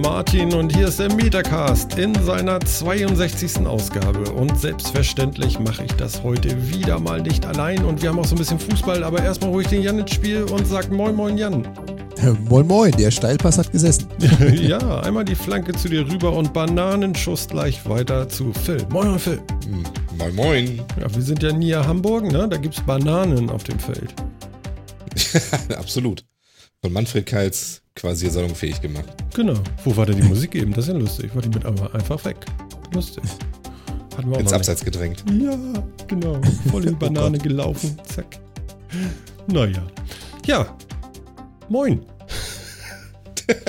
Martin und hier ist der Metacast in seiner 62. Ausgabe. Und selbstverständlich mache ich das heute wieder mal nicht allein. Und wir haben auch so ein bisschen Fußball, aber erstmal hole ich den Jan ins Spiel und sag Moin Moin Jan. Moin Moin, der Steilpass hat gesessen. ja, einmal die Flanke zu dir rüber und Bananenschuss gleich weiter zu Phil. Moin Moin Phil. Moin Moin. Ja, wir sind ja nie Hamburg, ne? Da gibt's Bananen auf dem Feld. Absolut. Von Manfred Kals quasi salonfähig gemacht. Genau. Wo war denn die Musik eben? Das ist ja lustig. War die mit aber einfach weg. Lustig. Hatten wir auch Ins Abseits nicht. gedrängt. Ja, genau. Voll in die Banane gelaufen. Zack. Naja. Ja. Moin.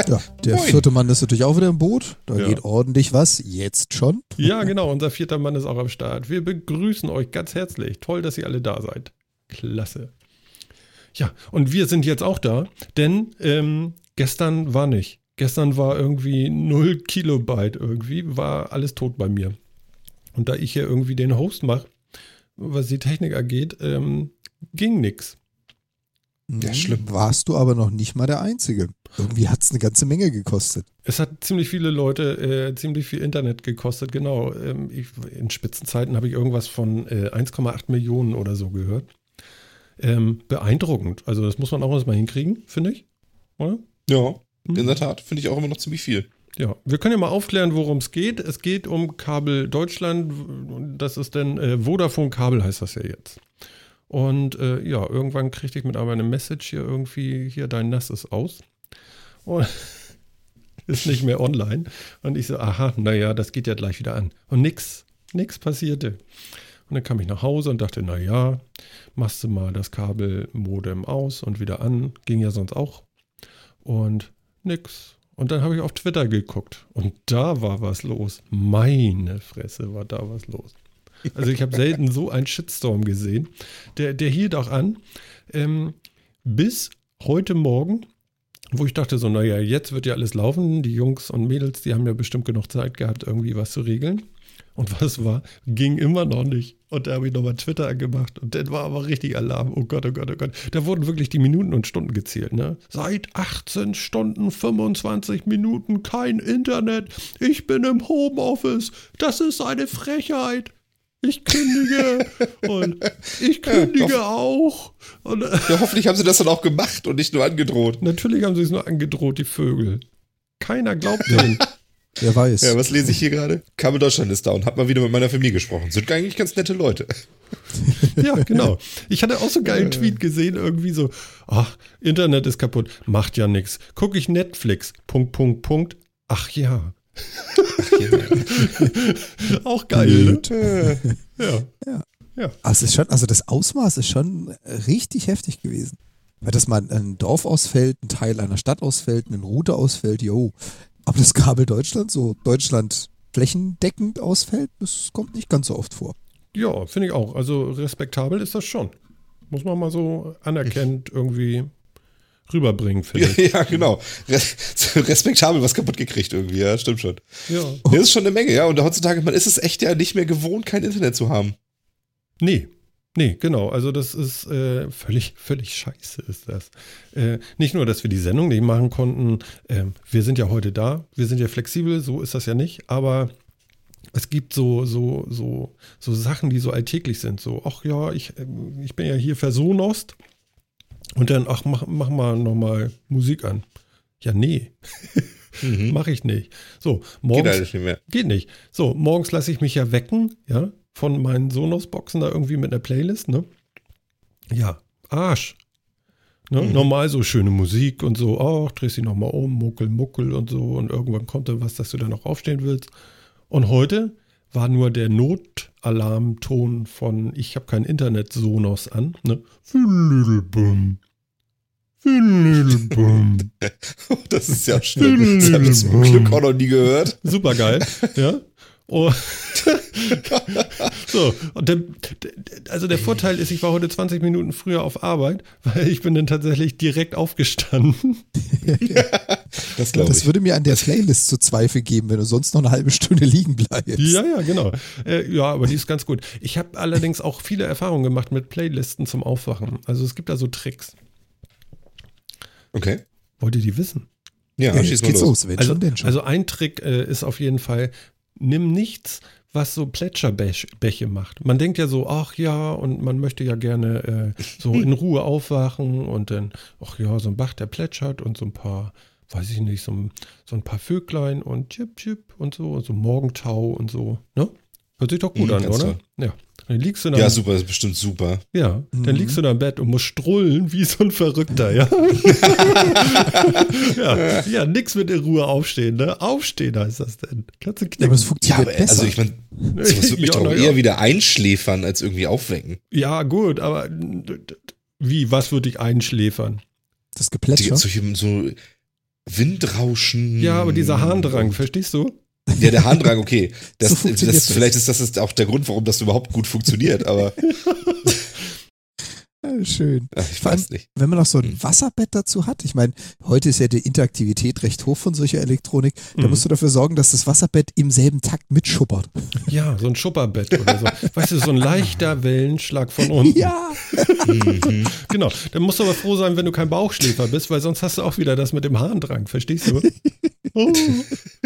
Ja, der Moin. vierte Mann ist natürlich auch wieder im Boot. Da ja. geht ordentlich was. Jetzt schon. Ja, genau. Unser vierter Mann ist auch am Start. Wir begrüßen euch ganz herzlich. Toll, dass ihr alle da seid. Klasse. Ja, und wir sind jetzt auch da, denn ähm, gestern war nicht. Gestern war irgendwie 0 Kilobyte irgendwie, war alles tot bei mir. Und da ich hier irgendwie den Host mache, was die Technik angeht, ähm, ging nichts. Ja, schlimm. Warst du aber noch nicht mal der Einzige. Irgendwie hat es eine ganze Menge gekostet. Es hat ziemlich viele Leute, äh, ziemlich viel Internet gekostet, genau. Ähm, ich, in Spitzenzeiten habe ich irgendwas von äh, 1,8 Millionen oder so gehört ähm, beeindruckend. Also das muss man auch erstmal hinkriegen, finde ich. Oder? Ja, hm. in der Tat. Finde ich auch immer noch ziemlich viel. Ja, wir können ja mal aufklären, worum es geht. Es geht um Kabel Deutschland. Das ist denn äh, Vodafone Kabel heißt das ja jetzt. Und äh, ja, irgendwann kriegte ich mit einmal eine Message hier irgendwie, hier dein Nass ist aus. Und ist nicht mehr online. Und ich so, aha, naja, das geht ja gleich wieder an. Und nix, nix passierte. Und dann kam ich nach Hause und dachte, naja, machst du mal das Kabelmodem aus und wieder an. Ging ja sonst auch. Und nix. Und dann habe ich auf Twitter geguckt und da war was los. Meine Fresse war da was los. Also ich habe selten so einen Shitstorm gesehen. Der, der hielt auch an. Ähm, bis heute Morgen, wo ich dachte so, naja, jetzt wird ja alles laufen. Die Jungs und Mädels, die haben ja bestimmt genug Zeit gehabt, irgendwie was zu regeln. Und was war? Ging immer noch nicht. Und da habe ich nochmal Twitter angemacht. Und dann war aber richtig Alarm. Oh Gott, oh Gott, oh Gott. Da wurden wirklich die Minuten und Stunden gezählt. Ne? Seit 18 Stunden 25 Minuten kein Internet. Ich bin im Homeoffice. Das ist eine Frechheit. Ich kündige und ich kündige ja, auch. Und, ja, hoffentlich haben sie das dann auch gemacht und nicht nur angedroht. Natürlich haben sie es nur angedroht, die Vögel. Keiner glaubt denen. Wer weiß. Ja, was lese ich hier gerade? Kabel Deutschland ist da und hab mal wieder mit meiner Familie gesprochen. Sind eigentlich ganz nette Leute. ja, genau. Ich hatte auch so einen geilen Tweet gesehen, irgendwie so, ach, Internet ist kaputt, macht ja nichts. Gucke ich Netflix, Punkt, Punkt, Punkt. Ach ja. Ach ja. auch geil. Ne? ja. ja. ja. Also, ist schon, also das Ausmaß ist schon richtig heftig gewesen. Weil das mal ein Dorf ausfällt, ein Teil einer Stadt ausfällt, eine Route ausfällt, jo, aber das Kabel Deutschland, so Deutschland flächendeckend ausfällt, das kommt nicht ganz so oft vor. Ja, finde ich auch. Also respektabel ist das schon. Muss man mal so anerkennt irgendwie rüberbringen, finde ich. Ja, genau. Respektabel was kaputt gekriegt irgendwie, ja, stimmt schon. Ja. Das ist schon eine Menge, ja. Und heutzutage, man ist es echt ja nicht mehr gewohnt, kein Internet zu haben. Nee, Nee, genau. Also das ist äh, völlig, völlig scheiße ist das. Äh, nicht nur, dass wir die Sendung nicht machen konnten. Äh, wir sind ja heute da. Wir sind ja flexibel. So ist das ja nicht. Aber es gibt so, so, so, so Sachen, die so alltäglich sind. So, ach ja, ich, äh, ich bin ja hier Versonost. Und dann, ach, mach, mach mal nochmal Musik an. Ja, nee. mhm. Mach ich nicht. So, morgens. Geht, nicht mehr. geht nicht. So, morgens lasse ich mich ja wecken, ja von meinen Sonos-Boxen da irgendwie mit einer Playlist, ne? Ja, Arsch. Ne? Mhm. Normal so schöne Musik und so, ach, dreh sie nochmal um, muckel, muckel und so. Und irgendwann kommt dann was, dass du da noch aufstehen willst. Und heute war nur der Notalarmton von Ich habe kein Internet Sonos an. Ne? Das ist ja schlimm. Das habe ich zum Glück auch noch nie gehört. Super geil. Ja. Oh. so, und der, also der Vorteil ist, ich war heute 20 Minuten früher auf Arbeit, weil ich bin dann tatsächlich direkt aufgestanden. das, das würde mir an der Playlist zu Zweifel geben, wenn du sonst noch eine halbe Stunde liegen bleibst. Ja, ja, genau. Äh, ja, aber die ist ganz gut. Ich habe allerdings auch viele Erfahrungen gemacht mit Playlisten zum Aufwachen. Also es gibt da so Tricks. Okay. Wollt ihr die wissen? Ja, ja schieß mal los. los. Also, also, ein Trick äh, ist auf jeden Fall, nimm nichts, was so Plätscherbäche macht. Man denkt ja so, ach ja, und man möchte ja gerne äh, so in Ruhe aufwachen und dann, ach ja, so ein Bach, der plätschert und so ein paar, weiß ich nicht, so, so ein paar Vöglein und Chip, Chip und so, so Morgentau und so, ne? Hört sich doch gut mhm, an, oder? Toll. Ja. Dann liegst du dann, ja, super, das ist bestimmt super. Ja, dann liegst du da im Bett und musst strullen wie so ein Verrückter, ja. ja, ja, nix mit in Ruhe aufstehen, ne? Aufstehen heißt das denn. Kannst du knicken. Ja, aber es funktioniert ja, aber, besser. Also ich meine, sowas würde mich ja, doch eher wieder einschläfern, als irgendwie aufwecken. Ja, gut, aber wie, was würde dich einschläfern? Das Geplätscher? Die, so Windrauschen. Ja, aber dieser Harndrang, verstehst du? Ja, der Harndrang, okay. Das, so das, vielleicht ist das auch der Grund, warum das überhaupt gut funktioniert, aber. Ja, schön. Ich weiß nicht. Wenn man noch so ein hm. Wasserbett dazu hat, ich meine, heute ist ja die Interaktivität recht hoch von solcher Elektronik, da mhm. musst du dafür sorgen, dass das Wasserbett im selben Takt mitschuppert. Ja, so ein Schupperbett oder so. Weißt du, so ein leichter Wellenschlag von unten. Ja. mhm. Genau. Dann musst du aber froh sein, wenn du kein Bauchschläfer bist, weil sonst hast du auch wieder das mit dem Harndrang, verstehst du? Oh,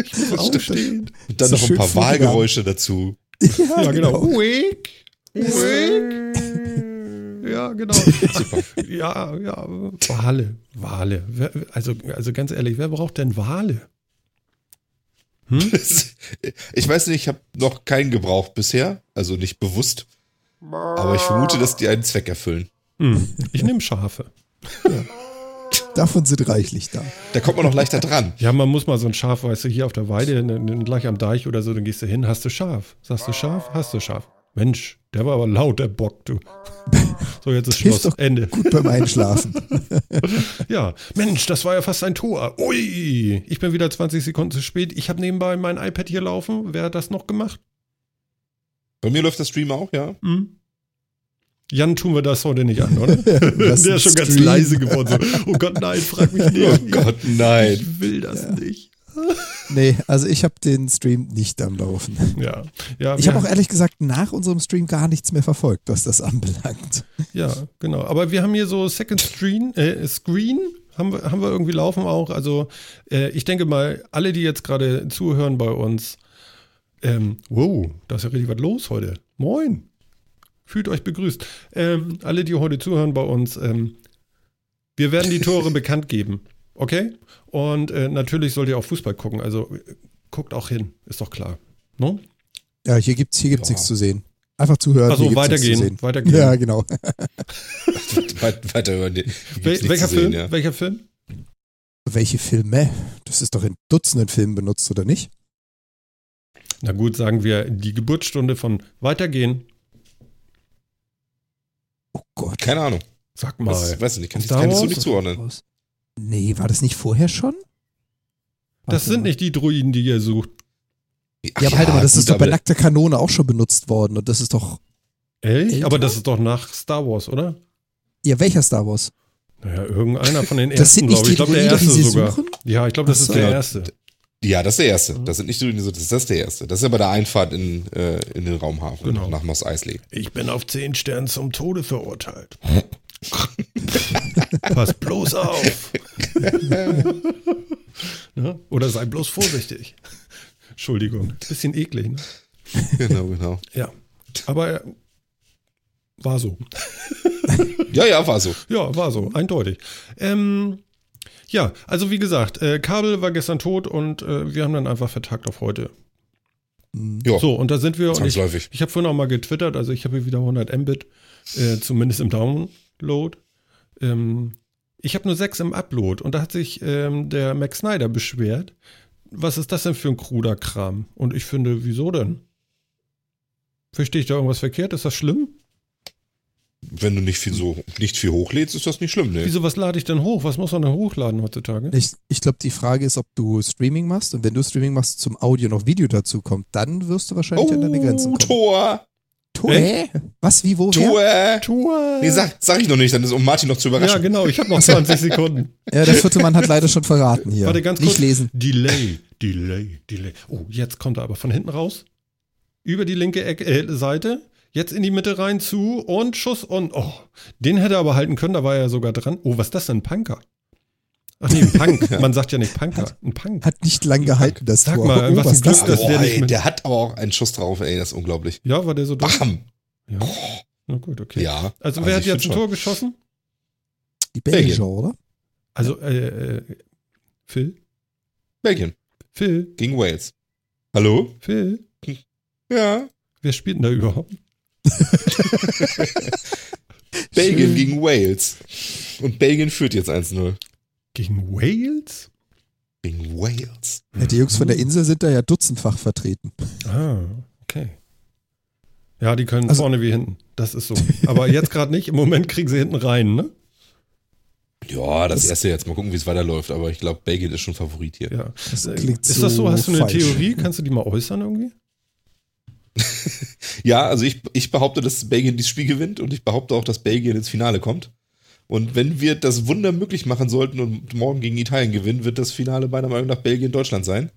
ich muss aufstehen. Und dann noch ein paar Wahlgeräusche dazu. Ja, ja genau. genau. Wake, wake. Ja, genau. Super. Ja, ja, Wale, Wale. Also, also ganz ehrlich, wer braucht denn Wale? Hm? Ich weiß nicht, ich habe noch keinen gebraucht bisher, also nicht bewusst. Aber ich vermute, dass die einen Zweck erfüllen. Hm. Ich nehme Schafe. Ja. Davon sind reichlich da. Da kommt man noch leichter dran. Ja, man muss mal so ein Schaf, weißt du, hier auf der Weide, gleich am Deich oder so, dann gehst du hin, hast du Schaf. Sagst du Schaf, hast du Schaf. Mensch, der war aber laut, der Bock, du. So, jetzt ist Schluss. Doch Ende. Gut beim Einschlafen. ja, Mensch, das war ja fast ein Tor. Ui, ich bin wieder 20 Sekunden zu spät. Ich habe nebenbei mein iPad hier laufen. Wer hat das noch gemacht? Bei mir läuft der Stream auch, ja. Mhm. Jan tun wir das heute nicht an, oder? der ist schon Stream. ganz leise geworden. So, oh Gott, nein, frag mich nicht. Oh Gott, nein. Ich will das ja. nicht. Nee, also ich habe den Stream nicht am Laufen. Ja. ja ich habe auch ehrlich gesagt nach unserem Stream gar nichts mehr verfolgt, was das anbelangt. Ja, genau. Aber wir haben hier so Second Screen, äh, Screen haben wir, haben wir irgendwie laufen auch. Also äh, ich denke mal, alle, die jetzt gerade zuhören bei uns, ähm, wow, da ist ja richtig was los heute. Moin. Fühlt euch begrüßt. Ähm, alle, die heute zuhören bei uns, ähm, wir werden die Tore bekannt geben. Okay? Und äh, natürlich sollt ihr auch Fußball gucken. Also guckt auch hin, ist doch klar. No? Ja, hier gibt es hier gibt's ja. nichts zu sehen. Einfach zuhören. Also weitergehen, weitergehen. Ja, genau. weiterhören. Wel welcher Film? ja. Welcher Film? Welche Filme? Das ist doch in Dutzenden Filmen benutzt, oder nicht? Na gut, sagen wir die Geburtsstunde von Weitergehen. Oh Gott. Keine Ahnung. Sag mal. Was, weiß ich nicht, kann, ich, kann ich so nicht zuordnen. Nee, war das nicht vorher schon? Warte das sind mal. nicht die Druiden, die ihr sucht. Ach ja, aber halt mal, das gut, ist doch bei nackter Kanone auch schon benutzt worden und das ist doch. Echt? Älter? Aber das ist doch nach Star Wars, oder? Ja, welcher Star Wars? Naja, irgendeiner von den ersten, glaube ich. Ich glaube, der erste sogar. Suchen? Ja, ich glaube, das so. ist der erste. Ja, das ist der erste. Das sind nicht Druiden, das ist der erste. Das ist ja bei der Einfahrt in, äh, in den Raumhafen genau. nach Mos Eisley. Ich bin auf zehn Sternen zum Tode verurteilt. Pass bloß auf. ne? Oder sei bloß vorsichtig. Entschuldigung, bisschen eklig. Ne? Genau, genau. Ja, aber war so. ja, ja, war so. Ja, war so, eindeutig. Ähm, ja, also wie gesagt, äh, Kabel war gestern tot und äh, wir haben dann einfach vertagt auf heute. Ja, so, und da sind wir. Ich, ich habe vorhin auch mal getwittert, also ich habe hier wieder 100 Mbit, äh, zumindest im Download. Ähm, ich habe nur 6 im Upload und da hat sich ähm, der Max Snyder beschwert. Was ist das denn für ein kruder Kram? Und ich finde, wieso denn? Verstehe ich da irgendwas verkehrt? Ist das schlimm? Wenn du nicht viel so nicht viel hochlädst, ist das nicht schlimm, ne? Wieso, was lade ich denn hoch? Was muss man denn hochladen heutzutage? Ich, ich glaube, die Frage ist, ob du Streaming machst und wenn du Streaming machst, zum Audio noch Video dazu kommt, dann wirst du wahrscheinlich oh, an deine Grenzen kommen. Tor! Äh? Was, wie, wo, wer? Tor. Nee, sag, sag ich noch nicht, dann ist um Martin noch zu überraschen. Ja, genau, ich habe noch 20 Sekunden. ja, der vierte Mann hat leider schon verraten hier. Warte, ganz kurz. Nicht lesen. Delay, Delay, Delay. Oh, jetzt kommt er aber von hinten raus. Über die linke Ecke, äh, Seite. Jetzt in die Mitte rein zu und Schuss und oh, den hätte er aber halten können, da war er sogar dran. Oh, was ist das denn? Punker. Ach nee, ein Punk. Man sagt ja nicht Punker. Hat, ein Punk. Hat nicht lang gehalten, das Sag Tor. mal, oh, was ein Glück, dass der nicht Der hat aber auch einen Schuss drauf, ey, das ist unglaublich. Ja, war der so dumm? Bam! Ja. Na gut, okay. Ja. Also, also wer hat jetzt ein Tor geschossen? Die Belgier, oder? Also, äh, äh, Phil? Belgien. Phil? Gegen Wales. Hallo? Phil? Ja. Wer spielt denn da überhaupt? Belgien gegen Wales. Und Belgien führt jetzt 1-0. Gegen Wales? Gegen Wales. Ja, die Jungs von der Insel sind da ja dutzendfach vertreten. Ah, okay. Ja, die können also, vorne wie hinten. Das ist so. Aber jetzt gerade nicht. Im Moment kriegen sie hinten rein, ne? Ja, das, das erste jetzt. Mal gucken, wie es weiterläuft. Aber ich glaube, Belgien ist schon Favorit hier. Ja. Das ist so das so? Hast du eine falsch. Theorie? Kannst du die mal äußern irgendwie? ja, also ich, ich behaupte, dass Belgien dieses Spiel gewinnt und ich behaupte auch, dass Belgien ins Finale kommt. Und wenn wir das Wunder möglich machen sollten und morgen gegen Italien gewinnen, wird das Finale meiner Meinung nach Belgien-Deutschland sein.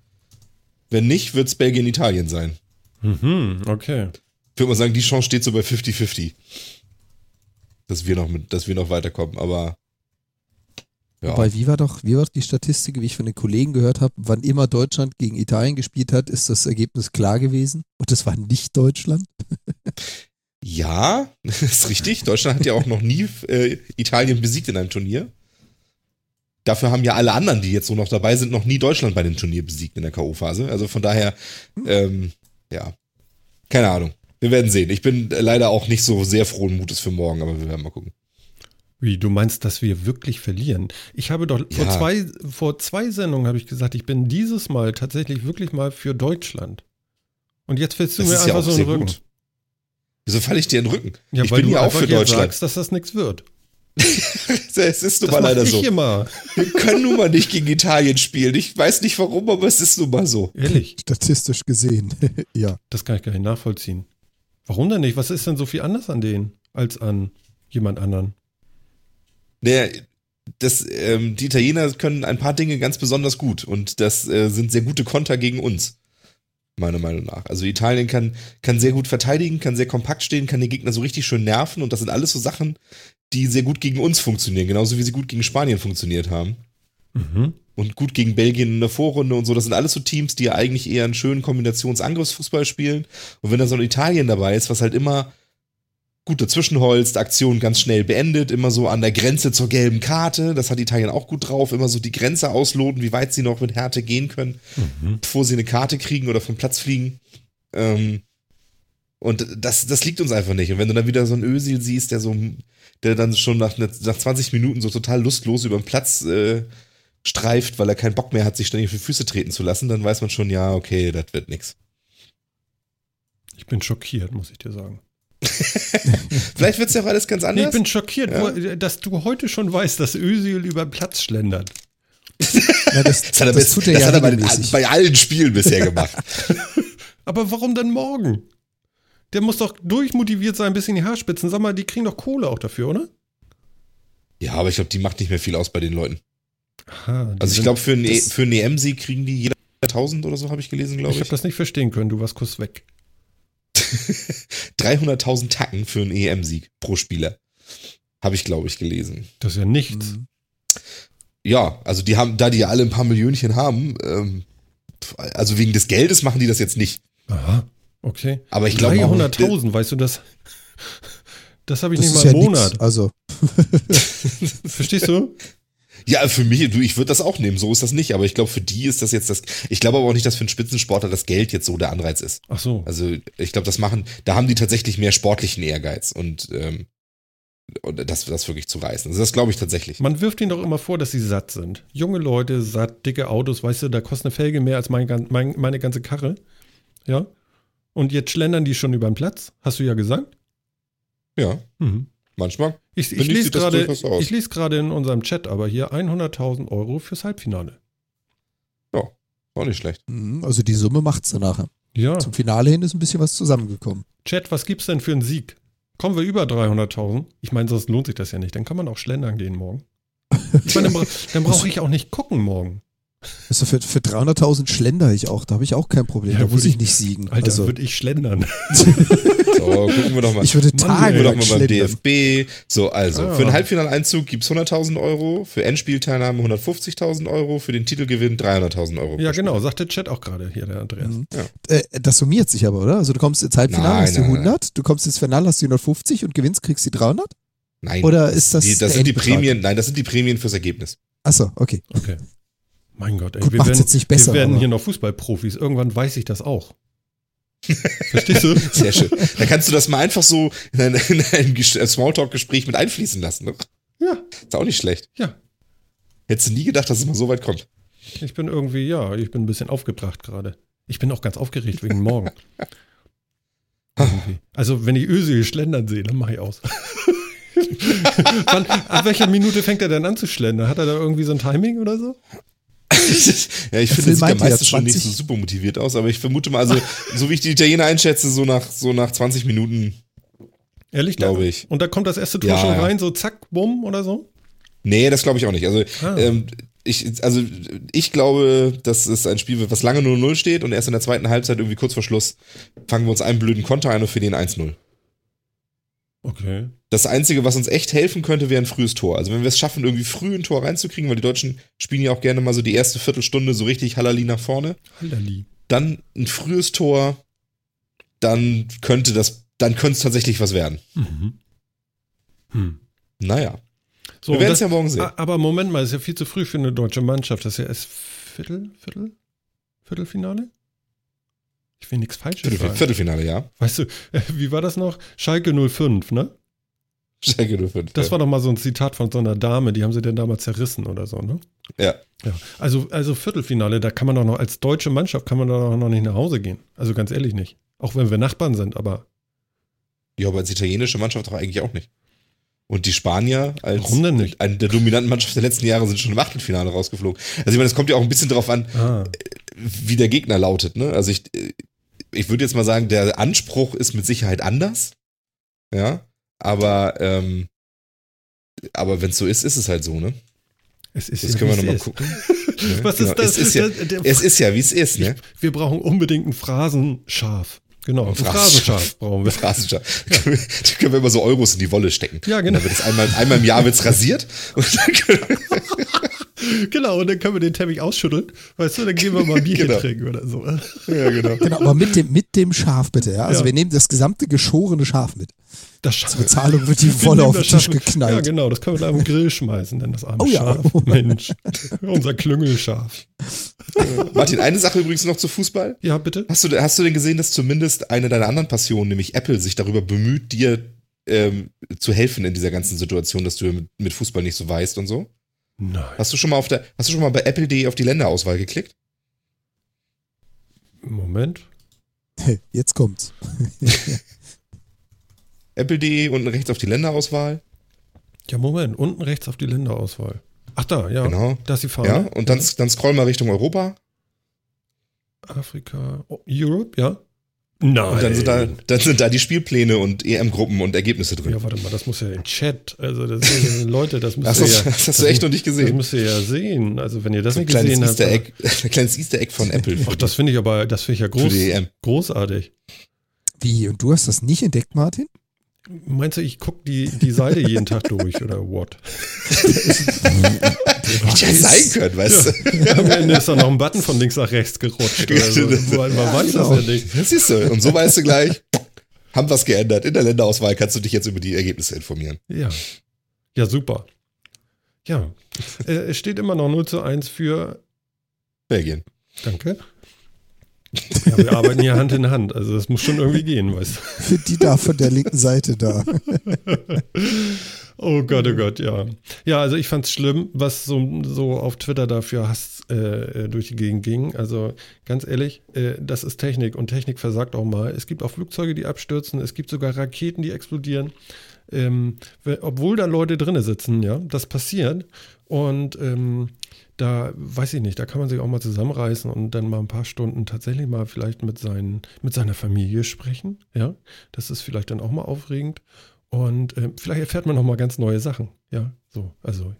Wenn nicht, wird es Belgien-Italien sein. Mhm, okay. Ich würde mal sagen, die Chance steht so bei 50-50. Dass wir noch mit, dass wir noch weiterkommen, aber ja. Wobei, wie war doch, wie war die Statistik, wie ich von den Kollegen gehört habe, wann immer Deutschland gegen Italien gespielt hat, ist das Ergebnis klar gewesen. Und das war nicht Deutschland. ja, ist richtig. Deutschland hat ja auch noch nie äh, Italien besiegt in einem Turnier. Dafür haben ja alle anderen, die jetzt so noch dabei sind, noch nie Deutschland bei dem Turnier besiegt in der K.O.-Phase. Also von daher, hm. ähm, ja, keine Ahnung. Wir werden sehen. Ich bin leider auch nicht so sehr frohen Mutes für morgen, aber wir werden mal gucken. Wie, du meinst, dass wir wirklich verlieren? Ich habe doch ja. vor, zwei, vor zwei Sendungen habe ich gesagt, ich bin dieses Mal tatsächlich wirklich mal für Deutschland. Und jetzt fällst du das mir einfach ja so in den Rücken. Gut. Wieso falle ich dir in den Rücken? Ja, ich weil bin ja auch für Deutschland. sagst, dass das nichts wird. es ist nun mal leider ich so. Immer. Wir können nun mal nicht gegen Italien spielen. Ich weiß nicht warum, aber es ist nun mal so. Ehrlich? Statistisch gesehen, ja. Das kann ich gar nicht nachvollziehen. Warum denn nicht? Was ist denn so viel anders an denen als an jemand anderen? Naja, das, ähm, die Italiener können ein paar Dinge ganz besonders gut und das äh, sind sehr gute Konter gegen uns. Meiner Meinung nach. Also Italien kann, kann sehr gut verteidigen, kann sehr kompakt stehen, kann den Gegner so richtig schön nerven und das sind alles so Sachen, die sehr gut gegen uns funktionieren, genauso wie sie gut gegen Spanien funktioniert haben. Mhm. Und gut gegen Belgien in der Vorrunde und so. Das sind alles so Teams, die ja eigentlich eher einen schönen Kombinationsangriffsfußball spielen. Und wenn da so ein Italien dabei ist, was halt immer gut dazwischenholzt, Aktion ganz schnell beendet, immer so an der Grenze zur gelben Karte. Das hat Italien auch gut drauf, immer so die Grenze ausloten, wie weit sie noch mit Härte gehen können, mhm. bevor sie eine Karte kriegen oder vom Platz fliegen. Ähm, und das, das liegt uns einfach nicht. Und wenn du dann wieder so einen Ösil siehst, der so, der dann schon nach, nach 20 Minuten so total lustlos über den Platz äh, streift, weil er keinen Bock mehr hat, sich ständig auf die Füße treten zu lassen, dann weiß man schon, ja, okay, das wird nix. Ich bin schockiert, muss ich dir sagen. Vielleicht wird es ja auch alles ganz anders. Nee, ich bin schockiert, ja. wo, dass du heute schon weißt, dass Özil über den Platz schlendert. ja, das, das, hat er, das, das hat er bei, bei, allen Spielen bisher gemacht. Aber warum denn morgen? Der muss doch durchmotiviert sein, ein bisschen die Haarspitzen. Sag mal, die kriegen doch Kohle auch dafür, oder? Ja, aber ich glaube, die macht nicht mehr viel aus bei den Leuten. Aha, also ich glaube, für einen, e für einen EM-Sieg kriegen die jeder 1000 oder so, habe ich gelesen, glaube ich. Ich habe das nicht verstehen können, du warst kurz weg. 300.000 Tacken für einen EM-Sieg pro Spieler. Habe ich, glaube ich, gelesen. Das ist ja nichts. Mhm. Ja, also die haben, da die ja alle ein paar Millionchen haben, ähm, also wegen des Geldes machen die das jetzt nicht. Aha, okay. Aber ich glaube 300.000, weißt du das? Das habe ich das nicht mal im ja Monat. Nix, also. Verstehst du? Ja, für mich, du, ich würde das auch nehmen, so ist das nicht, aber ich glaube, für die ist das jetzt das, ich glaube aber auch nicht, dass für einen Spitzensportler das Geld jetzt so der Anreiz ist. Ach so. Also, ich glaube, das machen, da haben die tatsächlich mehr sportlichen Ehrgeiz und, ähm, und das, das wirklich zu reißen. Also das glaube ich tatsächlich. Man wirft ihnen doch immer vor, dass sie satt sind. Junge Leute, satt, dicke Autos, weißt du, da kostet eine Felge mehr als mein, mein, meine ganze Karre. Ja. Und jetzt schlendern die schon über den Platz, hast du ja gesagt. Ja. Mhm. Manchmal. Ich, ich, lese gerade, ich lese gerade in unserem Chat aber hier 100.000 Euro fürs Halbfinale. Ja, auch nicht schlecht. Mhm, also die Summe macht es danach. Ja. Zum Finale hin ist ein bisschen was zusammengekommen. Chat, was gibt's denn für einen Sieg? Kommen wir über 300.000? Ich meine, sonst lohnt sich das ja nicht. Dann kann man auch schlendern gehen morgen. Ich meine, dann, dann brauche ich auch nicht gucken morgen. Also für, für 300.000 schlender ich auch, da habe ich auch kein Problem, Ja, da muss ich ich- nicht siegen. Alter, also, würde ich schlendern. So, gucken wir doch mal. ich würde Gucken wir doch mal beim. DFB. So, also, Ah. für einen Halbfinaleinzug gibt's 100.000 Euro, für Endspielteilnahme 150.000 Euro, für den Titelgewinn 300.000 Euro. Ja, genau, sagt der Chat auch gerade hier, der Andreas. Mhm. Äh, das summiert sich aber, oder? Also du kommst ins Halbfinale, Nein, hast die nein, nein. 100, du kommst ins Finale, hast die 150 und gewinnst, kriegst die 300? Nein. Oder ist das die, der das sind die? Prämien, nein, das sind die Prämien fürs Ergebnis. Achso, okay. Okay. Mein Gott, ey, Gut, wir werden, jetzt nicht besser, wir werden hier noch Fußballprofis. Irgendwann weiß ich das auch. Verstehst du? Sehr schön. Da kannst du das mal einfach so in ein, in ein Ges- Smalltalk-Gespräch mit einfließen lassen. Ne? Ja, Ist auch nicht schlecht. ja. Hättest du nie gedacht, dass es mal so weit kommt. Ich bin irgendwie, ja, ich bin ein bisschen aufgebracht gerade. Ich bin auch ganz aufgeregt wegen morgen. Also, wenn ich Özil schlendern sehe, dann mache ich aus. Wann, ab welcher Minute fängt er denn an zu schlendern? Hat er da irgendwie so ein Timing oder so? ja, ich finde, das sieht ja meistens schon nicht so 20. super motiviert aus, aber ich vermute mal, also, so wie ich die Italiener einschätze, so nach, so nach 20 Minuten, Ehrlich? Glaube ich. Und da kommt das erste Tor Ja, schon rein, so zack, bumm oder so? nee, das glaube ich auch nicht. Also, Ah. ähm, ich, also, ich glaube, dass es ein Spiel wird, was lange 0-0 steht und erst in der zweiten Halbzeit, irgendwie kurz vor Schluss, fangen wir uns einen blöden Konter ein und für den 1-0. Okay. Das Einzige, was uns echt helfen könnte, wäre ein frühes Tor. Also wenn wir es schaffen, irgendwie früh ein Tor reinzukriegen, weil die Deutschen spielen ja auch gerne mal so die erste Viertelstunde so richtig Halali nach vorne, Hallali. dann ein frühes Tor, dann könnte das, dann könnte es tatsächlich was werden. Mhm. Hm. Naja, So, wir werden es ja morgen sehen. Aber Moment mal, ist ja viel zu früh für eine deutsche Mannschaft. Das ist ja erst Viertel, Viertel, Viertelfinale? Ich will nichts Falsches Viertel, sagen. Viertelfinale, ja. Weißt du, wie war das noch? Schalke 05, ne? Schalke 05. Das ja. war doch mal so ein Zitat von so einer Dame, die haben sie denn damals zerrissen oder so, ne? ja. Ja. Also, also Viertelfinale, da kann man doch noch, als deutsche Mannschaft kann man doch noch nicht nach Hause gehen. Also ganz ehrlich nicht. Auch wenn wir Nachbarn sind, aber Ja, aber als italienische Mannschaft doch eigentlich auch nicht. Und die Spanier als Warum denn nicht? eine der dominanten Mannschaften der letzten Jahre sind schon im Achtelfinale rausgeflogen. Also ich meine, es kommt ja auch ein bisschen drauf an, ah, wie der Gegner lautet. Ne? Also ich, ich würde jetzt mal sagen, der Anspruch ist mit Sicherheit anders. Ja, aber ähm, aber wenn es so ist, ist es halt so, ne? es ist Das ja, können wir nochmal gucken. Ne? Was Genau, ist das? Es ist ja, der- es ist ja wie es ist, ne? Wir brauchen unbedingt ein Phrasenschaf. Genau, ein Phrasenschaf brauchen wir. Phrasenschaf. Da können wir- da können wir immer so Euros in die Wolle stecken. Ja, Und genau. dann wird es einmal, einmal im Jahr wird's rasiert. Und Genau, und dann können wir den Teppich ausschütteln. Weißt du, dann gehen wir mal ein Bierchen Genau. trinken oder so. ja, genau. Genau, aber mit dem, mit dem Schaf bitte, ja. Also Ja. wir nehmen das gesamte geschorene Schaf mit. Das Zur Schaf. Bezahlung wird die nehmen auf den das Tisch Schaf- geknallt. Ja, genau, das können wir dann am Grill schmeißen, denn das arme Oh ja. Schaf. Mensch, unser Klüngelschaf. Martin, eine Sache übrigens noch zu Fußball. Ja, bitte? Hast du, hast du denn gesehen, dass zumindest eine deiner anderen Passionen, nämlich Apple, sich darüber bemüht, dir ähm, zu helfen in dieser ganzen Situation, dass du mit, mit Fußball nicht so weißt und so? Nein. Hast du schon mal auf der, hast du schon mal bei Apple.de auf die Länderauswahl geklickt? Moment. Jetzt kommt's. Apple.de unten rechts auf die Länderauswahl. Ja, Moment. Unten rechts auf die Länderauswahl. Ach da, ja. Genau. Da ist die Fahne. Ja, und dann, dann scroll mal Richtung Europa. Afrika. Oh, Europe, ja. Nein. Und dann sind, da, dann sind da die Spielpläne und EM-Gruppen und Ergebnisse drin. Ja, warte mal, das muss ja im Chat. Also, das ist, Leute, das müsst das, ihr hast, ja. das hast du echt noch nicht Das gesehen. müsst ihr ja sehen. Also, wenn ihr das So nicht kleines gesehen habt. Easter Egg, ein kleines Easter Egg von Apple. Ach, das finde ich aber, das finde ich ja groß, großartig. Wie? Und du hast das nicht entdeckt, Martin? Meinst du, ich gucke die, die Seite jeden Tag durch oder what? Hätte ja sein können, weißt du. Am Ende ist da noch ein Button von links nach rechts gerutscht. Oder so. Man man weiß Genau. das ja nicht. Siehst du. Und so weißt du gleich, haben was geändert. In der Länderauswahl kannst du dich jetzt über die Ergebnisse informieren. Ja. Ja, super. Ja. Äh, es steht immer noch 0 zu 1 für. Belgien. Danke. Ja, wir arbeiten hier Hand in Hand. Also, das muss schon irgendwie gehen, weißt du. Für die da von der linken Seite da. Oh Gott, oh Gott, ja. Ja, also ich fand's schlimm, was so, so auf Twitter dafür Hass äh, durch die Gegend ging. Also ganz ehrlich, äh, das ist Technik und Technik versagt auch mal. Es gibt auch Flugzeuge, die abstürzen, es gibt sogar Raketen, die explodieren. Ähm, obwohl da Leute drinnen sitzen, ja, das passiert. Und ähm, da weiß ich nicht, da kann man sich auch mal zusammenreißen und dann mal ein paar Stunden tatsächlich mal vielleicht mit, seinen, mit seiner Familie sprechen. Ja, das ist vielleicht dann auch mal aufregend. Und ähm, vielleicht erfährt man noch mal ganz neue Sachen. Ja, so, also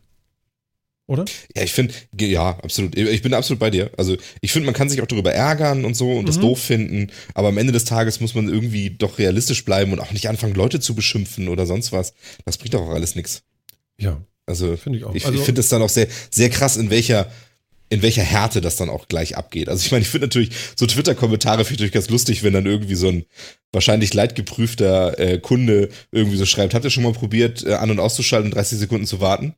oder? Ja, ich finde, ja, absolut. Ich bin absolut bei dir. Also ich finde, man kann sich auch darüber ärgern und so und das Mhm. doof finden, aber am Ende des Tages muss man irgendwie doch realistisch bleiben und auch nicht anfangen, Leute zu beschimpfen oder sonst was. Das bringt doch auch alles nichts. Ja, Also finde ich auch. ich, also, ich finde es dann auch sehr, sehr krass, in welcher, in welcher Härte das dann auch gleich abgeht. Also ich meine, ich finde natürlich so Twitter-Kommentare finde ich ganz lustig, wenn dann irgendwie so ein wahrscheinlich leidgeprüfter äh, Kunde irgendwie so schreibt, habt ihr schon mal probiert, äh, an- und auszuschalten und 30 Sekunden zu warten?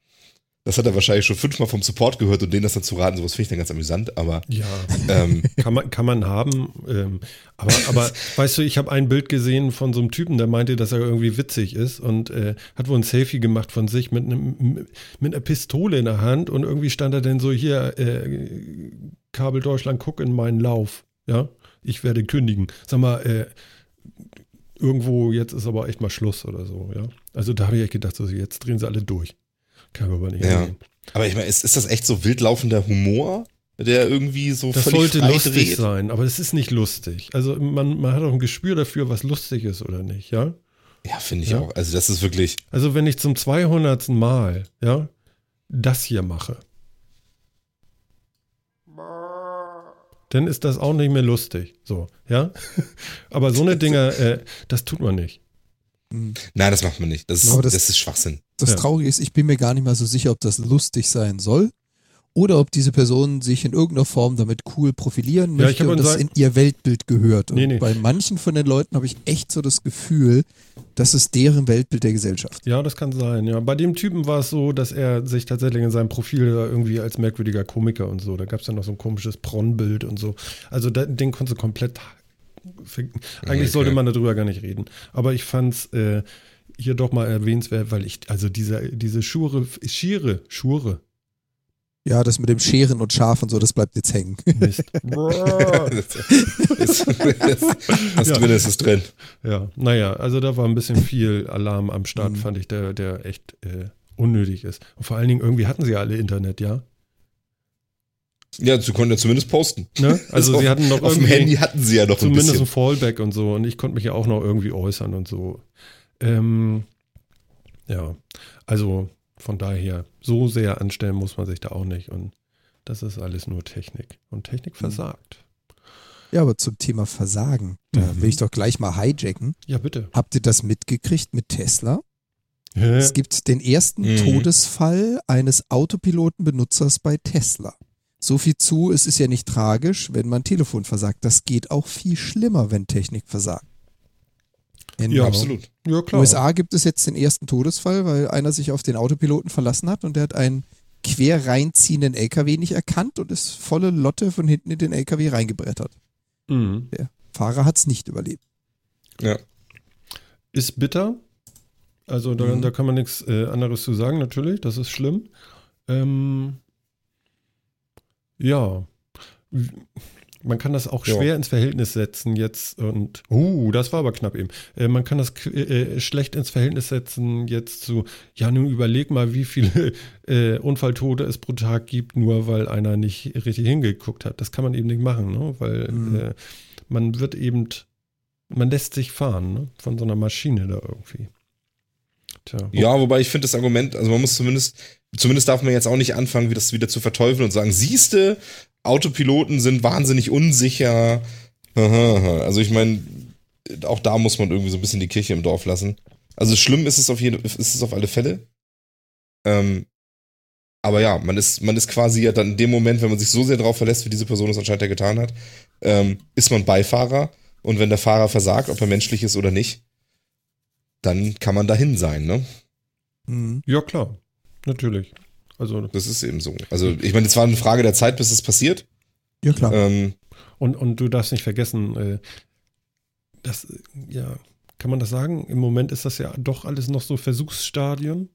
Das hat er wahrscheinlich schon fünfmal vom Support gehört und denen das dann zu raten, sowas finde ich dann ganz amüsant, aber ja, ähm, kann man, kann man haben. Ähm, aber, aber weißt du, ich habe ein Bild gesehen von so einem Typen, der meinte, dass er irgendwie witzig ist und äh, hat wohl ein Selfie gemacht von sich mit, einem, mit einer Pistole in der Hand und irgendwie stand er dann so hier, äh, Kabel Deutschland, guck in meinen Lauf. Ja, ich werde kündigen. Sag mal, äh, irgendwo jetzt ist aber echt mal Schluss oder so. Ja, also da habe ich echt gedacht, so, jetzt drehen sie alle durch. Kann man aber nicht. Ja. angehen. aber ich meine, ist, ist das echt so wildlaufender Humor, der irgendwie so Das völlig sollte lustig dreht? sein, aber es ist nicht lustig. Also man, man hat auch ein Gespür dafür, was lustig ist oder nicht, ja? Ja, finde ich Ja. auch. Also das ist wirklich, Also wenn ich zum 200. Mal, ja, das hier mache, dann ist das auch nicht mehr lustig, so, ja? Aber so eine Dinger, äh, das tut man nicht. Nein, das macht man nicht. Das, ist- Aber das, das- ist Schwachsinn. Das Ja. Traurige ist, ich bin mir gar nicht mal so sicher, ob das lustig sein soll oder ob diese Person sich in irgendeiner Form damit cool profilieren Ja, ich möchte hab und das in ihr Weltbild gehört. Und Nee, nee. bei manchen von den Leuten habe ich echt so das Gefühl, das ist deren Weltbild der Gesellschaft. Ja, das kann sein, ja. Bei dem Typen war es so, dass er sich tatsächlich in seinem Profil irgendwie als merkwürdiger Komiker und so, da gab es dann noch so ein komisches Pron-Bild und so. Also da, den konntest du komplett. Eigentlich Okay. sollte man darüber gar nicht reden. Aber ich fand's äh, hier doch mal erwähnenswert, weil ich, also diese, diese Schure, Schiere, Schure, Ja, das mit dem Scheren und Schaf und so, das bleibt jetzt hängen. Mist. Brrr. das, das, was Ja. drin ist, ist drin. ja, naja, also da war ein bisschen viel Alarm am Start, Mhm. fand ich, der, der echt äh, unnötig ist. Und vor allen Dingen, irgendwie hatten sie ja alle Internet, ja? Ja, sie konnten ja zumindest posten. Ne? Also auf, sie hatten noch auf dem Handy hatten sie ja noch ein zumindest ein bisschen. Fallback und so. Und ich konnte mich ja auch noch irgendwie äußern und so. Ähm, ja, also von daher, so sehr anstellen muss man sich da auch nicht. Und das ist alles nur Technik. Und Technik versagt. Ja, aber zum Thema Versagen, da Mhm. will ich doch gleich mal hijacken. Ja, bitte. Habt ihr das mitgekriegt mit Tesla? Hä? Es gibt den ersten Mhm. Todesfall eines Autopilotenbenutzers bei Tesla. So viel zu, es ist ja nicht tragisch, wenn mein Telefon versagt. Das geht auch viel schlimmer, wenn Technik versagt. In Ja. Absolut. Ja, klar. USA gibt es jetzt den ersten Todesfall, weil einer sich auf den Autopiloten verlassen hat und der hat einen quer reinziehenden LKW nicht erkannt und ist volle Lotte von hinten in den LKW reingebrettert. Mhm. Der Fahrer hat es nicht überlebt. Ja. Ist bitter. Also da, Mhm. da kann man nichts äh, anderes zu sagen, natürlich. Das ist schlimm. Ähm, ja. Man kann das auch Ja. schwer ins Verhältnis setzen jetzt und, uh, das war aber knapp eben. Äh, man kann das äh, schlecht ins Verhältnis setzen jetzt zu, ja, nun überleg mal, wie viele äh, Unfalltote es pro Tag gibt, nur weil einer nicht richtig hingeguckt hat. Das kann man eben nicht machen, ne? weil Mhm. äh, man wird eben, man lässt sich fahren ne? von so einer Maschine da irgendwie. Tja. Ja, wobei ich finde das Argument, also man muss zumindest, zumindest darf man jetzt auch nicht anfangen, wie das wieder zu verteufeln und sagen, siehste, Autopiloten sind wahnsinnig unsicher. Also ich meine, auch da muss man irgendwie so ein bisschen die Kirche im Dorf lassen. Also schlimm ist es auf jeden, ist es auf alle Fälle. Ähm, aber ja, man ist, man ist quasi ja dann in dem Moment, wenn man sich so sehr darauf verlässt, wie diese Person es anscheinend ja getan hat, ähm, ist man Beifahrer. Und wenn der Fahrer versagt, ob er menschlich ist oder nicht, dann kann man dahin sein, ne? Mhm. Ja, klar. Natürlich. Also, Das ist eben so. Also, ich meine, es war eine Frage der Zeit, bis es passiert. Ja, klar. Ähm, und, und du darfst nicht vergessen, äh, das, ja, kann man das sagen? Im Moment ist das ja doch alles noch so Versuchsstadien.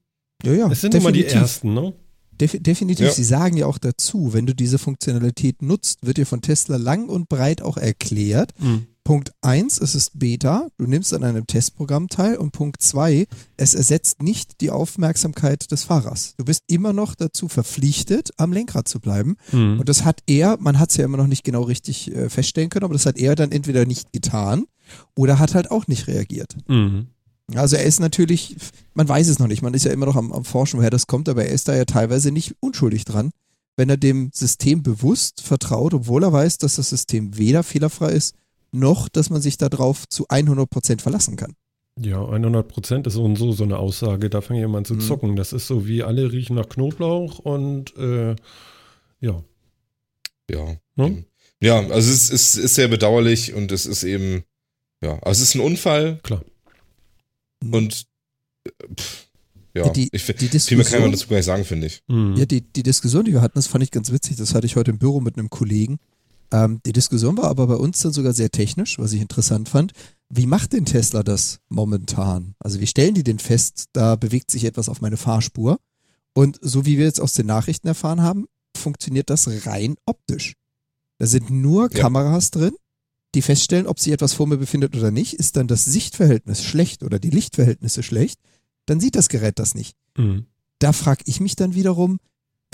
ja, ja. es sind immer die definitiv. ersten, ne? Def definitiv, Ja. sie sagen ja auch dazu, wenn du diese Funktionalität nutzt, wird dir von Tesla lang und breit auch erklärt. Mhm. Punkt 1, es ist Beta, du nimmst an einem Testprogramm teil und Punkt 2, es ersetzt nicht die Aufmerksamkeit des Fahrers. Du bist immer noch dazu verpflichtet, am Lenkrad zu bleiben. Mhm. Und das hat er, man hat es ja immer noch nicht genau richtig äh, feststellen können, aber das hat er dann entweder nicht getan oder hat halt auch nicht reagiert. Mhm. Also er ist natürlich, man weiß es noch nicht, man ist ja immer noch am, am Forschen, woher das kommt, aber er ist da ja teilweise nicht unschuldig dran, wenn er dem System bewusst vertraut, obwohl er weiß, dass das System weder fehlerfrei ist, noch, dass man sich darauf zu 100% verlassen kann. Ja, 100 Prozent ist so und so so eine Aussage. Da mal an zu Mhm. zucken. Das ist so wie alle riechen nach Knoblauch und äh, ja. Ja. Ne? Ja, also es ist, ist sehr bedauerlich und es ist eben, ja, also es ist ein Unfall Klar. und äh, pff, ja, die- ich, die viel mehr kann Diskussion- man dazu gar nicht sagen, finde ich. Mhm. Ja, die, die Diskussion, die wir hatten, das fand ich ganz witzig. Das hatte ich heute im Büro mit einem Kollegen. Ähm, die Diskussion war aber bei uns dann sogar sehr technisch, was ich interessant fand. Wie macht denn Tesla das momentan? Also wie stellen die denn fest, da bewegt sich etwas auf meine Fahrspur? Und so wie wir jetzt aus den Nachrichten erfahren haben, funktioniert das rein optisch. Da sind nur Ja. Kameras drin, die feststellen, ob sich etwas vor mir befindet oder nicht. Ist dann das Sichtverhältnis schlecht oder die Lichtverhältnisse schlecht, dann sieht das Gerät das nicht Mhm. da frage ich mich dann wiederum,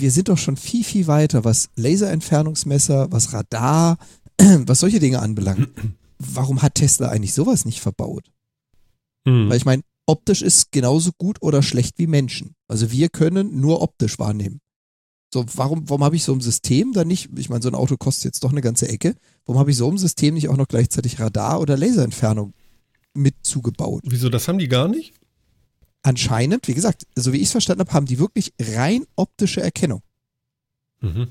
wir sind doch schon viel, viel weiter, was Laserentfernungsmesser, was Radar, was solche Dinge anbelangt. Warum hat Tesla eigentlich sowas nicht verbaut? Mhm. Weil ich meine, optisch ist genauso gut oder schlecht wie Menschen. Also wir können nur optisch wahrnehmen. So, warum, warum habe ich so ein System dann nicht, ich meine, so ein Auto kostet jetzt doch eine ganze Ecke, warum habe ich so ein System nicht auch noch gleichzeitig Radar oder Laserentfernung mit zugebaut? Wieso, das haben die gar nicht? Anscheinend, wie gesagt, so wie ich es verstanden habe, haben die wirklich rein optische Erkennung. Mhm.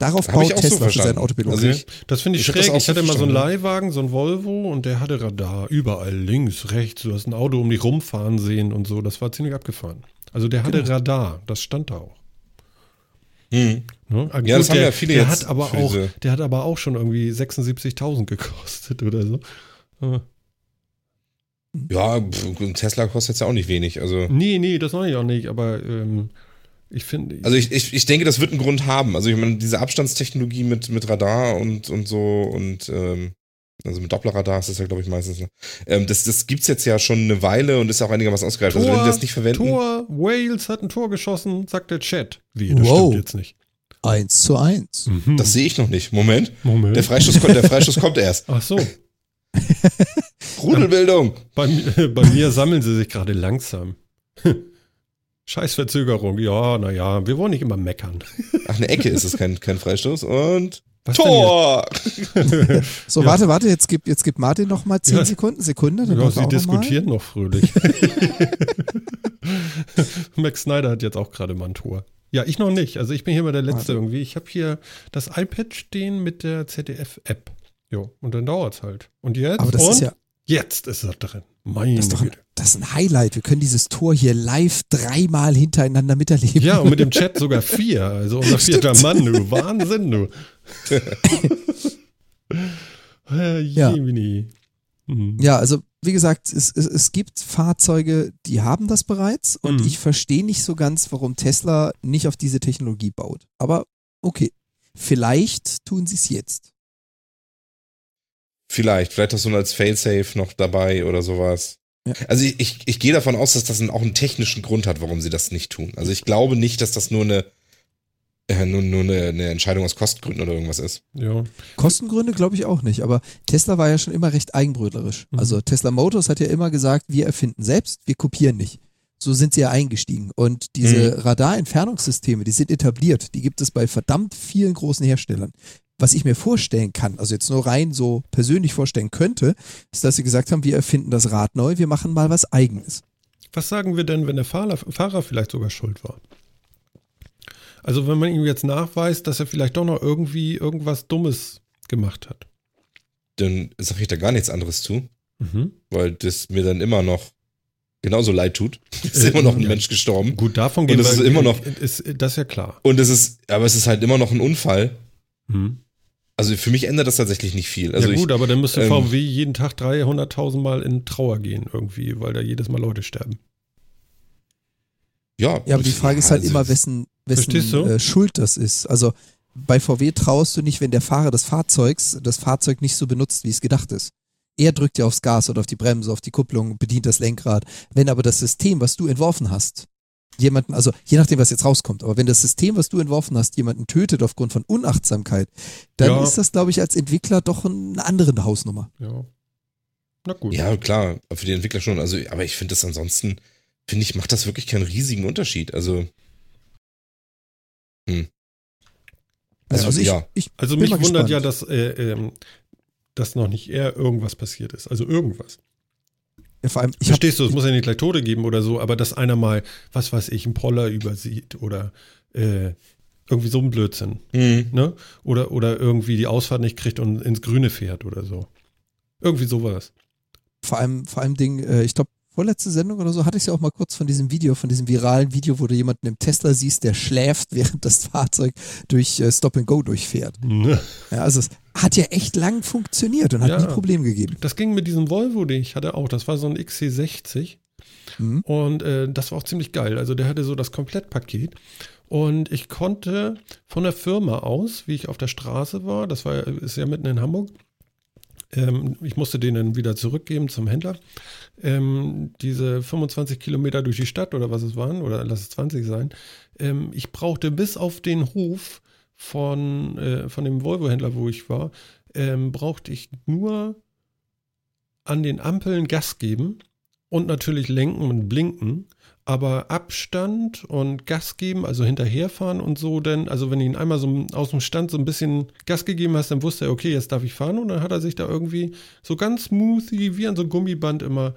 Darauf baut auch so Tesla für sein verstanden. Autopilot. Also ich- das finde ich, ich schräg. Ich so hatte mal so einen. Leihwagen, so einen Volvo und der hatte Radar. Überall links, rechts. Du hast ein Auto um dich rumfahren sehen und so. Das war ziemlich abgefahren. Also der hatte Genau. Radar. Das stand da auch. Hm. Ne? Ja, das haben der, ja viele der jetzt hat aber auch, Der hat aber auch schon irgendwie 76.000 gekostet oder so. Äh, Ja, ein Tesla kostet jetzt ja auch nicht wenig. Also, Nee, nee, das mache ich auch nicht. Aber ähm, ich finde. also ich, ich, ich denke, das wird einen Grund haben. Also ich meine, diese Abstandstechnologie mit, mit Radar und, und so und ähm, also mit Dopplerradar ist das ja, glaube ich, meistens. ne? Ähm, das, das gibt's jetzt ja schon eine Weile und ist auch einigermaßen ausgereift. Also wenn die das nicht verwenden. Tor, Wales hat ein Tor geschossen, sagt der Chat. Wie, das Wow. stimmt jetzt nicht. Eins zu eins. Mhm. Das sehe ich noch nicht. Moment. Moment. Der Freistoß, kommt- der Freistoß kommt erst. Ach so. Rudelbildung. Bei, bei mir sammeln sie sich gerade langsam. Scheißverzögerung. Ja, naja, wir wollen nicht immer meckern. Ach, eine Ecke ist es, kein, kein Freistoß. Und Was Tor! So, Ja. warte, warte, jetzt gibt, jetzt gibt Martin noch mal zehn Ja. Sekunden, Sekunde. Dann? Ja, sie er auch noch diskutieren noch fröhlich. Max Snyder hat jetzt auch gerade mal ein Tor. Ja, ich noch nicht. Also ich bin hier mal der Letzte Warte. irgendwie. Ich habe hier das iPad stehen mit der ZDF-App. Jo, und dann dauert's halt. Und jetzt? Aber das und ist ja, jetzt ist er drin. Meine das ist doch ein, das ist ein Highlight. Wir können dieses Tor hier live dreimal hintereinander miterleben. Ja, und mit dem Chat sogar vier. Also unser vierter Mann, du. Wahnsinn, du. Ja. Jemini. Hm. Ja, also wie gesagt, es, es, es gibt Fahrzeuge, die haben das bereits und Mhm. ich verstehe nicht so ganz, warum Tesla nicht auf diese Technologie baut. Aber okay, vielleicht tun sie es jetzt. Vielleicht, vielleicht hast du nur als Failsafe noch dabei oder sowas. Ja. Also ich, ich, ich gehe davon aus, dass das einen, auch einen technischen Grund hat, warum sie das nicht tun. Also ich glaube nicht, dass das nur eine, äh, nur, nur eine, eine Entscheidung aus Kostengründen oder irgendwas ist. Ja. Kostengründe glaube ich auch nicht, aber Tesla war ja schon immer recht eigenbrötlerisch. Mhm. Also Tesla Motors hat ja immer gesagt, wir erfinden selbst, wir kopieren nicht. So sind sie ja eingestiegen. Und diese Radarentfernungssysteme, die sind etabliert. Die gibt es bei verdammt vielen großen Herstellern. Was ich mir vorstellen kann, also jetzt nur rein so persönlich vorstellen könnte, ist, dass sie gesagt haben, wir erfinden das Rad neu, wir machen mal was eigenes. Was sagen wir denn, wenn der Fahrer, Fahrer vielleicht sogar schuld war? Also wenn man ihm jetzt nachweist, dass er vielleicht doch noch irgendwie irgendwas Dummes gemacht hat. Dann sage ich da gar nichts anderes zu, Mhm. weil das mir dann immer noch genauso leid tut. Es ist Äh, immer noch ein ja. Mensch gestorben. Gut, davon gehen es ist immer noch- Ist, das ist ja klar. Und es ist, aber es ist halt immer noch ein Unfall. Mhm. Also für mich ändert das tatsächlich nicht viel. Also ja gut, aber dann müsste ähm, VW jeden Tag 300.000 Mal in Trauer gehen irgendwie, weil da jedes Mal Leute sterben. ich, ja. Ja, aber die Frage ist halt also, immer, wessen, wessen äh, Schuld das ist. Also bei VW traust du nicht, wenn der Fahrer des Fahrzeugs das Fahrzeug nicht so benutzt, wie es gedacht ist. Er drückt ja aufs Gas oder auf die Bremse, auf die Kupplung, bedient das Lenkrad. Wenn aber das System, was du entworfen hast, jemanden, also je nachdem, was jetzt rauskommt, aber wenn das System, was du entworfen hast, jemanden tötet aufgrund von Unachtsamkeit, dann Ja. ist das, glaube ich, als Entwickler doch eine andere Hausnummer. Ja. Na gut. Ja, klar, für die Entwickler schon. Also, aber ich finde das ansonsten, finde ich, macht das wirklich keinen riesigen Unterschied. Also. Hm. Also, also ich, ja. ich also mich wundert ja, dass, äh, ähm, dass noch nicht eher irgendwas passiert ist. Also irgendwas. Ja, vor allem, ich Verstehst du, es muss ja nicht gleich Tode geben oder so, aber dass einer mal, was weiß ich, einen Poller übersieht oder äh, irgendwie so ein Blödsinn. Mhm. Ne? Oder, oder irgendwie die Ausfahrt nicht kriegt und ins Grüne fährt oder so. Irgendwie sowas. Vor allem, vor allem Ding, äh, ich glaube, vorletzte Sendung oder so hatte ich es ja auch mal kurz von diesem Video, von diesem viralen Video, wo du jemanden im Tesla siehst, der schläft, während das Fahrzeug durch äh, Stop and Go durchfährt. Ja, also es hat ja echt lang funktioniert und hat ja, nie Probleme gegeben. Das ging mit diesem Volvo, den ich hatte auch. Das war so ein XC60. Mhm. Und äh, das war auch ziemlich geil. Also der hatte so das Komplettpaket. Und ich konnte von der Firma aus, wie ich auf der Straße war, das war ist ja mitten in Hamburg, ähm, ich musste den dann wieder zurückgeben zum Händler, ähm, diese 25 Kilometer durch die Stadt oder was es waren, oder lass es 20 sein, ähm, ich brauchte bis auf den Hof von, äh, von dem Volvo-Händler, wo ich war, ähm, brauchte ich nur an den Ampeln Gas geben und natürlich lenken und blinken aber Abstand und Gas geben, also hinterherfahren und so, denn, also wenn du ihn einmal so aus dem Stand so ein bisschen Gas gegeben hast, dann wusste er, okay, jetzt darf ich fahren und dann hat er sich da irgendwie so ganz smoothie, wie an so einem Gummiband immer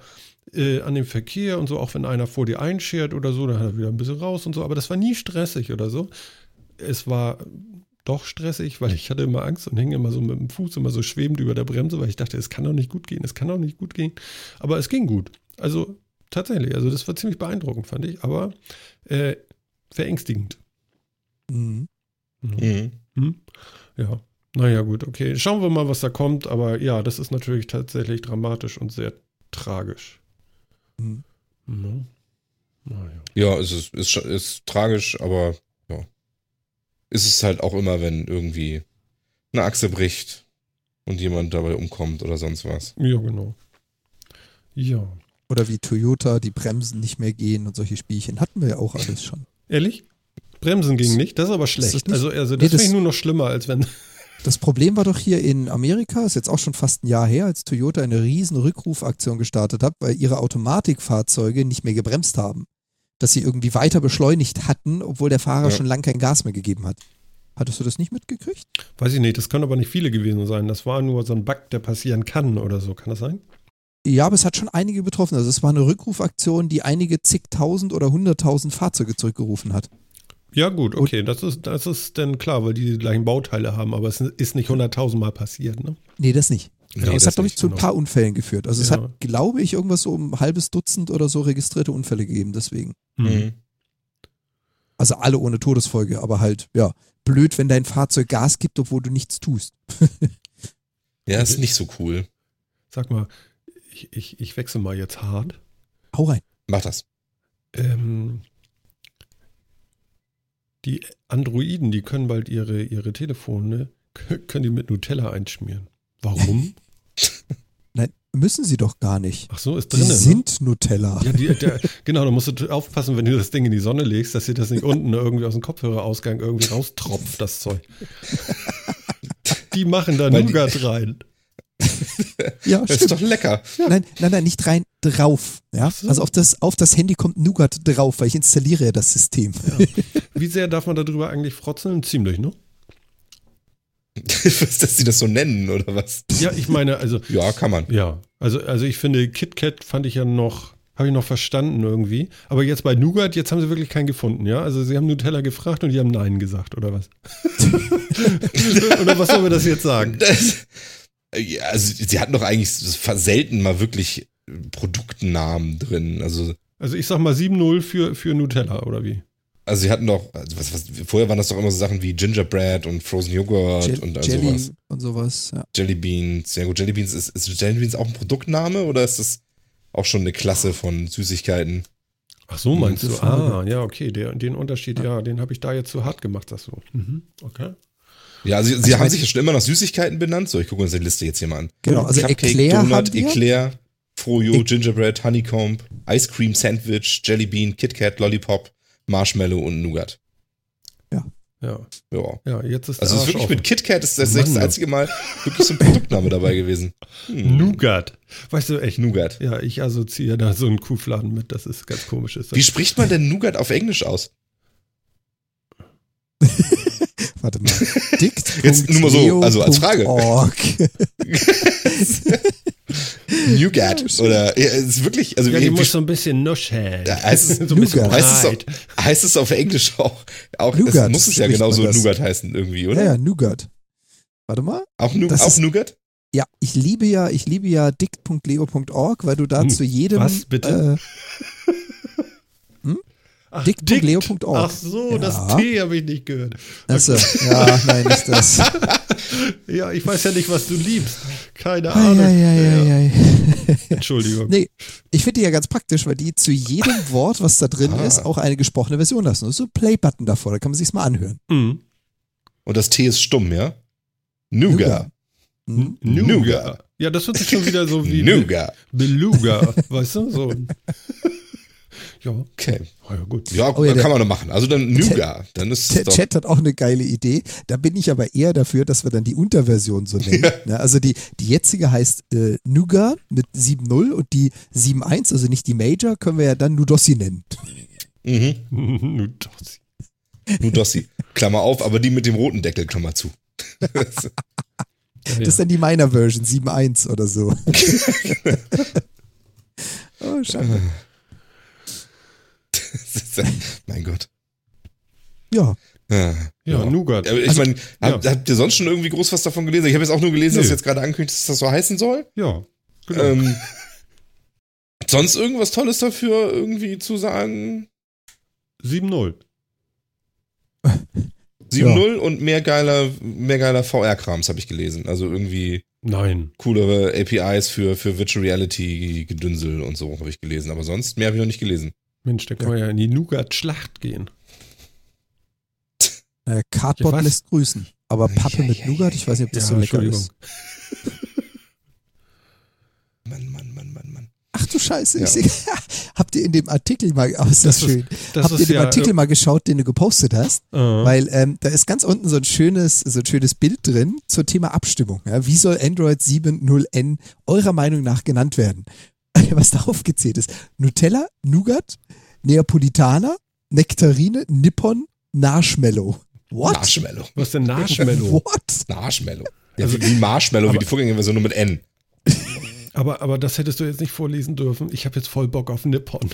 äh, an dem Verkehr und so, auch wenn einer vor dir einschert oder so, dann hat er wieder ein bisschen raus und so, aber das war nie stressig oder so. Es war doch stressig, weil ich hatte immer Angst und hing immer so mit dem Fuß immer so schwebend über der Bremse, weil ich dachte, es kann doch nicht gut gehen, es kann doch nicht gut gehen. Aber es ging gut. Also Tatsächlich, also das war ziemlich beeindruckend, fand ich, aber äh, verängstigend. Mhm. Mhm. Mhm. Ja, naja, gut, okay. Schauen wir mal, was da kommt, aber ja, das ist natürlich tatsächlich dramatisch und sehr tragisch. Mhm. Mhm. Naja. Ja, es ist, ist, ist tragisch, aber. Ist es halt auch immer, wenn irgendwie eine Achse bricht und jemand dabei umkommt oder sonst was. Ja, genau. Ja. Oder wie Toyota, die Bremsen nicht mehr gehen und solche Spielchen. Hatten wir ja auch alles schon. Ehrlich? Bremsen gingen nicht? Das ist aber schlecht. Das also, also das, nee, das finde ich nur noch schlimmer, als wenn. Das Problem war doch hier in Amerika, ist jetzt auch schon fast ein Jahr her, als Toyota eine riesen Rückrufaktion gestartet hat, weil ihre Automatikfahrzeuge nicht mehr gebremst haben. Dass sie irgendwie weiter beschleunigt hatten, obwohl der Fahrer ja. schon lange kein Gas mehr gegeben hat. Hattest du das nicht mitgekriegt? Weiß ich nicht, das können aber nicht viele gewesen sein. Das war nur so ein Bug, der passieren kann oder so. Kann das sein? Ja, aber es hat schon einige betroffen. Also es war eine Rückrufaktion, die einige zigtausend oder hunderttausend Fahrzeuge zurückgerufen hat. Ja, gut, okay, das ist, das ist dann klar, weil die die gleichen Bauteile haben, aber es ist nicht hunderttausend Mal passiert, ne? Nee, das nicht. Aber es hat, glaube ich, zu ein genau. paar Unfällen geführt. Also es hat, glaube ich, irgendwas so um ein halbes Dutzend oder so registrierte Unfälle gegeben, deswegen. Mhm. Also alle ohne Todesfolge, aber halt, ja, blöd, wenn dein Fahrzeug Gas gibt, obwohl du nichts tust. ja, ist nicht so cool. Sag mal, ich, ich, ich wechsle mal jetzt hart. Hau rein. Mach das. Ähm, die Androiden, die können bald ihre, ihre Telefone, können die mit Nutella einschmieren. Warum? Nein, müssen sie doch gar nicht. Ach so, ist drin. Die ne? sind Nutella. Ja, die, der, genau, da musst du aufpassen, wenn du das Ding in die Sonne legst, dass dir das nicht unten irgendwie aus dem Kopfhörerausgang irgendwie raustropft, das Zeug. Die machen da Nougat rein ja, das ist doch lecker. Ja. Nein, nein, nein, nicht rein drauf. Ja? So. Also auf das, auf das Handy kommt Nougat drauf, weil ich installiere ja das System. Ja. Wie sehr darf man darüber eigentlich frotzeln? Ziemlich, ne? Dass sie das so nennen, oder was? Ja, ich meine, also. Ja, kann man. Ja, also, also ich finde, KitKat fand ich ja noch, habe ich noch verstanden irgendwie. Aber jetzt bei Nougat, jetzt haben sie wirklich keinen gefunden, ja? Also sie haben Nutella gefragt und die haben Nein gesagt, oder was? oder was soll man das jetzt sagen? Das, ja, also sie hatten doch eigentlich selten mal wirklich Produktnamen drin. Also, also ich sag mal 7-0 für, für Nutella, oder wie? Also sie hatten doch, also was, was, vorher waren das doch immer so Sachen wie Gingerbread und Frozen Joghurt Je und all Jelly sowas. und sowas, ja. Jelly Beans, ja gut, Jelly Beans, ist, ist Jelly Beans auch ein Produktname oder ist das auch schon eine Klasse von Süßigkeiten? Ach so, meinst du? Ah, ja, okay, der, den Unterschied, ja, den habe ich da jetzt zu hart gemacht, sagst du. Mhm, okay. Ja, also, sie also haben sich ja schon immer nach Süßigkeiten benannt. So, ich gucke uns die Liste jetzt hier mal an. Genau, also Cupcake, Eclair Donut, Eclair, Froyo, Gingerbread, Honeycomb, Ice Cream Sandwich, Jelly Bean, Kit Kat, Lollipop, Marshmallow und Nougat. Ja. Ja. Ja. Ja, jetzt ist Also es ist wirklich offen. mit KitKat ist das, Mann, das einzige Mal wirklich so ein Produktname dabei gewesen. Hm. Nougat. Weißt du, echt. Nougat. Ja, ich assoziiere da so einen Kuhfladen mit. Das ist ganz komisch. Ist. Wie spricht man denn Nougat auf Englisch aus? Warte mal. Dict. Jetzt nur mal so, also als Frage. Nougat. Oder ja, es ist wirklich, also ja, die muss so ein bisschen nuscheln. Ja, heißt es- so ein bisschen Nougat. heißt, es auf, heißt es auf Englisch auch? auch das Nougat muss es ja genauso das. Nougat heißen irgendwie, oder? Ja, ja, Nougat. Warte mal. Auch, nu Das auch ist- Nougat? Ja, ich liebe ja, ich liebe ja dict.leo.org, weil du da Hm, zu jedem was, bitte? Äh, dick.leo.org. Ach so, Ja. das T habe ich nicht gehört. achso, ja, nein, nicht das. Ja, ich weiß ja nicht, was du liebst. Keine Ahnung. Eieieiei. Entschuldigung. Nee, ich finde die ja ganz praktisch, weil die zu jedem Wort, was da drin Ah. ist, auch eine gesprochene Version lassen. Und so Play-Button davor, da kann man sich's mal anhören. Mhm. Und das T ist stumm, ja? Nougat. Hm? Nougat. Ja, das hört sich schon wieder so wie Nougat. Beluga, weißt du? So. Ja, Okay. Ja gut. Ja, Oh ja, kann man noch machen. Also dann Nougat. Dann ist es Der doch. Chat hat auch eine geile Idee. Da bin ich aber eher dafür, dass wir dann die Unterversion so nennen. Ne, also die, die jetzige heißt äh, Nougat mit 7.0 und die 7.1, also nicht die Major, können wir ja dann Nudossi nennen. Mhm. Nun doch, sie- Nudossi. Klammer auf, aber die mit dem roten Deckel, Klammer zu. Ja, Das ist dann die Minor Version, 7.1 oder so. oh, schade. Ja- mein Gott. Ja, Ja. ja, Nougat. Aber ich Also, meine, habt, ja. habt ihr sonst schon irgendwie groß was davon gelesen? Ich habe jetzt auch nur gelesen, dass Nö. jetzt gerade ankündigt, dass das so heißen soll. Ja, genau. Ähm, sonst irgendwas Tolles dafür irgendwie zu sagen? 7-0. 7.0 und mehr geiler, mehr geiler VR-Krams habe ich gelesen. Also irgendwie Nein. coolere APIs für, für Virtual Reality Gedünsel und so habe ich gelesen. Aber sonst mehr habe ich noch nicht gelesen. Mensch, da kann man ja in die Nougat-Schlacht gehen. äh, Cardboard Ja, lässt grüßen. Aber Pappe mit ja, Nougat, ich weiß nicht, ob das so lecker ist. Mann, Mann, Mann, Mann, Mann. Ach du Scheiße, Ja. ich sehe, habt ihr in dem Artikel mal, oh, ist das, Das ist- schön, Das habt ihr ist in dem ja. Artikel mal geschaut, den du gepostet hast? äh, Weil ähm, da ist ganz unten so ein schönes, so ein schönes Bild drin zum Thema Abstimmung. Ja? Wie soll Android 7.0n eurer Meinung nach genannt werden? Was darauf gezählt ist. Nutella, Nougat, Neapolitaner, Nektarine, Nippon, Marshmallow. What? Marshmallow. was denn Marshmallow? What? Marshmallow. Ja, wie, wie Marshmallow, wie die Vorgängerversion nur mit N. Aber, aber das hättest du jetzt nicht vorlesen dürfen. Ich habe jetzt voll Bock auf Nippon.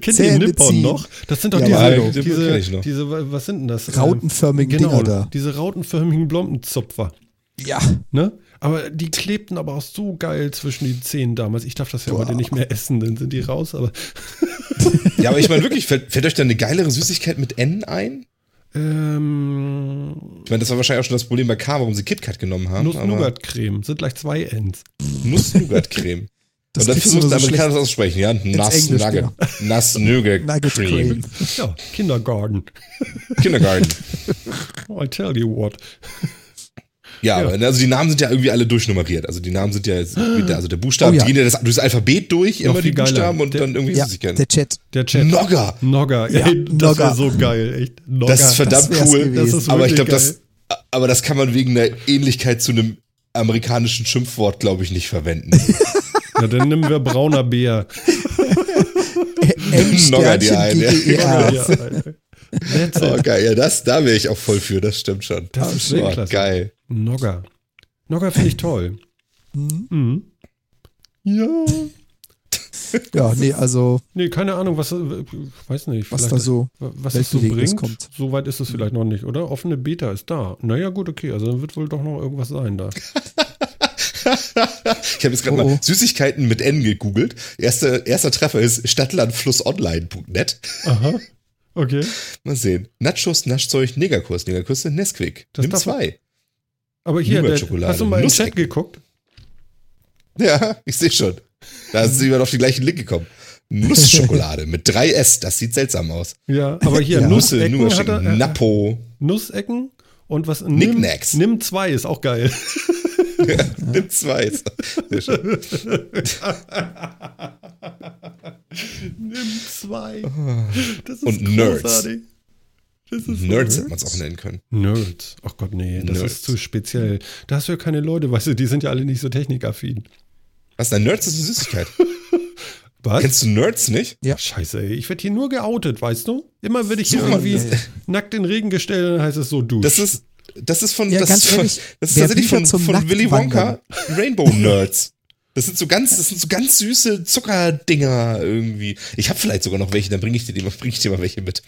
Kennt ihr Nippon ziehen. noch? Das sind doch Ja, diese, aber diese, noch. diese, was sind denn das? Rautenförmigen genau, Dinger da. diese rautenförmigen Blombenzupfer. Ja. Ne? Aber die klebten aber auch so geil zwischen die Zähnen damals. Ich darf das ja Boah. heute nicht mehr essen, dann sind die raus. Aber Ja, aber ich meine wirklich, fällt, fällt euch da eine geilere Süßigkeit mit N ein? ähm, Ich meine, das war wahrscheinlich auch schon das Problem bei K, warum sie KitKat genommen haben. Nuss-Nougat-Creme sind gleich zwei Ends. Nuss-Nougat-Creme. Das Und dann versucht der Amerikaner das aussprechen, ja? Nass Nugget. Nass Nugget. Cream. Ja, Kindergarten. Kindergarten. I tell you what. Ja, Ja. aber also die Namen sind ja irgendwie alle durchnummeriert. Also die Namen sind ja jetzt, also der Buchstabe, Oh ja. die gehen ja das, durchs Alphabet durch, Noch immer die geiler. Buchstaben und Der- dann irgendwie Ja, Süßigkeiten. der Chat. Der Chat. Nogger. Nogger. Ja, Ey, das wäre so geil, echt. Nogger. Das ist verdammt wär's cool. Das ist aber ich glaube, das, aber das kann man wegen der Ähnlichkeit zu einem amerikanischen Schimpfwort, glaube ich, nicht verwenden. Na, dann nehmen wir brauner Bär. Nogger die eine. Oh, it. geil. Ja, das, da wäre ich auch voll für. Das stimmt schon. Das ist oh, Weltklasse. geil. Nogger. Nogger finde ich toll. Hm? Mhm. Ja. Ja, nee, also Nee, keine Ahnung, was, äh, weiß nicht. was da so. was es so Wege es bringt. kommt. So weit ist es vielleicht noch nicht, oder? Offene Beta ist da. Naja, gut, okay. Also dann wird wohl doch noch irgendwas sein da. Ich habe jetzt gerade Oh, oh. mal Süßigkeiten mit N gegoogelt. Erster, erster Treffer ist stadtlandflussonline.net. Aha. Okay. Mal sehen. Nachos, Naschzeug, Negerkurs. Sind Nesquik. Das Nimm zwei. Aber hier, der, hast du mal im Chat geguckt? Ja, ich sehe schon. Da sind wir auf den gleichen Link gekommen. Nussschokolade mit 3S. Das sieht seltsam aus. Ja, aber hier Ja. Nusse, Nussecken, äh, Napo. Nussecken und was? Nimm, Knickknacks. nimm zwei ist auch geil. Nimm zwei. Sehr schön. nimm zwei. Das ist Und Nerds. großartig. So Nerds hätte man es auch nennen können. Nerds. Ach Gott, nee, das Nerds. ist zu speziell. Da hast du ja keine Leute, weißt du, die sind ja alle nicht so technikaffin. Was, dein Nerds ist eine Süßigkeit. Was? Kennst du Nerds nicht? Ja. Scheiße, ey. Ich werde hier nur geoutet, weißt du? Immer werde ich hier irgendwie nackt in den Regen gestellt, dann heißt es so du. Das ist, das ist von, Ja, das ganz ist von, ehrlich, das ist tatsächlich von, zum von Willy Wonka Rainbow Nerds. Das sind so ganz, das sind so ganz süße Zuckerdinger irgendwie. Ich habe vielleicht sogar noch welche, dann bringe ich dir, die mal- bring ich dir mal welche mit.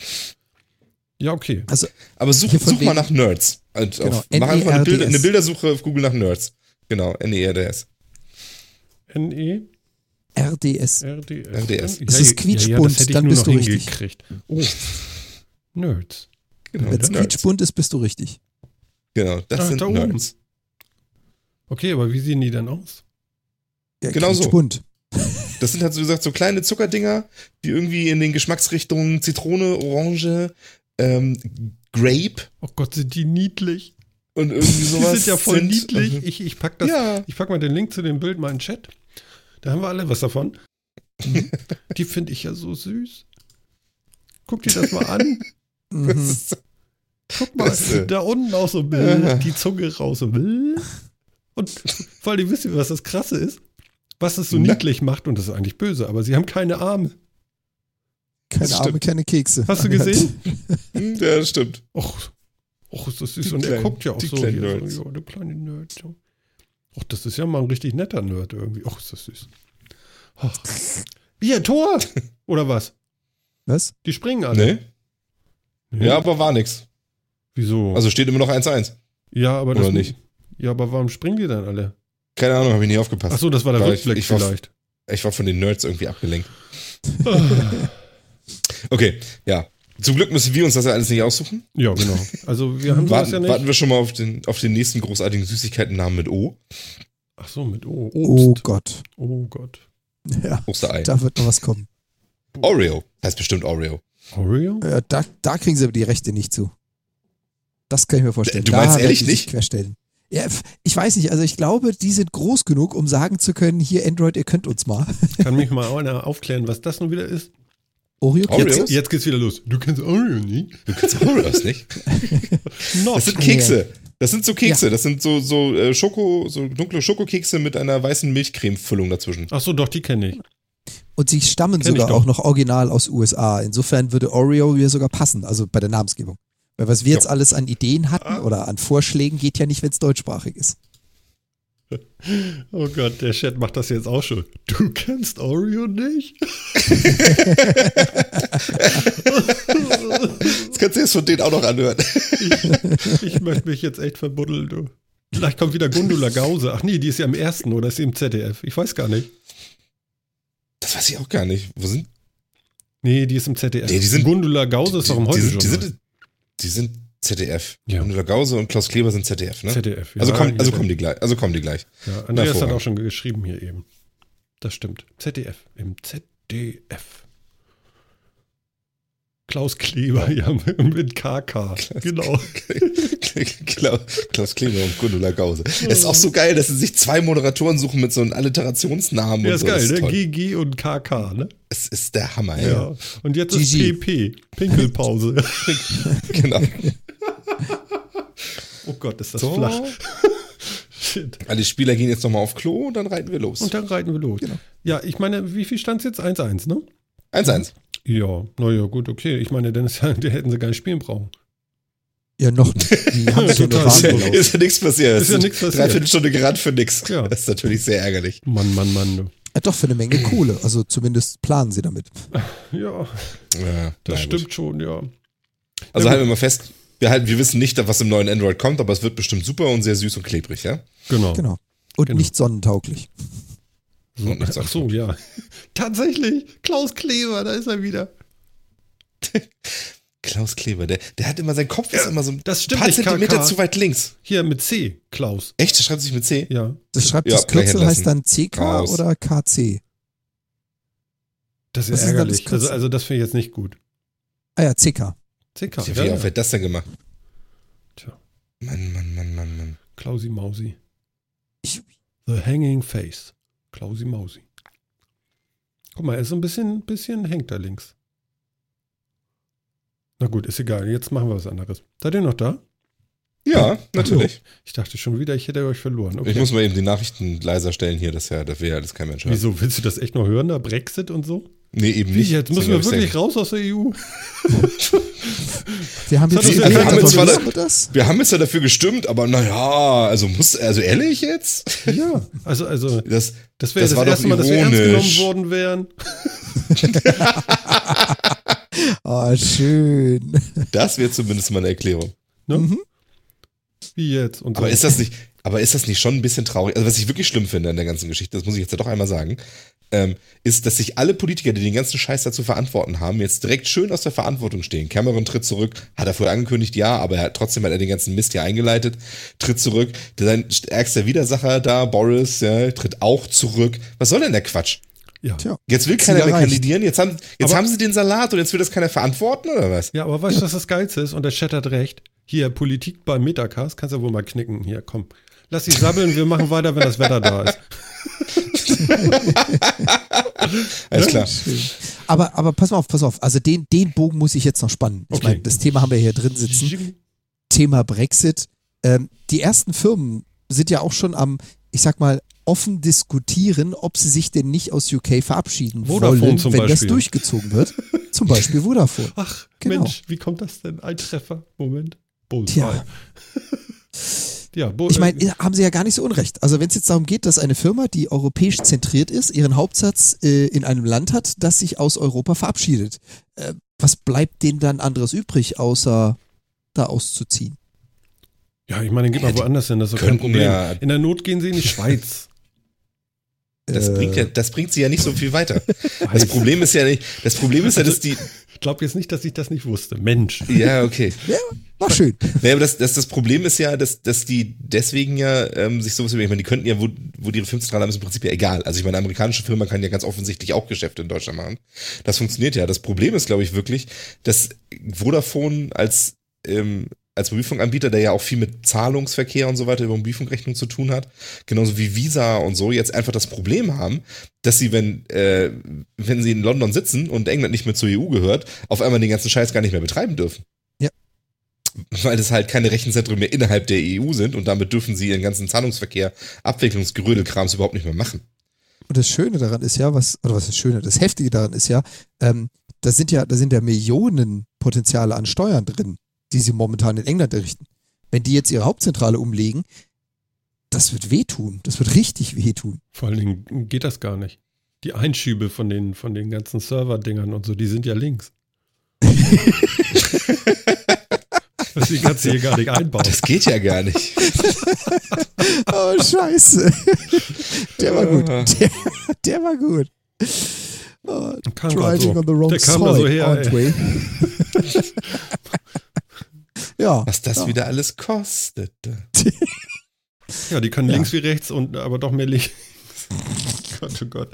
ja, okay. Also, Aber such, von such mal nach Nerds. Genau, auf, mach einfach eine. Bilder, eine Bildersuche auf Google nach Nerds. Genau, NERDS. N-E? RDS. RDS. RDS. Es ist quietschbunt, das hätte ich dann bist du richtig. Oh. Nerds. Genau, Wenn es quietschbunt ist, bist du richtig. Genau, das Ah, sind da oben. Nerds. Okay, aber wie sehen die denn aus? Ja, Genau so. quietschbunt. Das sind halt so gesagt so kleine Zuckerdinger, die irgendwie in den Geschmacksrichtungen Zitrone, Orange, ähm, Grape Oh Gott, sind die niedlich. und irgendwie Die sowas. sind ja voll sind. niedlich. Ich, ich pack das, Ja. ich pack mal den Link zu dem Bild mal in den Chat. Da haben wir alle was davon. Die finde ich ja so süß. Guck dir das mal an. Mhm. Guck mal, Das, äh, da unten auch so die Zunge raus. So. Und vor allem wisst ihr, was das Krasse ist? Was es so Na. niedlich macht, und das ist eigentlich böse, aber sie haben keine Arme. Keine Das Arme, stimmt. keine Kekse. Hast du gesehen? Ja, das stimmt. Och, och, ist das süß. Die Und er kleinen- guckt ja auch so kleinen hier. So, ja, der kleine Nerd. Och, das ist ja mal ein richtig netter Nerd irgendwie. Och, ist das süß. Ach. Hier, Tor! Oder was? Was? Die springen alle. Nee. Ja, aber war nix. Wieso? Also steht immer noch 1-1. ja, aber oder das, nicht? Ja, aber warum springen die dann alle? Keine Ahnung, habe ich nie aufgepasst. Ach so, das war der Rückblick war- vielleicht. Ich war von den Nerds irgendwie abgelenkt. Okay, ja. Zum Glück müssen wir uns das ja alles nicht aussuchen. ja, genau. Also wir haben Warten, ja nicht. warten wir schon mal auf den, auf den nächsten großartigen Süßigkeitennamen mit O. Ach so, mit O. Oh Obst. Gott. Oh Gott. Ja, Osterei. da wird noch was kommen. Oreo. Heißt bestimmt Oreo. Oreo? Ja, da, da kriegen sie aber die Rechte nicht zu. Das kann ich mir vorstellen. Du da meinst werden ehrlich nicht? Querstellen. Ja, ich weiß nicht, also ich glaube, die sind groß genug, um sagen zu können, hier Android, ihr könnt uns mal. Kann mich mal einer aufklären, was das nun wieder ist? Oreo Oreos? Jetzt, jetzt geht's wieder los. Du kennst Oreo nicht? Du kennst Oreos nicht? Das sind Kekse. Das sind so Kekse. Das sind so, so äh, Schoko, so dunkle Schokokekse mit einer weißen Milchcreme-Füllung dazwischen. Ach so, doch, die kenne ich. Und sie stammen Kenn sogar auch noch original aus USA. Insofern würde Oreo hier sogar passen, also bei der Namensgebung. Weil was wir jetzt Ja. alles an Ideen hatten oder an Vorschlägen, geht ja nicht, wenn es deutschsprachig ist. Oh Gott, der Chat macht das jetzt auch schon. Du kennst Oreo nicht? Das kannst du jetzt von denen auch noch anhören. Ich möchte mich jetzt echt verbuddeln, du. Vielleicht kommt wieder Gundula Gause. Ach nee, die ist ja im ersten oder ist sie im ZDF? Ich weiß gar nicht. Das weiß ich auch gar nicht. Wo sind Nee, die ist im ZDF. Nee, die sind- Gundula Gause ist doch im heute die, die, sind, die sind ZDF. Ja. Und Gause und Klaus Kleber sind ZDF, ne? ZDF. Ja, also, kommen, also kommen die gleich. Also kommen die gleich. Ja, Andreas hat auch schon geschrieben hier eben. Das stimmt. ZDF. Im ZDF. Klaus Kleber, ja, mit KK. Genau. Klaus, Kleber und Gundula Gause. Es ist auch so geil, dass sie sich zwei Moderatoren suchen mit so einem Alliterationsnamen. Ja, und ist so. geil, ne? toll. GG und KK, ne? Es ist der Hammer, Ja. ja. Und jetzt GG. ist PP. Pinkelpause. genau. oh Gott, ist das So. flach. Shit. Alle Spieler gehen jetzt nochmal auf Klo und dann reiten wir los. Und dann reiten wir los. Genau. Ja, ich meine, wie viel stand es jetzt? 1-1, ne? 1-1. Ja, naja, gut, okay. Ich meine, dann ist ja, der hätten sie gar nicht spielen brauchen. Ja, noch nicht. Die haben so eine Total. Ist ja, ist ja nichts passiert. Ist ja nichts passiert. Dreiviertel Stunde gerannt für nix. Ja. Das ist natürlich sehr ärgerlich. Mann, Mann, Mann. Ja, doch, für eine Menge Kohle. Also zumindest planen sie damit. Ja, Ja, das stimmt gut. schon, ja. Also Ja, halten wir mal fest, wir, halten, wir wissen nicht, was im neuen Android kommt, aber es wird bestimmt super und sehr süß und klebrig, ja? Genau. Genau. Und Genau. nicht sonnentauglich. So, Und nichts ach so, ja. Tatsächlich, Klaus Kleber, da ist er wieder. Klaus Kleber, der, der hat immer, sein Kopf ist immer so ein Das stimmt paar nicht, Zentimeter KK. zu weit links. Hier mit C, Klaus. Echt? Der schreibt sich mit C? Ja. Das schreibt Ja, das Kürzel heißt dann CK Raus. oder KC? Das Was ist ist denn ärgerlich. das also, Kürzel? also das finde ich jetzt nicht gut. Ah ja, CK. CK. Wie Ja, ja. hat das denn gemacht? Tja, Mann, Mann, Mann, Mann, Mann. Klausi Mausi. Ich, The Hanging Face. Klausi Mausi. Guck mal, er ist so ein bisschen, bisschen hängt da links. Na gut, ist egal. Jetzt machen wir was anderes. Seid ihr noch da? Ja, natürlich. Ich dachte schon wieder, ich hätte euch verloren. Okay. Ich muss mal eben die Nachrichten leiser stellen hier, das, ja, das will ja alles kein Mensch hören. Wieso, willst du das echt noch hören, da Brexit und so? Nee, eben Wie, nicht. jetzt müssen wir wirklich raus aus der EU? Wir haben Das jetzt hat alle keiner davon zwar- das? Wir haben jetzt ja dafür gestimmt, aber naja, also muss, also ehrlich jetzt? Ja, also, also Das, das wäre Das das, doch erste Mal, dass wir ernst genommen worden wären. Oh, schön. das wäre zumindest mal eine Erklärung. Ne? Mhm. Wie jetzt? Und so. Aber ist das nicht, aber ist das nicht schon ein bisschen traurig? Also was ich wirklich schlimm finde an der ganzen Geschichte, das muss ich jetzt ja doch einmal sagen, ähm, ist, dass sich alle Politiker, die den ganzen Scheiß dazu verantworten haben, jetzt direkt schön aus der Verantwortung stehen. Cameron tritt zurück, hat er vorher angekündigt, ja, aber er hat trotzdem hat er den ganzen Mist hier eingeleitet, tritt zurück. Sein stärkster Widersacher da, Boris, ja, tritt auch zurück. Was soll denn der Quatsch? Ja. Tja. Jetzt will keiner mehr kandidieren, jetzt haben, jetzt Aber- haben sie den Salat und jetzt will das keiner verantworten, oder was? ja, aber weißt du, was das Geilste ist? Und der Chat hat recht. Hier, Politik beim Metacast, kannst du wohl mal knicken. Hier, komm. Lass sie sabbeln, wir machen weiter, wenn das Wetter da ist. Alles klar. Aber, aber pass mal auf, pass auf. Also den, den Bogen muss ich jetzt noch spannen. Ich Okay. meine, das Thema haben wir hier drin sitzen. Thema Brexit. Ähm, die ersten Firmen sind ja auch schon am, ich sag mal, offen diskutieren, ob sie sich denn nicht aus UK verabschieden Vodafone wollen, wenn das Beispiel. durchgezogen wird. zum Beispiel Vodafone. Ach, Genau. Mensch, wie kommt das denn? Ein Treffer. Moment. Bullseye. Tja. ja, Bull Ich meine, haben sie ja gar nicht so unrecht. Also wenn es jetzt darum geht, dass eine Firma, die europäisch zentriert ist, ihren Hauptsatz äh, in einem Land hat, das sich aus Europa verabschiedet, äh, was bleibt denen dann anderes übrig, außer da auszuziehen? ja, ich meine, dann geht mal woanders hin, das ist doch kein Problem. ja- In der Not gehen sie in die Schweiz. Das Äh, bringt ja, das bringt sie ja nicht so viel weiter. Das Problem ist ja nicht, das Problem ist ja, dass die, Ich glaube jetzt nicht, dass ich das nicht wusste. Mensch. ja, okay. Ja, war schön. Naja, aber das, das, das Problem ist ja, dass, dass die deswegen ja ähm, sich sowas überlegen. Ich meine, die könnten ja, wo, wo die ihre Filmzentrale haben, ist im Prinzip ja egal. Also ich meine, eine amerikanische Firma kann ja ganz offensichtlich auch Geschäfte in Deutschland machen. Das funktioniert ja. Das Problem ist, glaube ich, wirklich, dass Vodafone als, ähm, als Mobilfunkanbieter, der ja auch viel mit Zahlungsverkehr und so weiter über Mobilfunkrechnung zu tun hat, genauso wie Visa und so, jetzt einfach das Problem haben, dass sie, wenn, äh, wenn sie in London sitzen und England nicht mehr zur EU gehört, auf einmal den ganzen Scheiß gar nicht mehr betreiben dürfen. Weil es halt keine Rechenzentren mehr innerhalb der EU sind und damit dürfen sie ihren ganzen Zahlungsverkehr, Abwicklungsgerödelkrams überhaupt nicht mehr machen. Und das Schöne daran ist ja, was, oder was das Schöne, das Heftige daran ist ja, ähm, da sind ja, da sind ja Millionen Potenziale an Steuern drin, die sie momentan in England errichten. Wenn die jetzt ihre Hauptzentrale umlegen, das wird wehtun. Das wird richtig wehtun. Vor allen Dingen geht das gar nicht. Die Einschübe von den, von den ganzen Server-Dingern und so, die sind ja links. Deswegen kannst du hier gar nicht einbauen. Das geht ja gar nicht. Oh, scheiße. Der war gut. Ah. Der, der war gut. Oh, driving so. on the wrong Der kam side, da so her, aren't ey. we? ja. Was das ja. wieder alles kostet. Ja, die können Ja. links wie rechts und aber doch mehr links. Gott, oh Gott.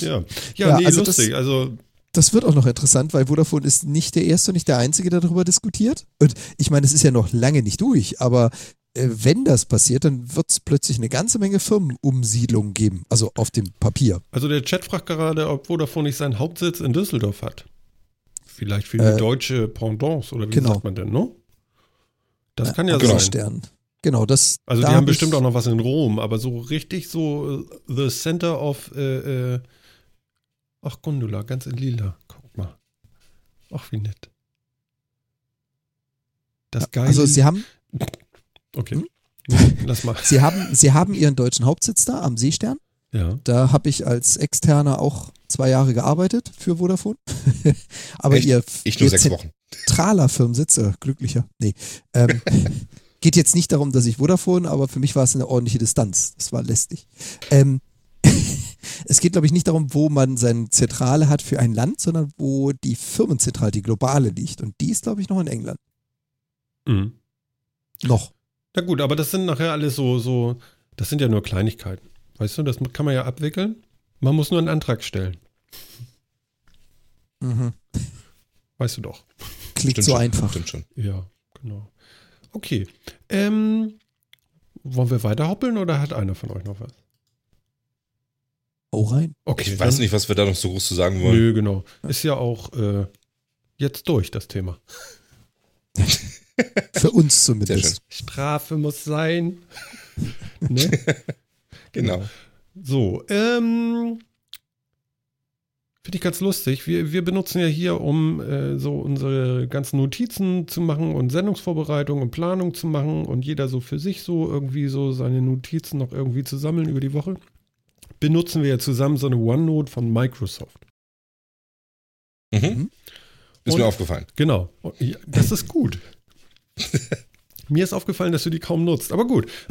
Ja, ja, Ja, nee, also das- lustig. also, Das wird auch noch interessant, weil Vodafone ist nicht der Erste und nicht der Einzige, der darüber diskutiert. Und ich meine, es ist ja noch lange nicht durch, aber äh, wenn das passiert, dann wird es plötzlich eine ganze Menge Firmenumsiedlungen geben. Also auf dem Papier. also der Chat fragt gerade, ob Vodafone nicht seinen Hauptsitz in Düsseldorf hat. Vielleicht für die Äh, deutsche Pendants oder wie genau. sagt man denn, ne? Das kann ja sein. Stern. Genau, das. Also die haben hab bestimmt auch noch was in Rom, aber so richtig so äh, the center of äh, äh, ach Gundula, ganz in lila. Guck mal. Ach, wie nett. Das geile. Also sie haben, okay. Hm? Lass mal. sie haben, sie haben ihren deutschen Hauptsitz da am Seestern. Ja. Da habe ich als Externer auch zwei Jahre gearbeitet für Vodafone. aber Echt? ihr, Ich nur ihr sechs Wochen. zentraler Firmensitz, äh, glücklicher, nee, ähm, geht jetzt nicht darum, dass ich Vodafone, aber für mich war es eine ordentliche Distanz. Das war lästig. Ähm, es geht, glaube ich, nicht darum, wo man seine Zentrale hat für ein Land, sondern wo die Firmenzentrale, die globale liegt. Und die ist, glaube ich, noch in England. Mhm. Noch. Na gut, aber das sind nachher alles so, so, das sind ja nur Kleinigkeiten. Weißt du, das kann man ja abwickeln. Man muss nur einen Antrag stellen. Mhm. Weißt du doch. Klingt Stimmt so schon, einfach. Stimmt schon. Ja, genau. Okay. Ähm, wollen wir weiter hoppeln oder hat einer von euch noch was? Oh rein. Okay. Ich weiß nicht, was wir da noch so groß zu sagen wollen. Nö, genau. Ist ja auch äh, jetzt durch, das Thema. Für uns zumindest. Strafe muss sein. ne? Genau. So, ähm, finde ich ganz lustig. Wir, wir benutzen ja hier, um äh, so unsere ganzen Notizen zu machen und Sendungsvorbereitung und Planung zu machen und jeder so für sich so irgendwie so seine Notizen noch irgendwie zu sammeln über die Woche. Benutzen wir ja zusammen so eine OneNote von Microsoft. Mhm. Ist Und- mir aufgefallen. Genau. Ja, Das ist gut. Mir ist aufgefallen, dass du die kaum nutzt, aber gut.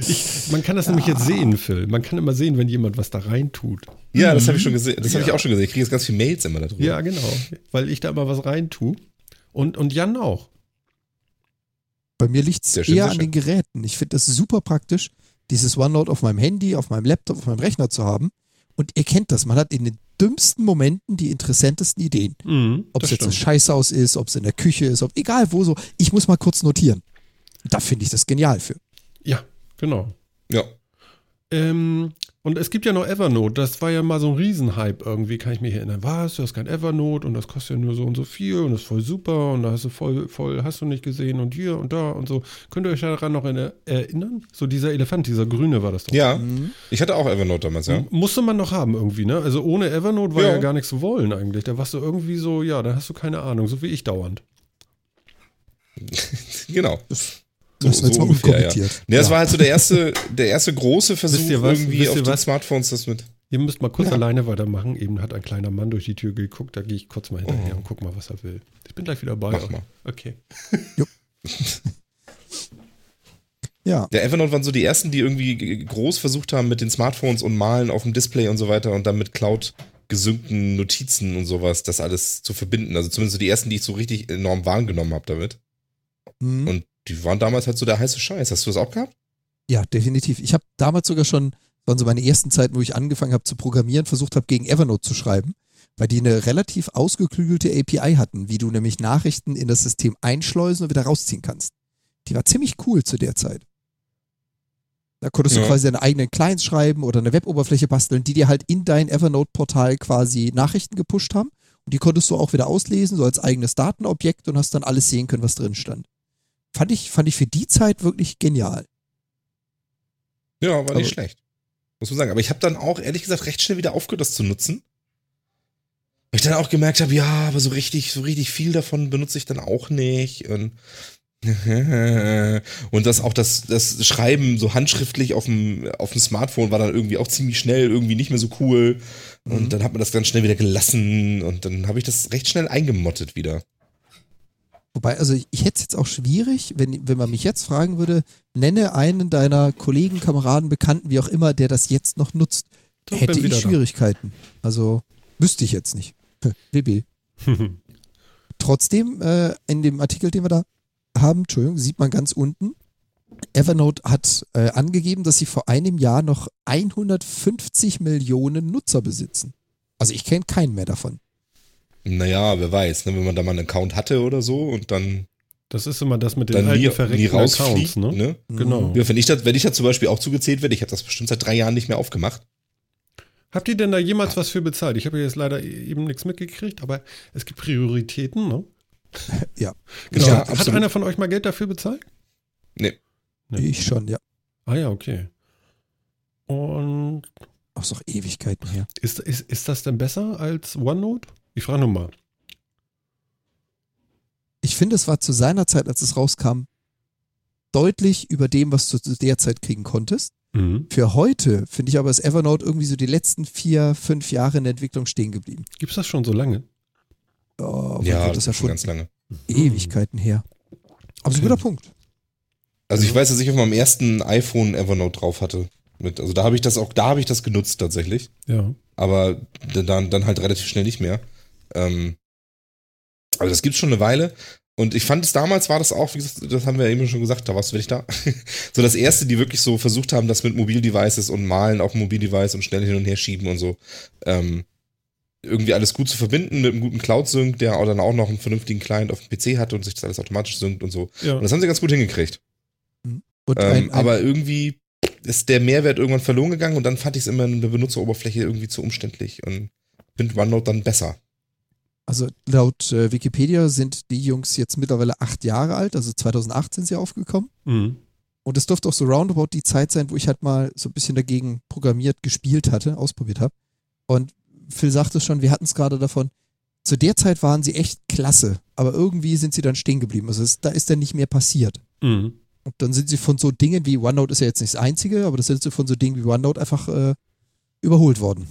ich, man kann das nämlich jetzt sehen, Phil. Man kann immer sehen, wenn jemand was da rein tut. Ja, das habe ich schon gesehen. Das habe ich Ja. auch schon gesehen. Ich kriege jetzt ganz viele Mails immer darüber. Ja, genau. Weil ich da immer was rein tue. Und, und Jan auch. Bei mir liegt es eher sehr an den Geräten. Ich finde das super praktisch, dieses OneNote auf meinem Handy, auf meinem Laptop, auf meinem Rechner zu haben. Und ihr kennt das, man hat in den dümmsten Momenten die interessantesten Ideen. Mhm, Ob es jetzt ein. Scheißhaus ist, ob es in der Küche ist, ob egal wo so. Ich muss mal kurz notieren. Da finde ich das genial für. Ja, genau. Ja. Ähm, und es gibt ja noch Evernote. Das war ja mal so ein Riesenhype irgendwie, kann ich mich erinnern. Was? Du hast kein Evernote und das kostet ja nur so und so viel und das ist voll super und da hast du voll, voll, hast du nicht gesehen und hier und da und so. Könnt ihr euch daran noch in- erinnern? So dieser Elefant, dieser grüne war das doch. Ja. Ich hatte auch Evernote damals, ja. Musste man noch haben irgendwie, ne? Also ohne Evernote war ja, Ja. gar nichts zu wollen eigentlich. Da warst du irgendwie so, ja, da hast du keine Ahnung, so wie ich dauernd. Genau. Das ist jetzt mal ungefähr. Ja, das Ja. war halt so der erste, der erste große Versuch was? irgendwie auf was? Smartphones das mit. Ihr müsst mal kurz Ja. alleine weitermachen. Eben hat ein kleiner Mann durch die Tür geguckt. Da gehe ich kurz mal hinterher Oh. und guck mal, was er will. Ich bin gleich wieder bei Mach euch. mal. Okay. Ja, Der Evernote waren so die ersten, die irgendwie groß versucht haben mit den Smartphones und Malen auf dem Display und so weiter und dann mit Cloud gesynkten Notizen und sowas, das alles zu verbinden. Also zumindest so die ersten, die ich so richtig enorm wahrgenommen habe damit. Mhm. Und die waren damals halt so der heiße Scheiß. Hast du das auch gehabt? ja definitiv. Ich habe damals sogar schon, das waren so meine ersten Zeiten, wo ich angefangen habe zu programmieren, versucht habe, gegen Evernote zu schreiben, weil die eine relativ ausgeklügelte API hatten, wie du nämlich Nachrichten in das System einschleusen und wieder rausziehen kannst. Die war ziemlich cool zu der Zeit. Da konntest du Ja. quasi deine eigenen Clients schreiben oder eine Weboberfläche basteln, die dir halt in dein Evernote-Portal quasi Nachrichten gepusht haben. Und die konntest du auch wieder auslesen, so als eigenes Datenobjekt und hast dann alles sehen können, was drin stand. Fand ich, fand ich für die Zeit wirklich genial. Ja, war nicht Aber- schlecht. Muss man sagen. Aber ich habe dann auch, ehrlich gesagt, recht schnell wieder aufgehört, das zu nutzen. Weil ich dann auch gemerkt habe, ja, aber so richtig, so richtig viel davon benutze ich dann auch nicht. Und, und das auch das, das Schreiben so handschriftlich auf dem, auf dem Smartphone war dann irgendwie auch ziemlich schnell, irgendwie nicht mehr so cool. Und Mhm. dann hat man das ganz schnell wieder gelassen und dann habe ich das recht schnell eingemottet wieder. Wobei, also ich, ich hätte es jetzt auch schwierig, wenn, wenn man mich jetzt fragen würde, nenne einen deiner Kollegen, Kameraden, Bekannten, wie auch immer, der das jetzt noch nutzt, So, hätte ich da. Schwierigkeiten. Also wüsste ich jetzt nicht. WB. Trotzdem, äh, in dem Artikel, den wir da haben, Entschuldigung, sieht man ganz unten, Evernote hat äh, angegeben, dass sie vor einem Jahr noch 150 Millionen Nutzer besitzen. Also ich kenne keinen mehr davon. Naja, wer weiß, ne, wenn man da mal einen Account hatte oder so und dann, Das ist immer das mit den dann nie, alten nie rausfliegt. Accounts, ne? ne? Genau. Ja, wenn ich, das, wenn ich da zum Beispiel auch zugezählt werde, ich habe das bestimmt seit drei Jahren nicht mehr aufgemacht. Habt ihr denn da jemals was für bezahlt? Ich habe jetzt leider eben nichts mitgekriegt, aber es gibt Prioritäten, ne? Ja. Genau. Ja, Hat absolut. einer von euch mal Geld dafür bezahlt? Nee. Nee. Ich schon, ja. Ah ja, okay. Und Auch so Ewigkeiten her. ist, ist, ist das denn besser als OneNote? Ich frage nur mal. ich finde, es war zu seiner Zeit, als es rauskam, deutlich über dem, was du zu der Zeit kriegen konntest. Mhm. Für heute finde ich aber, ist Evernote irgendwie so die letzten vier, fünf Jahre in der Entwicklung stehen geblieben. Gibt es das schon so lange? Oh, ja, das ist schon erfunden? ganz lange. Ewigkeiten her. Aber ist ein Okay. guter Punkt. Also ich weiß, dass ich auf meinem ersten iPhone Evernote drauf hatte. Mit, also da habe ich das auch, da habe ich das genutzt tatsächlich. Ja. Aber dann, dann halt relativ schnell nicht mehr. Ähm, also das gibt's schon eine Weile. Und ich fand es damals war das auch, wie gesagt, das haben wir ja eben schon gesagt, da warst du wirklich da. so das erste, die wirklich so versucht haben, das mit Mobildevices und Malen auf dem Mobildevice und schnell hin und her schieben und so, ähm, irgendwie alles gut zu verbinden mit einem guten Cloud-Sync, der auch dann auch noch einen vernünftigen Client auf dem PC hat und sich das alles automatisch synkt und so. ja. Und das haben sie ganz gut hingekriegt. Ähm, ein, ein, aber irgendwie ist der Mehrwert irgendwann verloren gegangen und dann fand ich es immer in der Benutzeroberfläche irgendwie zu umständlich und finde OneNote dann besser. Also laut äh, Wikipedia sind die Jungs jetzt mittlerweile acht Jahre alt, also 2008 sind sie aufgekommen. Mhm. Und es dürfte auch so roundabout die Zeit sein, wo ich halt mal so ein bisschen dagegen programmiert, gespielt hatte, ausprobiert habe. Und Phil sagte schon, wir hatten es gerade davon, zu der Zeit waren sie echt klasse, aber irgendwie sind sie dann stehen geblieben. Also es, da ist dann nicht mehr passiert. Mhm. Und dann sind sie von so Dingen wie OneNote ist ja jetzt nicht das einzige, aber das sind sie von so Dingen wie OneNote einfach äh, überholt worden.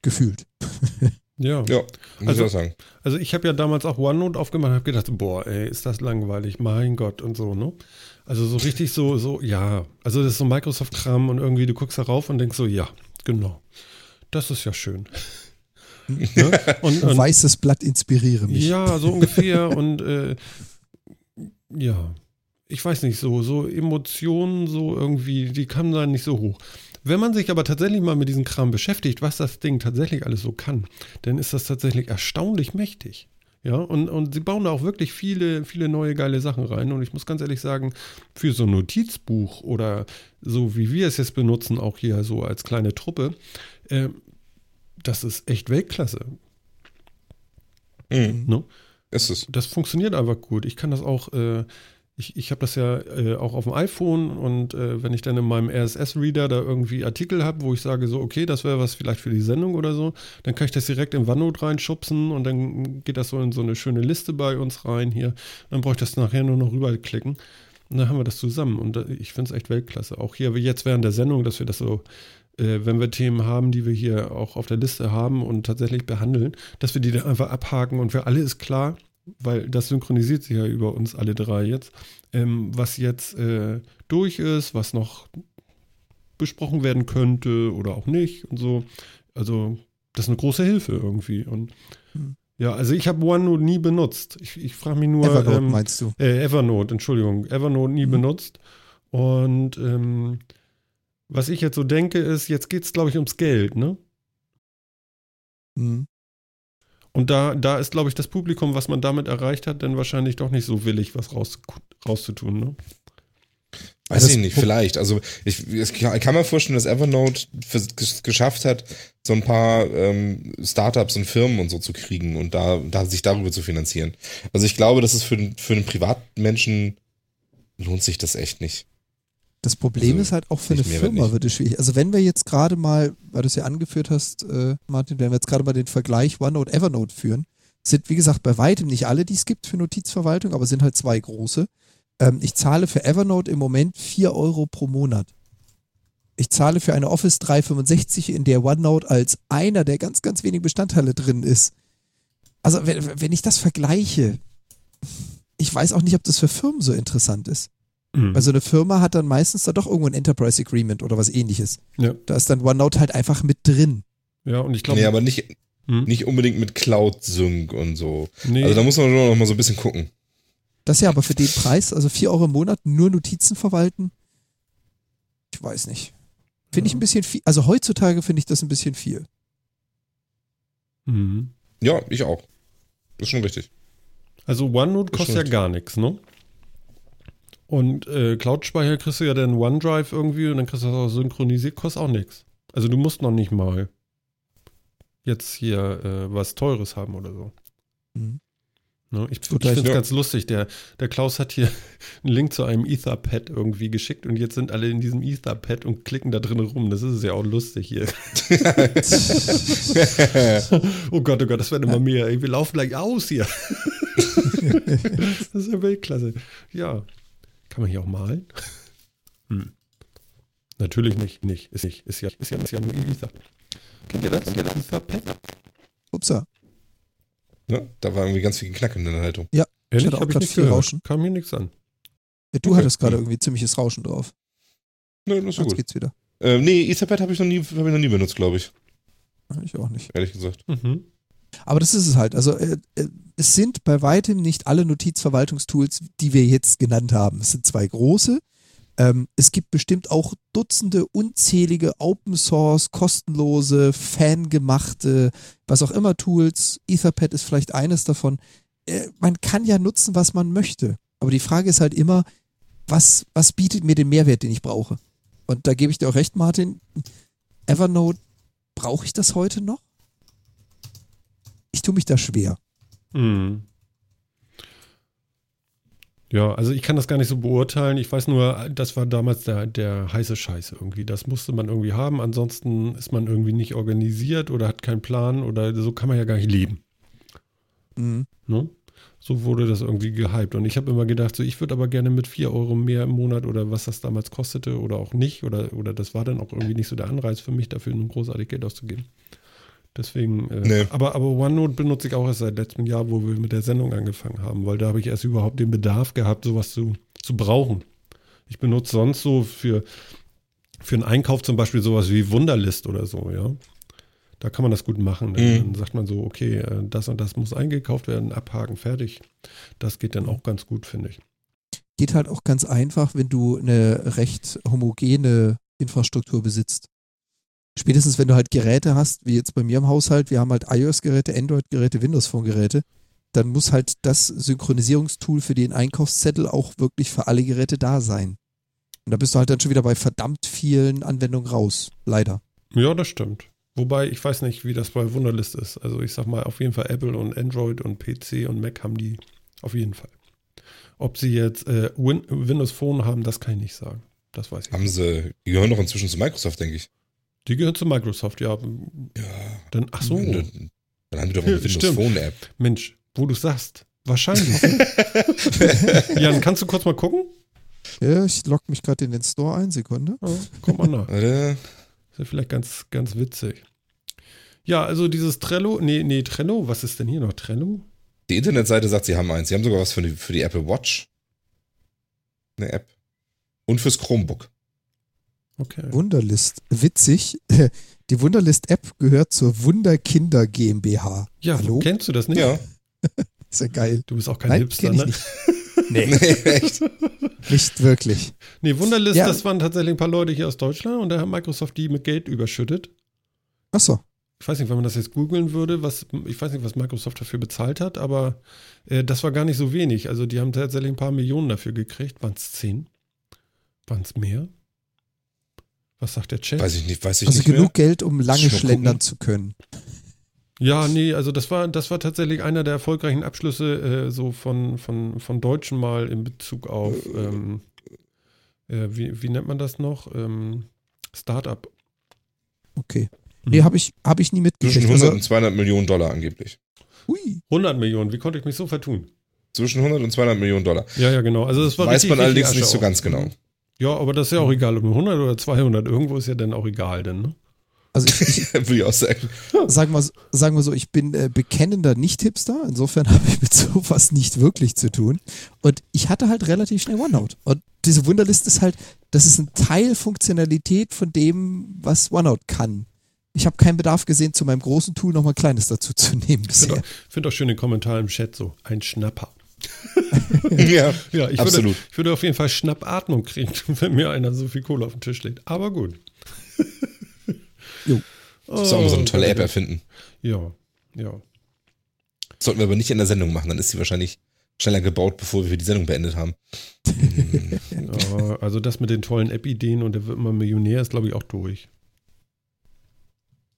Gefühlt. Ja. Ja, muss Also- ich auch sagen. Also ich habe ja damals auch OneNote aufgemacht und habe gedacht, boah, ey, ist das langweilig, mein Gott und so, ne? Also so richtig so, so, ja. Also das ist so Microsoft-Kram und irgendwie du guckst darauf und denkst so, ja, genau. Das ist ja schön. ne? und, und, Weißes Blatt inspiriere mich. ja, so ungefähr und äh, ja, ich weiß nicht, so, so Emotionen, so irgendwie, die kamen da nicht so hoch. Wenn man sich aber tatsächlich mal mit diesem Kram beschäftigt, was das Ding tatsächlich alles so kann, dann ist das tatsächlich erstaunlich mächtig. Ja, und, und sie bauen da auch wirklich viele, viele neue geile Sachen rein. Und ich muss ganz ehrlich sagen, für so ein Notizbuch oder so wie wir es jetzt benutzen, auch hier so als kleine Truppe, äh, das ist echt Weltklasse. Mhm. Ne? Ist es. Das funktioniert einfach gut. Ich kann das auch, äh, ich, ich habe das ja äh, auch auf dem iPhone und äh, wenn ich dann in meinem RSS-Reader da irgendwie Artikel habe, wo ich sage so, okay, das wäre was vielleicht für die Sendung oder so, dann kann ich das direkt in OneNote reinschubsen und dann geht das so in so eine schöne Liste bei uns rein hier. Dann brauche ich das nachher nur noch rüberklicken. Und dann haben wir das zusammen und äh, ich finde es echt Weltklasse. Auch hier jetzt während der Sendung, dass wir das so äh, wenn wir Themen haben, die wir hier auch auf der Liste haben und tatsächlich behandeln, dass wir die dann einfach abhaken und für alle ist klar, weil das synchronisiert sich ja über uns alle drei jetzt, ähm, was jetzt äh, durch ist, was noch besprochen werden könnte oder auch nicht und so. Also das ist eine große Hilfe irgendwie. Und Hm. ja, also ich habe OneNote nie benutzt. Ich, ich frage mich nur. Evernote ähm, meinst du? äh, Evernote, Entschuldigung, Evernote nie Mhm. benutzt. Und ähm, was ich jetzt so denke, ist, jetzt geht es, glaube ich, ums Geld, ne? Hm. Und da, da ist, glaube ich, das Publikum, was man damit erreicht hat, dann wahrscheinlich doch nicht so willig, was raus, rauszutun, ne? Weiß ich nicht, vielleicht. Also ich, ich kann mir vorstellen, dass Evernote ges- geschafft hat, so ein paar ähm, Startups und Firmen und so zu kriegen und da, da sich darüber zu finanzieren. Also ich glaube, das ist für, den- für einen Privatmenschen lohnt sich das echt nicht. Das Problem Also, ist halt auch für eine Firma wird es schwierig. Also wenn wir jetzt gerade mal, weil du es ja angeführt hast, äh, Martin, wenn wir jetzt gerade mal den Vergleich OneNote, Evernote führen, sind wie gesagt bei weitem nicht alle, die es gibt für Notizverwaltung, aber sind halt zwei große. Ähm, ich zahle für Evernote im Moment 4 Euro pro Monat. Ich zahle für eine Office 365, in der OneNote als einer der ganz, ganz wenigen Bestandteile drin ist. Also wenn, wenn ich das vergleiche, ich weiß auch nicht, ob das für Firmen so interessant ist. Mhm. Also eine Firma hat dann meistens da doch irgendwo ein Enterprise Agreement oder was ähnliches. Ja. Da ist dann OneNote halt einfach mit drin. ja, und ich glaube, Nee, aber nicht, hm? nicht unbedingt mit Cloud-Sync und so. nee, Also da muss man schon noch mal so ein bisschen gucken. Das ja aber für den Preis, also 4 Euro im Monat, nur Notizen verwalten, ich weiß nicht. Finde ich ein bisschen viel. Also heutzutage finde ich das ein bisschen viel. Mhm. Ja, ich auch. Das ist schon richtig. Also OneNote kostet ja gar nichts, ne? Und äh, Cloud-Speicher kriegst du ja dann OneDrive irgendwie und dann kriegst du das auch synchronisiert, kostet auch nichts. Also du musst noch nicht mal jetzt hier äh, was Teures haben oder so. Mhm. Ne? Ich, ich finde es ja. ganz lustig. Der, der Klaus hat hier einen Link zu einem Etherpad irgendwie geschickt und jetzt sind alle in diesem Etherpad und klicken da drin rum. Das ist ja auch lustig hier. oh Gott, oh Gott, das werden immer mehr. Wir laufen gleich aus hier. das ist ja Weltklasse. Ja. Kann man hier auch malen? Hm. Natürlich nicht, nicht. Ist nicht. Ist ja, ist ja, ist ja nur Ether. Kennt ihr das? Kennt ihr das Etherpad? Upsa. Ne? Da war irgendwie ganz viel Geknack in der Leitung. Ehrlich? hatte auch ich nicht viel gehört. Rauschen. Kam mir nichts an. Ja, du Okay. hattest gerade irgendwie ziemliches Rauschen drauf. Ne, das ist ja Jetzt gut. geht's wieder. Äh, nee, Etherpad habe ich, noch nie- hab ich noch nie benutzt, glaube ich. Ja, Ich auch nicht. Ehrlich gesagt. Mhm. Aber das ist es halt. Also äh, äh, es sind bei weitem nicht alle Notizverwaltungstools, die wir jetzt genannt haben. Es sind zwei große. Ähm, es gibt bestimmt auch Dutzende unzählige Open Source, kostenlose, fangemachte, was auch immer Tools. Etherpad ist vielleicht eines davon. Äh, man kann ja nutzen, was man möchte. Aber die Frage ist halt immer, was, was bietet mir den Mehrwert, den ich brauche? Und da gebe ich dir auch recht, Martin. Evernote, brauche ich das heute noch? Ich tue mich da schwer. Hm. Ja, also ich kann das gar nicht so beurteilen. Ich weiß nur, das war damals der, der heiße Scheiß irgendwie. Das musste man irgendwie haben. Ansonsten ist man irgendwie nicht organisiert oder hat keinen Plan oder so kann man ja gar nicht leben. Mhm. Ne? So wurde das irgendwie gehypt. Und ich habe immer gedacht, so, ich würde aber gerne mit 4 Euro mehr im Monat oder was das damals kostete oder auch nicht. Oder, oder das war dann auch irgendwie nicht so der Anreiz für mich, dafür nun großartig Geld auszugeben. Deswegen, äh, Nee. aber, aber OneNote benutze ich auch erst seit letztem Jahr, wo wir mit der Sendung angefangen haben, weil da habe ich erst überhaupt den Bedarf gehabt, sowas zu, zu brauchen. Ich benutze sonst so für, für einen Einkauf zum Beispiel sowas wie Wunderlist oder so, ja. Da kann man das gut machen. Dann, Mhm. dann sagt man so, okay, äh, das und das muss eingekauft werden, abhaken, fertig. Das geht dann auch ganz gut, finde ich. Geht halt auch ganz einfach, wenn du eine recht homogene Infrastruktur besitzt. Spätestens, wenn du halt Geräte hast, wie jetzt bei mir im Haushalt, wir haben halt iOS-Geräte, Android-Geräte, Windows Phone-Geräte, dann muss halt das Synchronisierungstool für den Einkaufszettel auch wirklich für alle Geräte da sein. Und da bist du halt dann schon wieder bei verdammt vielen Anwendungen raus. Leider. Ja, das stimmt. Wobei, ich weiß nicht, wie das bei Wunderlist ist. Also ich sag mal, auf jeden Fall Apple und Android und PC und Mac haben die auf jeden Fall. Ob sie jetzt äh, Win Windows Phone haben, das kann ich nicht sagen. Das weiß ich Haben nicht. sie, die gehören doch inzwischen zu Microsoft, denke ich. Die gehören zu Microsoft, ja. Ja. Dann, ach so, Dann dann haben die doch eine Windows stimmt. Phone App. Mensch, wo du sagst. Wahrscheinlich. Jan, kannst du kurz mal gucken? Ja, ich logge mich gerade in den Store ein, Sekunde. Ja, komm mal nach. Ist ja vielleicht ganz, ganz witzig. Ja, also dieses Trello, nee, nee, Trello, was ist denn hier noch? Trello? Die Internetseite sagt, sie haben eins. Sie haben sogar was für die, für die Apple Watch. Eine App. Und fürs Chromebook. Okay. Wunderlist. Witzig. Die Wunderlist-App gehört zur Wunderkinder GmbH. Ja, Hallo? kennst du das nicht? Ja. Ist ja geil. Du bist auch kein Nein, Hipster, kenn ich ne? nicht. Nee, echt. Nicht wirklich. Nee, Wunderlist, Ja. das waren tatsächlich ein paar Leute hier aus Deutschland und da hat Microsoft die mit Geld überschüttet. Achso. Ich weiß nicht, wenn man das jetzt googeln würde, was, ich weiß nicht, was Microsoft dafür bezahlt hat, aber äh, das war gar nicht so wenig. Also die haben tatsächlich ein paar Millionen dafür gekriegt. Waren es zehn? Waren es mehr? Was sagt der Chat? Weiß ich nicht, weiß ich Also nicht genug mehr. Geld, um lange schlendern gucken. zu können. Ja, nee, also das war, das war tatsächlich einer der erfolgreichen Abschlüsse äh, so von, von, von Deutschen mal in Bezug auf, ähm, äh, wie, wie nennt man das noch? Ähm, Startup. Okay. Mhm. Nee, habe ich, hab ich nie Zwischen mitgekriegt. 100 Also, und 200 Millionen Dollar angeblich. ui. 100 Millionen, wie konnte ich mich so vertun? Zwischen 100 und 200 Millionen Dollar. Ja, ja, genau. Also das war Weiß richtig, man allerdings nicht so ganz genau. Ja, aber das ist ja auch egal, ob 100 oder 200. Irgendwo ist ja dann auch egal, denn, ne? Also ich, Würde ich auch sagen. sagen wir, sagen wir so, ich bin äh, bekennender Nicht-Hipster. Insofern habe ich mit sowas nicht wirklich zu tun. Und ich hatte halt relativ schnell OneNote. Und diese Wunderlist ist halt, das ist ein Teil Funktionalität von dem, was OneNote kann. Ich habe keinen Bedarf gesehen, zu meinem großen Tool noch mal ein kleines dazu zu nehmen Ich finde auch, find auch schön den Kommentar im Chat so. Ein Schnapper. ja. Ja, ich Absolut. Würde, ich würde auf jeden Fall Schnappatmung kriegen, wenn mir einer so viel Kohle auf den Tisch legt. Aber gut. Jo. Ist auch mal so eine Oh, tolle App erfinden. Ja, ja. Sollten wir aber nicht in der Sendung machen, dann ist sie wahrscheinlich schneller gebaut, bevor wir die Sendung beendet haben. ja. Also das mit den tollen App-Ideen und der wird immer Millionär ist, glaube ich, auch durch.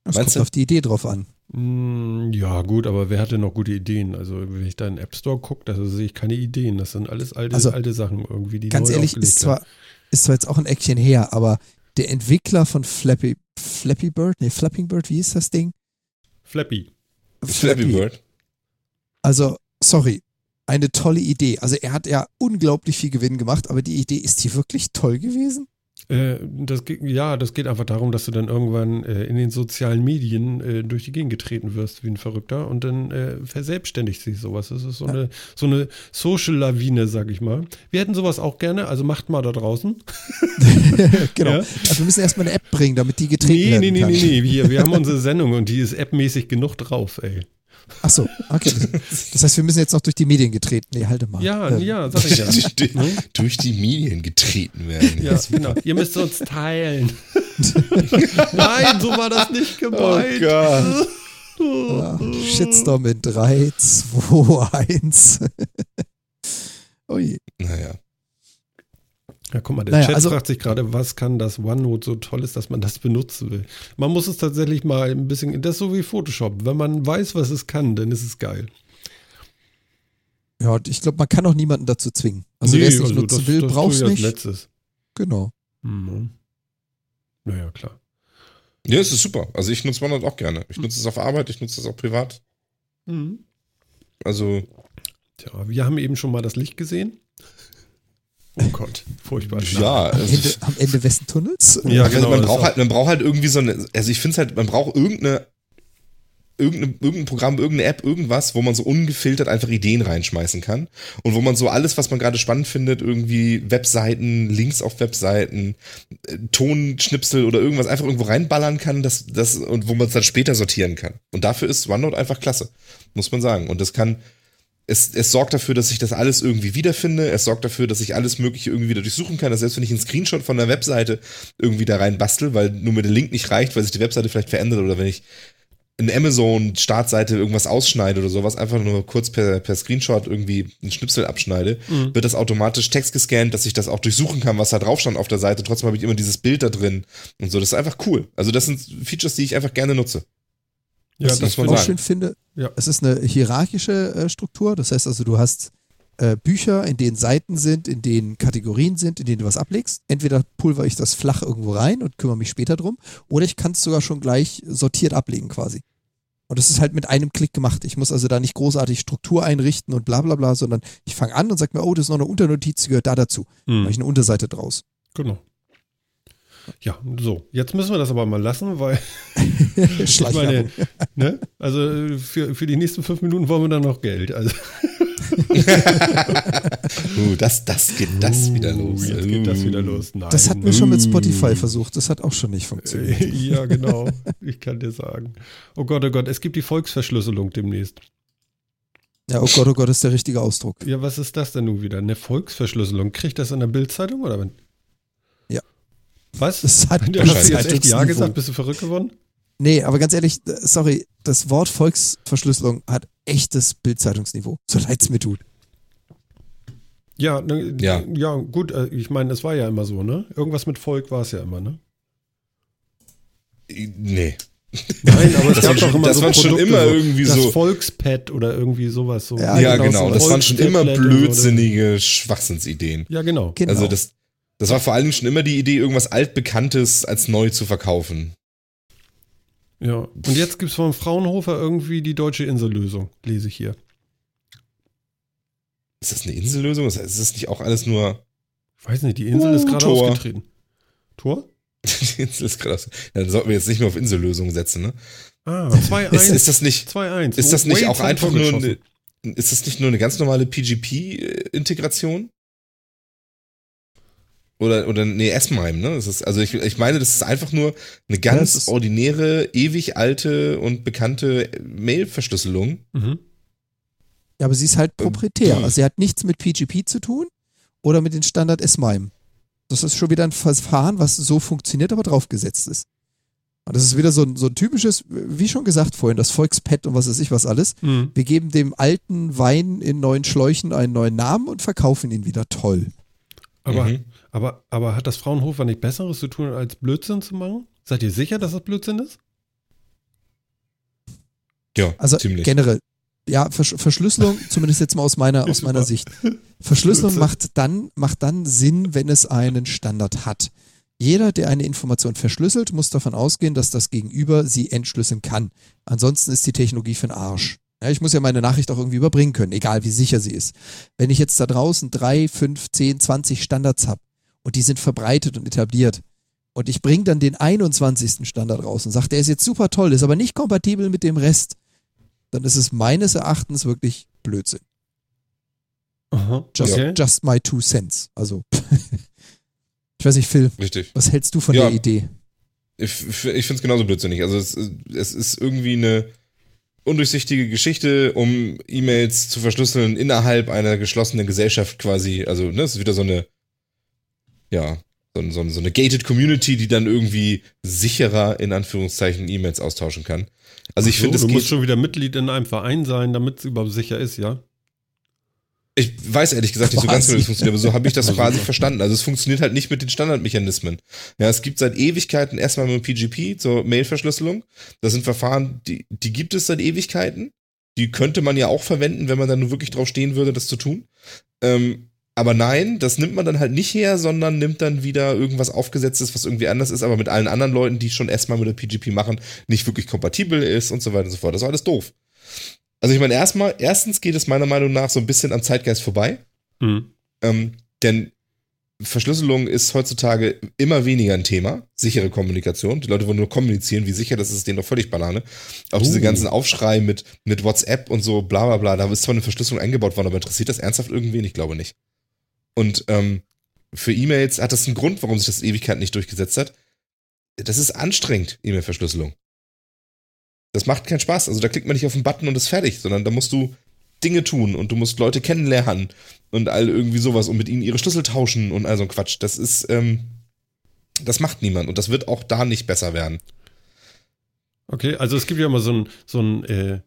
Das Meinst kommt du? auf die Idee drauf an. Mm, Ja, gut, aber wer hat denn noch gute Ideen? Also, wenn ich da in den App Store gucke, da sehe ich keine Ideen. Das sind alles alte, Also, alte Sachen irgendwie, die Ganz neu ehrlich, ist zwar, ist zwar jetzt auch ein Eckchen her, aber der Entwickler von Flappy, Flappy Bird, nee, Flapping Bird, wie ist das Ding? Flappy. Flappy Bird. Also, sorry, eine tolle Idee. Also er hat ja unglaublich viel Gewinn gemacht, aber die Idee, ist die wirklich toll gewesen? Äh, das, geht- ja, das geht einfach darum, dass du dann irgendwann äh, in den sozialen Medien äh, durch die Gegend getreten wirst wie ein Verrückter und dann äh, verselbstständigt sich sowas. Das ist so eine, so eine Social-Lawine, sag ich mal. Wir hätten sowas auch gerne, also macht mal da draußen. genau. Ja. Also wir müssen erstmal eine App bringen, damit die getreten Nee, werden nee, nee, kann. nee, nee. Wir, wir haben unsere Sendung und die ist appmäßig genug drauf, ey. Ach so, okay. Das heißt, wir müssen jetzt noch durch die Medien getreten. Nee, halte mal. Ja, Ähm, ja, sag ich ja. durch, Ne? durch die Medien getreten werden. Ja, genau. Ihr müsst uns teilen. Nein, so war das nicht gemeint. Gott. Ja, Shitstorm in 3, 2, 1. Ui. Naja. Ja, guck mal, der Naja, Chat also- fragt sich gerade, was kann das OneNote so toll ist, dass man das benutzen will. Man muss es tatsächlich mal ein bisschen, das ist so wie Photoshop. Wenn man weiß, was es kann, dann ist es geil. Ja, und ich glaube, man kann auch niemanden dazu zwingen. Also wer es nicht nutzen das- will, braucht es ich nicht. letztes. Genau. Mhm. Naja, klar. Ja, es ist super. Also ich nutze OneNote auch gerne. Ich nutze es auf Arbeit, ich nutze es auch privat. Mhm. Also, Tja, wir haben eben schon mal das Licht gesehen. Oh Gott, furchtbar. ja, Am also, Ende, am Ende Westentunnels? Ja, also genau, man das braucht auch. halt, man braucht halt irgendwie so eine, also ich finde es halt, man braucht irgendeine, irgendeine, irgendein Programm, irgendeine App, irgendwas, wo man so ungefiltert einfach Ideen reinschmeißen kann und wo man so alles, was man gerade spannend findet, irgendwie Webseiten, Links auf Webseiten, äh, Tonschnipsel oder irgendwas einfach irgendwo reinballern kann, das, das, und wo man es dann später sortieren kann. Und dafür ist OneNote einfach klasse, muss man sagen. Und das kann, es, es sorgt dafür, dass ich das alles irgendwie wiederfinde. Es sorgt dafür, dass ich alles Mögliche irgendwie wieder durchsuchen kann. Dass selbst wenn ich einen Screenshot von der Webseite irgendwie da rein bastel, weil nur mir der Link nicht reicht, weil sich die Webseite vielleicht verändert oder wenn ich eine Amazon-Startseite irgendwas ausschneide oder sowas, einfach nur kurz per, per Screenshot irgendwie einen Schnipsel abschneide, Mhm. wird das automatisch Text gescannt, dass ich das auch durchsuchen kann, was da drauf stand auf der Seite. Trotzdem habe ich immer dieses Bild da drin und so. Das ist einfach cool. Also das sind Features, die ich einfach gerne nutze. Ja, man ich auch schön finde, Ja. es ist eine hierarchische äh, Struktur. Das heißt also, du hast äh, Bücher, in denen Seiten sind, in denen Kategorien sind, in denen du was ablegst. Entweder pulver ich das flach irgendwo rein und kümmere mich später drum, oder ich kann es sogar schon gleich sortiert ablegen quasi. Und das ist halt mit einem Klick gemacht. Ich muss also da nicht großartig Struktur einrichten und bla bla bla, sondern ich fange an und sage mir, oh, das ist noch eine Unternotiz, die gehört da dazu. Mhm. Mache ich eine Unterseite draus. Genau. Ja, so. Jetzt müssen wir das aber mal lassen, weil ich meine, ne? Also für, für die nächsten fünf Minuten wollen wir dann noch Geld. Also, Uh, das, das geht das wieder Uh, los. Jetzt geht das Uh. wieder los. Nein. Das hatten wir schon mit Spotify versucht. Das hat auch schon nicht funktioniert. Ja, genau. Ich kann dir sagen. Oh Gott, oh Gott, es gibt die Volksverschlüsselung demnächst. Ja, oh Gott, oh Gott, ist der richtige Ausdruck. Ja, was ist das denn nun wieder? Eine Volksverschlüsselung? Kriegt das in der Bildzeitung oder wenn? Was? Das hat Du hast jetzt echt Ja gesagt, bist du verrückt geworden? Nee, aber ganz ehrlich, äh, sorry, das Wort Volksverschlüsselung hat echtes Bildzeitungsniveau. So leid's mir tut. Ja, ne, Ja. ja, gut, äh, ich meine, es war ja immer so, ne? Irgendwas mit Volk war es ja immer, ne? Nee. Nein, aber es Das gab doch immer das so waren schon immer so, irgendwie das so- Volkspad oder irgendwie sowas. So. Ja, Ja, genau, genau. so Das waren schon immer blödsinnige Schwachsinnsideen. Ja, genau. Genau. Also das, das war vor allen Dingen schon immer die Idee, irgendwas altbekanntes als neu zu verkaufen. Ja. Und jetzt gibt es von Fraunhofer irgendwie die deutsche Insellösung, lese ich hier. Ist das eine Insellösung? Ist das nicht auch alles nur Ich weiß nicht, die Insel ist Uh, gerade Tor. ausgetreten. Tor? die Insel ist gerade aus. Ja, Dann sollten wir jetzt nicht mehr auf Insellösungen setzen, ne? Ah, 2-1. Ist, ist das nicht, 2-1. ist das nicht Wade auch einfach nur eine, ist das nicht nur eine ganz normale PGP-Integration? Oder, oder, nee, S-MIME, ne? Das ist, also ich, ich meine, das ist einfach nur eine Ja, ganz ist- ordinäre, ewig alte und bekannte Mail-Verschlüsselung. Mhm. ja, aber sie ist halt proprietär. Mhm. Also sie hat nichts mit PGP zu tun oder mit den Standard S-MIME. Das ist schon wieder ein Verfahren, was so funktioniert, aber draufgesetzt ist. Und das ist wieder so ein, so ein typisches, wie schon gesagt vorhin, das Volkspad und was weiß ich was alles. Mhm. Wir geben dem alten Wein in neuen Schläuchen einen neuen Namen und verkaufen ihn wieder toll. Aber, Mhm. Aber, aber hat das Fraunhofer nicht Besseres zu tun, als Blödsinn zu machen? Seid ihr sicher, dass das Blödsinn ist? Ja, Also ziemlich. generell, ja, Versch Verschlüsselung, zumindest jetzt mal aus meiner, aus meiner. Sicht. Verschlüsselung macht dann, macht dann Sinn, wenn es einen Standard hat. Jeder, der eine Information verschlüsselt, muss davon ausgehen, dass das Gegenüber sie entschlüsseln kann. Ansonsten ist die Technologie für den Arsch. Ja, ich muss ja meine Nachricht auch irgendwie überbringen können, egal wie sicher sie ist. Wenn ich jetzt da draußen drei, fünf, zehn, 20 Standards habe und die sind verbreitet und etabliert und ich bringe dann den 21. Standard raus und sage, der ist jetzt super toll, ist aber nicht kompatibel mit dem Rest, dann ist es meines Erachtens wirklich Blödsinn. Aha. Just, okay. just my two cents. Also, ich weiß nicht, Phil, Richtig. was hältst du von Ja. der Idee? Ich, ich finde es genauso blödsinnig. Also es, es ist irgendwie eine undurchsichtige Geschichte, um E-Mails zu verschlüsseln innerhalb einer geschlossenen Gesellschaft quasi. Also ne, es ist wieder so eine, ja, so, so, so eine gated Community, die dann irgendwie sicherer in Anführungszeichen E-Mails austauschen kann. Also ich so, finde, es du musst schon wieder Mitglied in einem Verein sein, damit es überhaupt sicher ist, ja? Ich weiß ehrlich gesagt nicht so ganz genau, wie es funktioniert, aber so habe ich das Also quasi verstanden. Also es funktioniert halt nicht mit den Standardmechanismen. Ja, es gibt seit Ewigkeiten erstmal mit PGP zur Mail-Verschlüsselung. Das sind Verfahren, die, die gibt es seit Ewigkeiten. Die könnte man ja auch verwenden, wenn man dann nur wirklich drauf stehen würde, das zu tun. Ähm, aber nein, das nimmt man dann halt nicht her, sondern nimmt dann wieder irgendwas aufgesetztes, was irgendwie anders ist, aber mit allen anderen Leuten, die schon erstmal mit der PGP machen, nicht wirklich kompatibel ist und so weiter und so fort. Das ist alles doof. Also ich meine, erstmal, erstens geht es meiner Meinung nach so ein bisschen am Zeitgeist vorbei. Mhm. Ähm, denn Verschlüsselung ist heutzutage immer weniger ein Thema. Sichere Kommunikation. Die Leute wollen nur kommunizieren, wie sicher, das ist denen doch völlig Banane. Auch diese Oh. ganzen Aufschrei mit, mit WhatsApp und so, bla bla bla, da ist zwar eine Verschlüsselung eingebaut worden, aber interessiert das ernsthaft irgendwen? Ich glaube nicht. Und ähm, für E-Mails hat das einen Grund, warum sich das Ewigkeit nicht durchgesetzt hat. Das ist anstrengend, E-Mail-Verschlüsselung. Das macht keinen Spaß. Also da klickt man nicht auf den Button und ist fertig, sondern da musst du Dinge tun und du musst Leute kennenlernen und all irgendwie sowas und mit ihnen ihre Schlüssel tauschen und all so ein Quatsch. Das ist, ähm, das macht niemand und das wird auch da nicht besser werden. Okay, also es gibt ja immer so einen, so einen äh,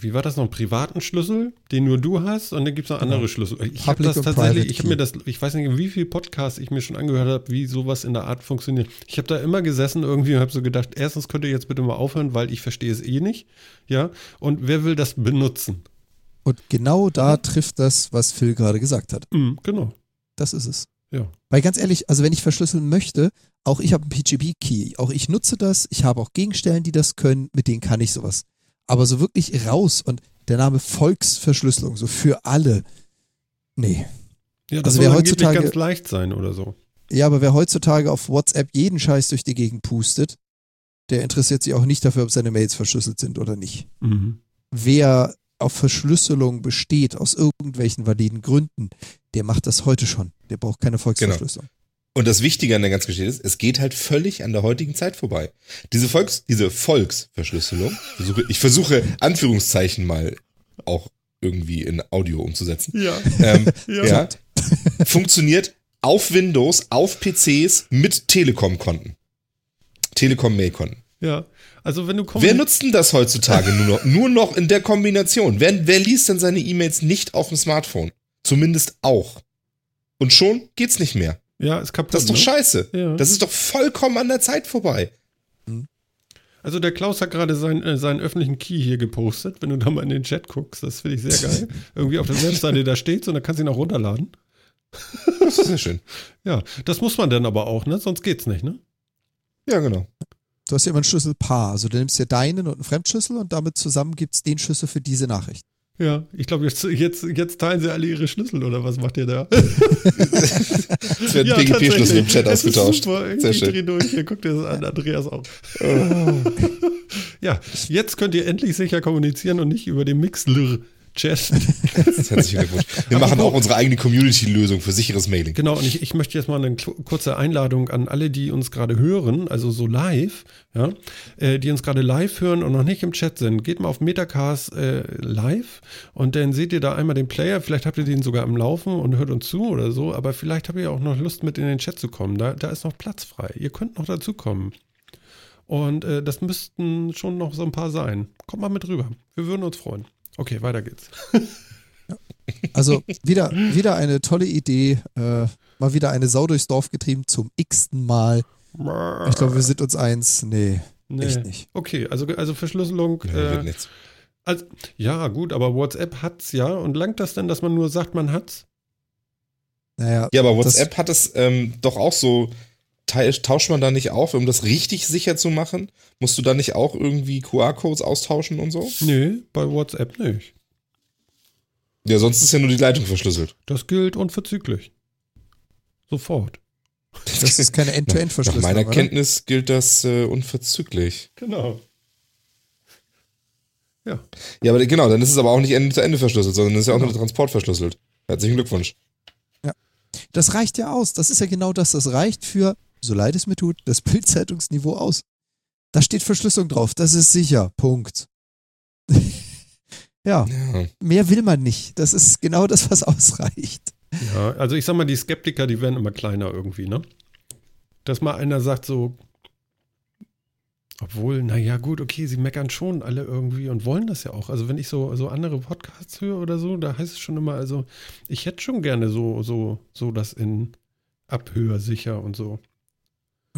wie war das noch, einen privaten Schlüssel, den nur du hast und dann gibt es noch Genau. andere Schlüssel. Ich habe das tatsächlich, ich habe mir das, ich weiß nicht, wie viel Podcasts ich mir schon angehört habe, wie sowas in der Art funktioniert. Ich habe da immer gesessen irgendwie und habe so gedacht, erstens könnt ihr jetzt bitte mal aufhören, weil ich verstehe es eh nicht, ja, und wer will das benutzen? Und genau da trifft das, was Phil gerade gesagt hat. Mhm, genau, Das ist es. ja. Weil ganz ehrlich, also wenn ich verschlüsseln möchte, auch ich habe einen PGP-Key, auch ich nutze das, ich habe auch Gegenstellen, die das können, mit denen kann ich sowas. Aber so wirklich raus und der Name Volksverschlüsselung, so für alle, nee. Ja, das Also wer heutzutage- ganz leicht sein oder so. Ja, aber wer heutzutage auf WhatsApp jeden Scheiß durch die Gegend pustet, der interessiert sich auch nicht dafür, ob seine Mails verschlüsselt sind oder nicht. Mhm. Wer auf Verschlüsselung besteht, aus irgendwelchen validen Gründen, der macht das heute schon. Der braucht keine Volksverschlüsselung. Und das Wichtige an der ganzen Geschichte ist, es geht halt völlig an der heutigen Zeit vorbei. Diese Volks, diese Volksverschlüsselung, versuche, ich versuche Anführungszeichen mal auch irgendwie in Audio umzusetzen. Ja, Ähm, Ja. ja. funktioniert auf Windows, auf PCs mit Telekom-Konten. Telekom-Mail-Konten. ja. Also wenn du Wer nutzt denn das heutzutage nur noch, nur noch in der Kombination? Wer, wer liest denn seine E-Mails nicht auf dem Smartphone? Zumindest auch. Und schon geht's nicht mehr. Ja, ist kaputt. Das ist doch ne? scheiße. Ja. Das ist doch vollkommen an der Zeit vorbei. Also der Klaus hat gerade seinen, äh, seinen öffentlichen Key hier gepostet. Wenn du da mal in den Chat guckst, das finde ich sehr geil. Irgendwie auf der Webseite da steht und dann kannst du ihn auch runterladen. Das ist sehr schön. Ja, das muss man dann aber auch, ne? Sonst geht's nicht, ne? Ja, genau. Du hast ja immer einen Schlüsselpaar. Also du nimmst dir deinen und einen Fremdschlüssel und damit zusammen gibt es den Schlüssel für diese Nachricht. Ja, ich glaube, jetzt, jetzt, jetzt teilen sie alle ihre Schlüssel oder was macht ihr da? Es werden Ja, PGP-Schlüssel im. Chat Es ausgetauscht. Super. Sehr Ich schön. dreh durch. Hier, guckt ihr das an, Andreas auch. ja, jetzt könnt ihr endlich sicher kommunizieren und nicht über den Mixler-Chat. Herzlichen Glückwunsch. Wir machen auch unsere eigene Community-Lösung für sicheres Mailing. Genau, und ich, ich möchte jetzt mal eine kurze Einladung an alle, die uns gerade hören, also so live, ja, äh, die uns gerade live hören und noch nicht im Chat sind. Geht mal auf Metacast äh, live und dann seht ihr da einmal den Player. Vielleicht habt ihr den sogar am Laufen und hört uns zu oder so, aber vielleicht habt ihr auch noch Lust, mit in den Chat zu kommen. Da, da ist noch Platz frei. Ihr könnt noch dazukommen. Und äh, das müssten schon noch so ein paar sein. Kommt mal mit rüber. Wir würden uns freuen. Okay, weiter geht's. Also wieder, wieder eine tolle Idee. Äh, mal wieder eine Sau durchs Dorf getrieben zum x-ten Mal. Ich glaube, wir sind uns eins. Nee, Nee. echt nicht. Okay, also, also Verschlüsselung. Ja, wird äh, nichts. also, ja, gut, aber WhatsApp hat's ja. Und langt das denn, dass man nur sagt, man hat's? Naja, Ja, aber das- WhatsApp hat es ähm, doch auch so. Tauscht man da nicht auf, um das richtig sicher zu machen? Musst du da nicht auch irgendwie QR-Codes austauschen und so? Nee, bei WhatsApp nicht. Ja, sonst ist ja nur die Leitung verschlüsselt. Das gilt unverzüglich. Sofort. das ist keine Nach End-to-End-Verschlüsselung. meiner oder? Kenntnis gilt das äh, unverzüglich. Genau. Ja. Ja, aber genau, dann ist es aber auch nicht Ende zu Ende verschlüsselt, sondern ist ja auch nur der Transport verschlüsselt. Herzlichen Glückwunsch. Das reicht ja aus. Das ist ja genau das. Das reicht für, so leid es mir tut, das Bildzeitungsniveau aus. Da steht Verschlüsselung drauf. Das ist sicher. Punkt. ja, Ja. mehr will man nicht. Das ist genau das, was ausreicht. Ja, also ich sag mal, die Skeptiker, die werden immer kleiner irgendwie, ne? Dass mal einer sagt so, Obwohl, naja, gut, okay, sie meckern schon alle irgendwie und wollen das ja auch. Also, wenn ich so, so andere Podcasts höre oder so, da heißt es schon immer, also, ich hätte schon gerne so, so, so das in Abhör sicher und so.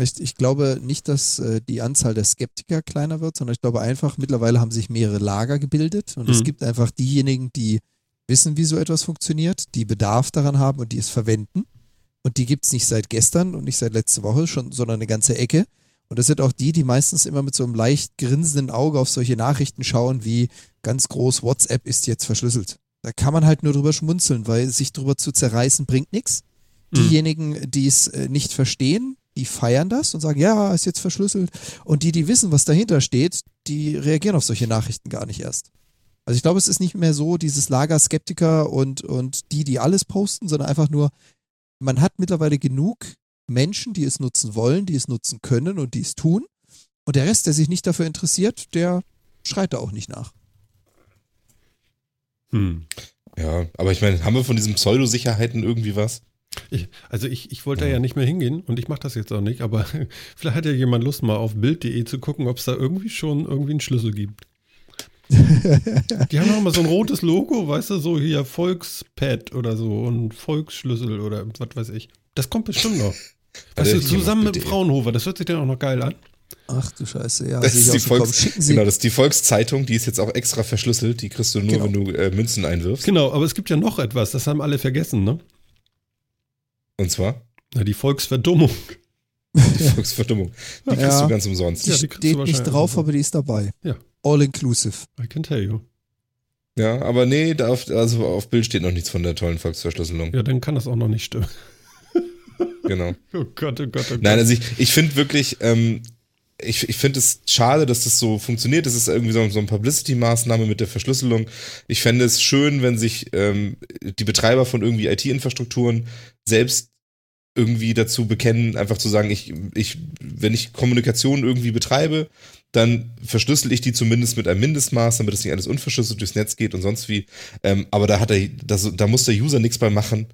Ich, ich glaube nicht, dass äh, die Anzahl der Skeptiker kleiner wird, sondern ich glaube einfach, mittlerweile haben sich mehrere Lager gebildet und mhm. es gibt einfach diejenigen, die wissen, wie so etwas funktioniert, die Bedarf daran haben und die es verwenden. Und die gibt es nicht seit gestern und nicht seit letzter Woche schon, sondern eine ganze Ecke. Und das sind auch die, die meistens immer mit so einem leicht grinsenden Auge auf solche Nachrichten schauen, wie ganz groß WhatsApp ist jetzt verschlüsselt. Da kann man halt nur drüber schmunzeln, weil sich drüber zu zerreißen bringt nichts. Mhm. Diejenigen, die es äh, nicht verstehen, die feiern das und sagen, ja, ist jetzt verschlüsselt. Und die, die wissen, was dahinter steht, die reagieren auf solche Nachrichten gar nicht erst. Also ich glaube, es ist nicht mehr so dieses Lager Skeptiker und, und die, die alles posten, sondern einfach nur, man hat mittlerweile genug Menschen, die es nutzen wollen, die es nutzen können und die es tun. Und der Rest, der sich nicht dafür interessiert, der schreit da auch nicht nach. Hm. Ja, aber ich meine, haben wir von diesen Pseudosicherheiten irgendwie was? Ich, also ich, ich wollte ja. ja nicht mehr hingehen und ich mache das jetzt auch nicht, aber vielleicht hat ja jemand Lust mal auf bild.de zu gucken, ob es da irgendwie schon irgendwie einen Schlüssel gibt. Die haben auch mal so ein rotes Logo, weißt du, so hier Volkspad oder so und Volksschlüssel oder was weiß ich. Das kommt bestimmt noch. Weißt du, zusammen mit Fraunhofer, das hört sich dann auch noch geil an. Ach du Scheiße, ja. Das ist die Volks genau, das ist die Volkszeitung, die ist jetzt auch extra verschlüsselt, die kriegst du nur, genau. wenn du äh, Münzen einwirfst. Genau, aber es gibt ja noch etwas, das haben alle vergessen, ne? Und zwar? Na, die Volksverdummung. Die Volksverdummung. Die kriegst du ganz umsonst. Ja, die steht nicht drauf, aber die ist dabei. Ja. All inclusive. I can tell you. Ja, aber nee, da auf, also auf Bild steht noch nichts von der tollen Volksverschlüsselung. Ja, dann kann das auch noch nicht stimmen. genau. Oh Gott, oh Gott, oh Gott. Nein, also ich, ich finde wirklich, ähm, ich, ich finde es schade, dass das so funktioniert. Das ist irgendwie so, so eine Publicity-Maßnahme mit der Verschlüsselung. Ich fände es schön, wenn sich ähm, die Betreiber von irgendwie IT-Infrastrukturen selbst irgendwie dazu bekennen, einfach zu sagen, ich, ich, wenn ich Kommunikation irgendwie betreibe, dann verschlüssel ich die zumindest mit einem Mindestmaß, damit es nicht alles unverschlüsselt durchs Netz geht und sonst wie. Ähm, aber da hat er, das, da muss der User nichts bei machen.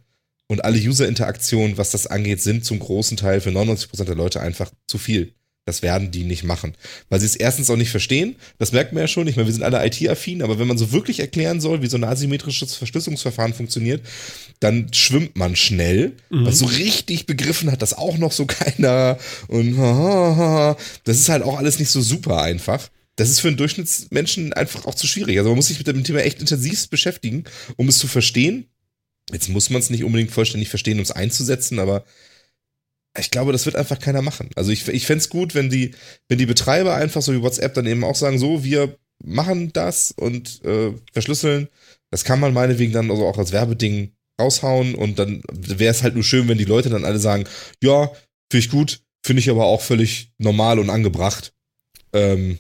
Und alle User-Interaktionen, was das angeht, sind zum großen Teil für 99% der Leute einfach zu viel. Das werden die nicht machen. Weil sie es erstens auch nicht verstehen. Das merkt man ja schon. Ich meine, wir sind alle IT-affin, aber wenn man so wirklich erklären soll, wie so ein asymmetrisches Verschlüsselungsverfahren funktioniert, dann schwimmt man schnell. Mhm. Weil so richtig begriffen hat das auch noch so keiner. Und das ist halt auch alles nicht so super einfach. Das ist für einen Durchschnittsmenschen einfach auch zu schwierig. Also man muss sich mit dem Thema echt intensivst beschäftigen, um es zu verstehen. Jetzt muss man es nicht unbedingt vollständig verstehen, um es einzusetzen, aber ich glaube, das wird einfach keiner machen. Also ich, ich fände es gut, wenn die, wenn die Betreiber einfach so wie WhatsApp dann eben auch sagen, so, wir machen das und äh, verschlüsseln. Das kann man meinetwegen dann also auch als Werbeding raushauen und dann wäre es halt nur schön, wenn die Leute dann alle sagen, ja, finde ich gut, finde ich aber auch völlig normal und angebracht. Ähm,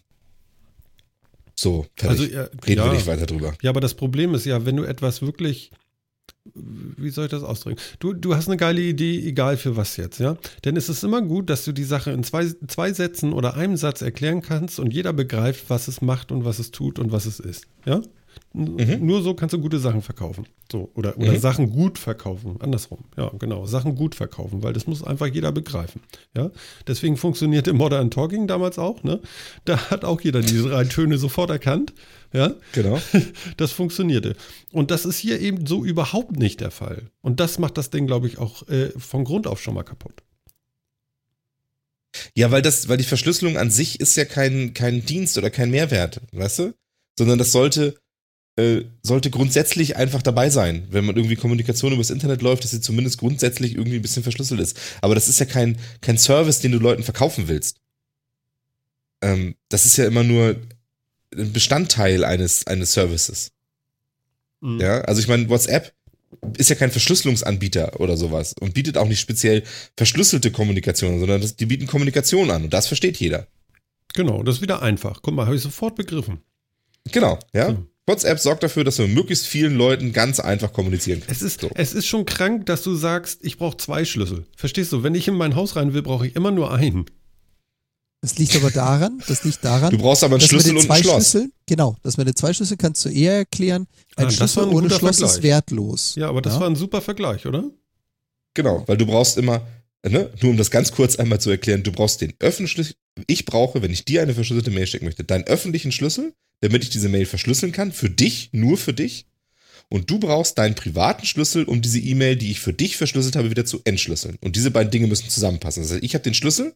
so, fertig. Also, ja, reden ja, wir nicht weiter drüber. Ja, aber das Problem ist ja, wenn du etwas wirklich wie soll ich das ausdrücken? Du, du hast eine geile Idee, egal für was jetzt, ja? Denn es ist immer gut, dass du die Sache in zwei, zwei Sätzen oder einem Satz erklären kannst und jeder begreift, was es macht und was es tut und was es ist, ja? Mhm. Nur so kannst du gute Sachen verkaufen. So, oder, oder mhm. Sachen gut verkaufen. Andersrum. Ja, genau. Sachen gut verkaufen, weil das muss einfach jeder begreifen. Ja. Deswegen funktionierte Modern Talking damals auch, ne? Da hat auch jeder diese drei Töne sofort erkannt. Ja. Genau. Das funktionierte. Und das ist hier eben so überhaupt nicht der Fall. Und das macht das Ding, glaube ich, auch äh, von Grund auf schon mal kaputt. Ja, weil das, weil die Verschlüsselung an sich ist ja kein, kein Dienst oder kein Mehrwert, weißt du? Sondern das sollte äh, sollte grundsätzlich einfach dabei sein, wenn man irgendwie Kommunikation übers Internet läuft, dass sie zumindest grundsätzlich irgendwie ein bisschen verschlüsselt ist. Aber das ist ja kein, kein Service, den du Leuten verkaufen willst. Ähm, das ist ja immer nur ein Bestandteil eines, eines Services. Mhm. Ja, also ich meine, WhatsApp ist ja kein Verschlüsselungsanbieter oder sowas und bietet auch nicht speziell verschlüsselte Kommunikation, sondern das, die bieten Kommunikation an und das versteht jeder. Genau, das ist wieder einfach. Guck mal, habe ich sofort begriffen. Genau, ja. So. WhatsApp sorgt dafür, dass wir mit möglichst vielen Leuten ganz einfach kommunizieren können. Es ist, so. es ist schon krank, dass du sagst, ich brauche zwei Schlüssel. Verstehst du? Wenn ich in mein Haus rein will, brauche ich immer nur einen. Das liegt aber daran, das liegt daran. Du brauchst aber einen Schlüssel und ein Schloss. Schlüssel, genau, das mit den zwei Schlüsseln kannst du eher erklären. Ein ja, Schlüssel ein ohne Schloss Vergleich. ist wertlos. Ja, aber das ja? war ein super Vergleich, oder? Genau, weil du brauchst immer ne, nur um das ganz kurz einmal zu erklären, du brauchst den öffentlichen, ich brauche, wenn ich dir eine verschlüsselte Mail schicken möchte, deinen öffentlichen Schlüssel, damit ich diese Mail verschlüsseln kann, für dich, nur für dich. Und du brauchst deinen privaten Schlüssel, um diese E-Mail, die ich für dich verschlüsselt habe, wieder zu entschlüsseln. Und diese beiden Dinge müssen zusammenpassen. Das heißt, ich habe den Schlüssel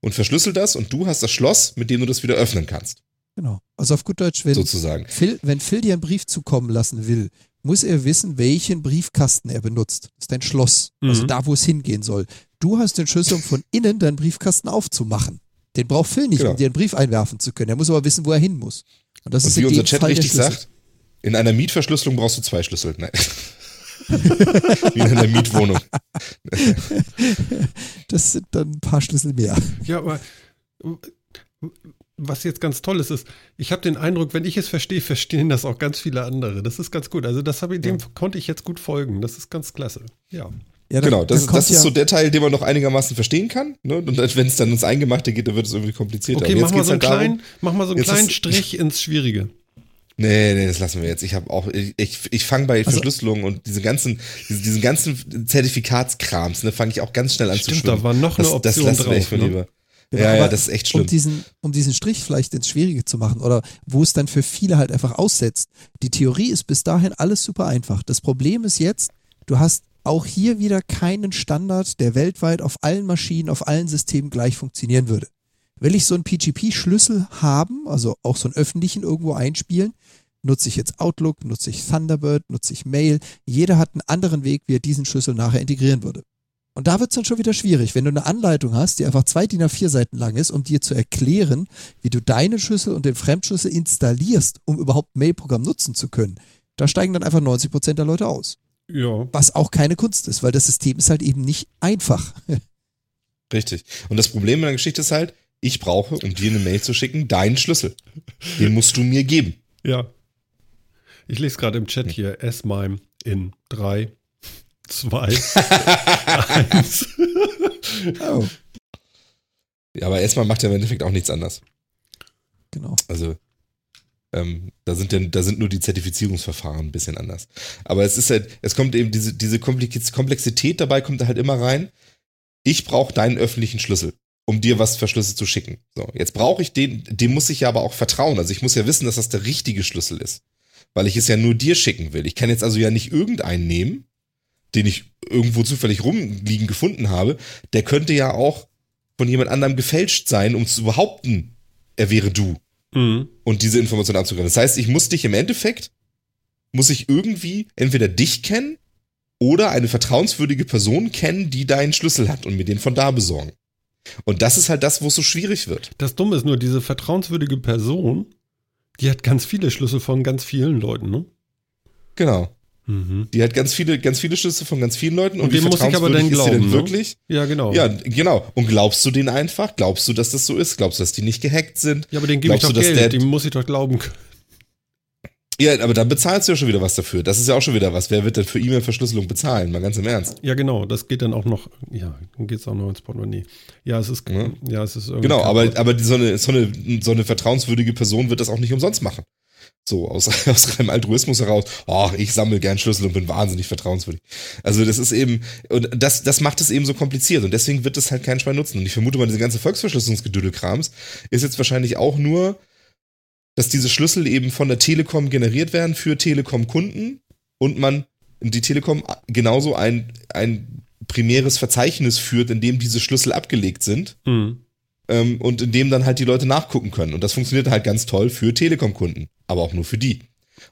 und verschlüssel das und du hast das Schloss, mit dem du das wieder öffnen kannst. Genau. Also auf gut Deutsch, wenn, sozusagen. Phil, wenn Phil dir einen Brief zukommen lassen will, muss er wissen, welchen Briefkasten er benutzt. Das ist dein Schloss. Also Mhm. Also da, wo es hingehen soll. Du hast den Schlüssel, um von innen deinen Briefkasten aufzumachen. Den braucht Phil nicht, Genau. um dir einen Brief einwerfen zu können. Er muss aber wissen, wo er hin muss. Und das Und ist wie in unser Chat Fall richtig sagt, in einer Mietverschlüsselung brauchst du zwei Schlüssel. Nein. wie in einer Mietwohnung. Das sind dann ein paar Schlüssel mehr. Ja, aber was jetzt ganz toll ist, ist, ich habe den Eindruck, wenn ich es verstehe, verstehen das auch ganz viele andere. Das ist ganz gut. Also das habe ich, dem konnte ich jetzt gut folgen. Das ist ganz klasse. Ja. Ja, Genau, das, das ist ja, so der Teil, den man noch einigermaßen verstehen kann. Ne? Und wenn es dann ins Eingemachte geht, dann wird es irgendwie komplizierter. Okay, Und mach mal, so einen halt darum- kleinen, mach mal so einen kleinen Strich ins Schwierige. Nee, nee, das lassen wir jetzt. Ich habe auch, ich, ich, ich fange bei Also- Verschlüsselung und diese ganzen, diese, diesen ganzen Zertifikatskrams, ne, fange ich auch ganz schnell an zu Stimmt, schwimmen. da war noch eine das, das Option lassen wir echt drauf, ne? lieber. Genau, ja, ja, aber das ist echt schlimm. Um diesen, um diesen Strich vielleicht ins Schwierige zu machen oder wo es dann für viele halt einfach aussetzt. Die Theorie ist bis dahin alles super einfach. Das Problem ist jetzt, du hast auch hier wieder keinen Standard, der weltweit auf allen Maschinen, auf allen Systemen gleich funktionieren würde. Will ich so einen PGP-Schlüssel haben, also auch so einen öffentlichen irgendwo einspielen, nutze ich jetzt Outlook, nutze ich Thunderbird, nutze ich Mail. Jeder hat einen anderen Weg, wie er diesen Schlüssel nachher integrieren würde. Und da wird es dann schon wieder schwierig, wenn du eine Anleitung hast, die einfach zwei DIN A4 Seiten lang ist, um dir zu erklären, wie du deinen Schlüssel und den Fremdschlüssel installierst, um überhaupt Mailprogramm nutzen zu können. Da steigen dann einfach 90 Prozent der Leute aus. Ja. Was auch keine Kunst ist, weil das System ist halt eben nicht einfach. Richtig. Und das Problem in der Geschichte ist halt, ich brauche, um dir eine Mail zu schicken, deinen Schlüssel. Den musst du mir geben. Ja. Ich lese gerade im Chat hier S-MIME in 3, 2, 1. Oh, Ja, aber erstmal macht er im Endeffekt auch nichts anders. genau. Also ähm, da sind denn, da sind nur die Zertifizierungsverfahren ein bisschen anders. Aber es ist halt, es kommt eben diese, diese Komplex- Komplexität dabei kommt da halt immer rein. Ich brauche deinen öffentlichen Schlüssel, um dir was verschlüsselt zu schicken. So, jetzt brauche ich den, dem muss ich ja aber auch vertrauen. Also ich muss ja wissen, dass das der richtige Schlüssel ist. Weil ich es ja nur dir schicken will. Ich kann jetzt also ja nicht irgendeinen nehmen, den ich irgendwo zufällig rumliegen gefunden habe. Der könnte ja auch von jemand anderem gefälscht sein, um zu behaupten, er wäre du Mhm. und diese Information abzugreifen. Das heißt, ich muss dich im Endeffekt, muss ich irgendwie entweder dich kennen oder eine vertrauenswürdige Person kennen, die deinen Schlüssel hat und mir den von da besorgen. Und das ist halt das, wo es so schwierig wird. Das Dumme ist nur, diese vertrauenswürdige Person, die hat ganz viele Schlüssel von ganz vielen Leuten, ne? Genau. Mhm. Die hat ganz viele, ganz viele Schlüssel von ganz vielen Leuten. Und wie dem muss ich aber dann glauben, denn ne? wirklich? Ja, genau. Ja, genau. Und glaubst du denen einfach? Glaubst du, dass das so ist? Glaubst du, dass die nicht gehackt sind? Ja, aber den gebe ich doch du, Geld, der- dem muss ich doch glauben können. Ja, aber dann bezahlst du ja schon wieder was dafür. Das ist ja auch schon wieder was. Wer wird denn für E-Mail-Verschlüsselung bezahlen? Mal ganz im Ernst. Ja, genau, das geht dann auch noch, ja, dann geht es auch noch ins Portemonnaie. Ja, es ist, Ja. ja, es ist irgendwie. Genau, aber, aber so, eine, so, eine, so eine vertrauenswürdige Person wird das auch nicht umsonst machen. So, aus, aus reinem Altruismus heraus, oh, ich sammle gern Schlüssel und bin wahnsinnig vertrauenswürdig. Also das ist eben, und das, das macht es eben so kompliziert und deswegen wird das halt kein Schwein nutzen. Und ich vermute mal, diese ganze Volksverschlüsselungsgedüdelkrams ist jetzt wahrscheinlich auch nur, dass diese Schlüssel eben von der Telekom generiert werden für Telekom-Kunden und man die Telekom genauso ein, ein primäres Verzeichnis führt, in dem diese Schlüssel abgelegt sind Mhm. Ähm, und in dem dann halt die Leute nachgucken können. Und das funktioniert halt ganz toll für Telekom-Kunden, aber auch nur für die.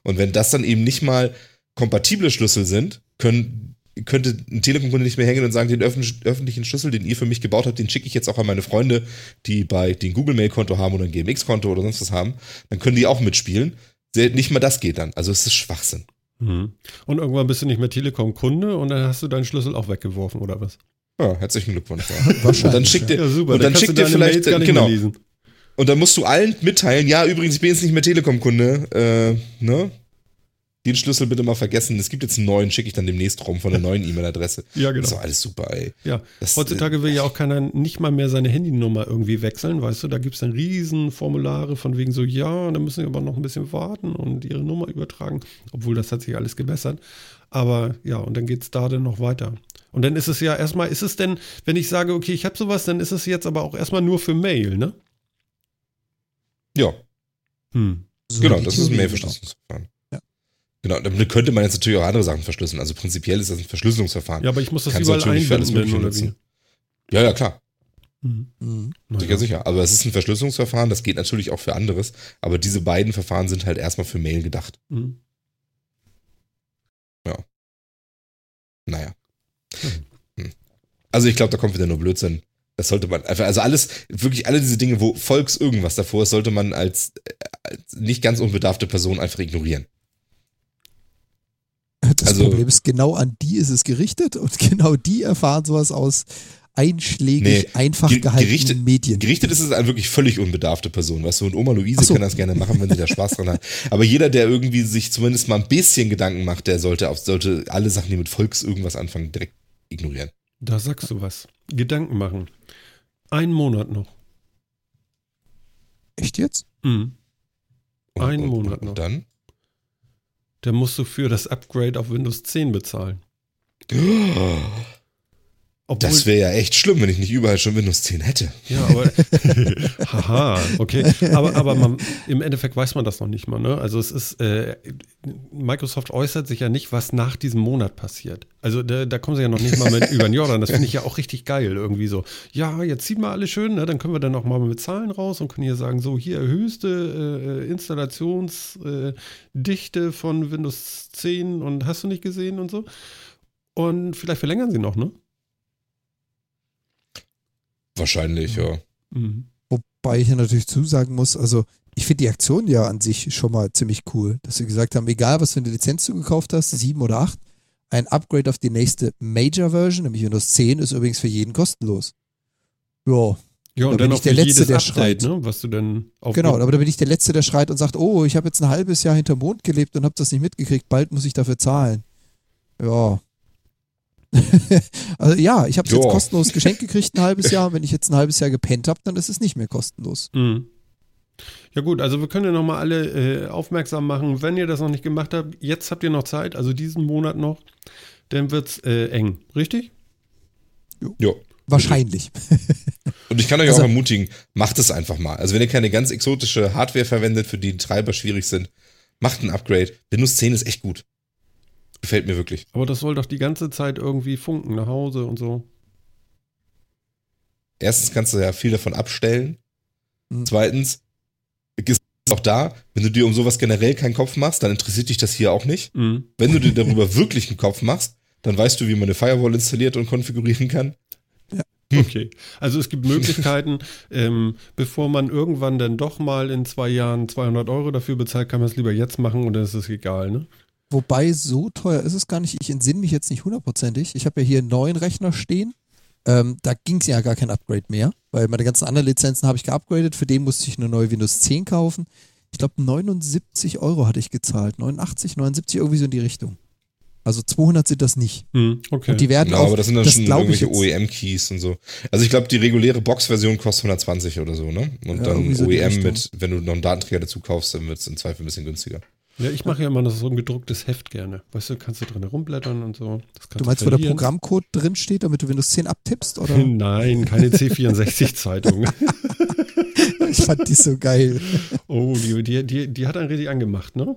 Und wenn das dann eben nicht mal kompatible Schlüssel sind, können, könnte ein Telekom-Kunde nicht mehr hängen und sagen, den öffentlich, öffentlichen Schlüssel, den ihr für mich gebaut habt, den schicke ich jetzt auch an meine Freunde, die bei den Google-Mail-Konto haben oder ein GMX-Konto oder sonst was haben. Dann können die auch mitspielen. Nicht mal das geht dann. Also es ist Schwachsinn. Mhm. Und irgendwann bist du nicht mehr Telekom-Kunde und dann hast du deinen Schlüssel auch weggeworfen oder was? Ja, herzlichen Glückwunsch. Ja. Wahrscheinlich. Und dann schickt ihr, Ja, super. und dann kannst schickt deine vielleicht, Mails genau. Und dann musst du allen mitteilen, ja, übrigens, ich bin jetzt nicht mehr Telekom-Kunde, äh, ne? den Schlüssel bitte mal vergessen. Es gibt jetzt einen neuen, schicke ich dann demnächst rum von der neuen E-Mail-Adresse. Ja, genau. Das ist doch alles super, ey. Ja, Das, heutzutage will ja auch keiner nicht mal mehr seine Handynummer irgendwie wechseln, weißt du, da gibt es dann riesen Formulare von wegen so, ja, dann müssen wir aber noch ein bisschen warten und ihre Nummer übertragen, obwohl das hat sich alles gebessert. Aber ja, und dann geht es da dann noch weiter. Und dann ist es ja erstmal, ist es denn, wenn ich sage, okay, ich habe sowas, dann ist es jetzt aber auch erstmal nur für Mail, ne? Ja, Hm. So genau, das ist ein Mail-Verschlüsselungsverfahren. Ja. Genau, dann könnte man jetzt natürlich auch andere Sachen verschlüsseln. Also prinzipiell ist das ein Verschlüsselungsverfahren. Ja, aber ich muss das Kannst du überall natürlich für alles einbinden, oder wie? Ja, ja, klar. Hm. Mhm. Sicher, sicher. Aber es ist ein Verschlüsselungsverfahren, das geht natürlich auch für anderes. Aber diese beiden Verfahren sind halt erstmal für Mail gedacht. Hm. Naja. Hm. Also ich glaube, da kommt wieder nur Blödsinn. Das sollte man einfach, also alles, wirklich alle diese Dinge, wo Volks irgendwas davor ist, sollte man als, äh, als nicht ganz unbedarfte Person einfach ignorieren. Das Also- Problem ist, genau an die ist es gerichtet und genau die erfahren sowas aus einschlägig, Nee, einfach ge- gehaltenen gerichtet- Medien. Gerichtet ist es eine wirklich völlig unbedarfte Person, weißt du, und Oma Luise so. kann das gerne machen, wenn sie da Spaß dran hat. Aber jeder, der irgendwie sich zumindest mal ein bisschen Gedanken macht, der sollte auf, sollte alle Sachen, die mit Volks irgendwas anfangen, direkt ignorieren. Da sagst du was. Gedanken machen. Ein Monat noch. Echt jetzt? Hm. Und, Einen und, Monat und, noch. und dann? Da musst du für das Upgrade auf Windows 10 bezahlen. Obwohl, Das wäre ja echt schlimm, wenn ich nicht überall schon Windows 10 hätte. ja, aber haha, okay. Aber, aber man, im Endeffekt weiß man das noch nicht mal. Ne? Also es ist, äh, Microsoft äußert sich ja nicht, was nach diesem Monat passiert. Also da, da kommen sie ja noch nicht mal mit über den Jordan. Das finde ich ja auch richtig geil. Irgendwie so, ja, jetzt zieht mal alle schön, ne? dann können wir dann noch mal mit Zahlen raus und können hier sagen, so hier höchste äh, Installationsdichte äh, von Windows 10 und hast du nicht gesehen und so. Und vielleicht verlängern sie noch, ne? Wahrscheinlich, ja. Mhm. Wobei ich ja natürlich zusagen muss, also ich finde die Aktion ja an sich schon mal ziemlich cool, dass sie gesagt haben, egal was für eine Lizenz du gekauft hast, sieben oder acht, ein Upgrade auf die nächste Major Version, nämlich Windows 10, ist übrigens für jeden kostenlos. Ja, Ja, Da und bin dann ich auch der für Letzte, jedes der Update, schreit. ne, was du denn genau, aber da bin ich der Letzte, der schreit und sagt, oh, ich habe jetzt ein halbes Jahr hinterm Mond gelebt und habe das nicht mitgekriegt, bald muss ich dafür zahlen. Ja. also ja, ich habe jetzt Ja. kostenlos geschenkt gekriegt ein halbes Jahr. Wenn ich jetzt ein halbes Jahr gepennt habe, dann ist es nicht mehr kostenlos. Mhm. Ja gut, also wir können ja nochmal alle äh, aufmerksam machen, wenn ihr das noch nicht gemacht habt, jetzt habt ihr noch Zeit, also diesen Monat noch, dann wird's äh, eng, richtig? Ja. Wahrscheinlich. Und ich kann euch Also- auch ermutigen, macht es einfach mal. Also wenn ihr keine ganz exotische Hardware verwendet, für die die Treiber schwierig sind, macht ein Upgrade. Windows 10 ist echt gut. Gefällt mir wirklich. Aber das soll doch die ganze Zeit irgendwie funken nach Hause und so. Erstens kannst du ja viel davon abstellen. Mhm. Zweitens ist auch da, wenn du dir um sowas generell keinen Kopf machst, dann interessiert dich das hier auch nicht. Mhm. Wenn du dir darüber wirklich einen Kopf machst, dann weißt du, wie man eine Firewall installiert und konfigurieren kann. Okay. Also es gibt Möglichkeiten, ähm, bevor man irgendwann dann doch mal in zwei Jahren 200 Euro dafür bezahlt, kann man es lieber jetzt machen und dann ist es egal, ne? Wobei, so teuer ist es gar nicht. Ich entsinne mich jetzt nicht hundertprozentig. Ich habe ja hier einen neuen Rechner stehen. Ähm, da ging es ja gar kein Upgrade mehr, weil meine ganzen anderen Lizenzen habe ich geupgradet. Für den musste ich eine neue Windows 10 kaufen. Ich glaube, 79 Euro hatte ich gezahlt. 89, 79, irgendwie so in die Richtung. Also 200 sind das nicht. Mhm. Okay. Und die werden Ja, auch, aber das sind dann das schon irgendwelche OEM-Keys und so. Also ich glaube, die reguläre Box-Version kostet 120 oder so, ne? Und Ja, dann so OEM mit, wenn du noch einen Datenträger dazu kaufst, dann wird es im Zweifel ein bisschen günstiger. Ja, ich mache ja immer noch so ein gedrucktes Heft gerne. Weißt du, kannst du drin rumblättern und so. Du meinst, wo der verlieren. Programmcode drin steht, damit du Windows 10 abtippst? Oder? Nein, keine C64-Zeitung. ich fand die so geil. Oh, die, die, die, die hat einen richtig angemacht, ne?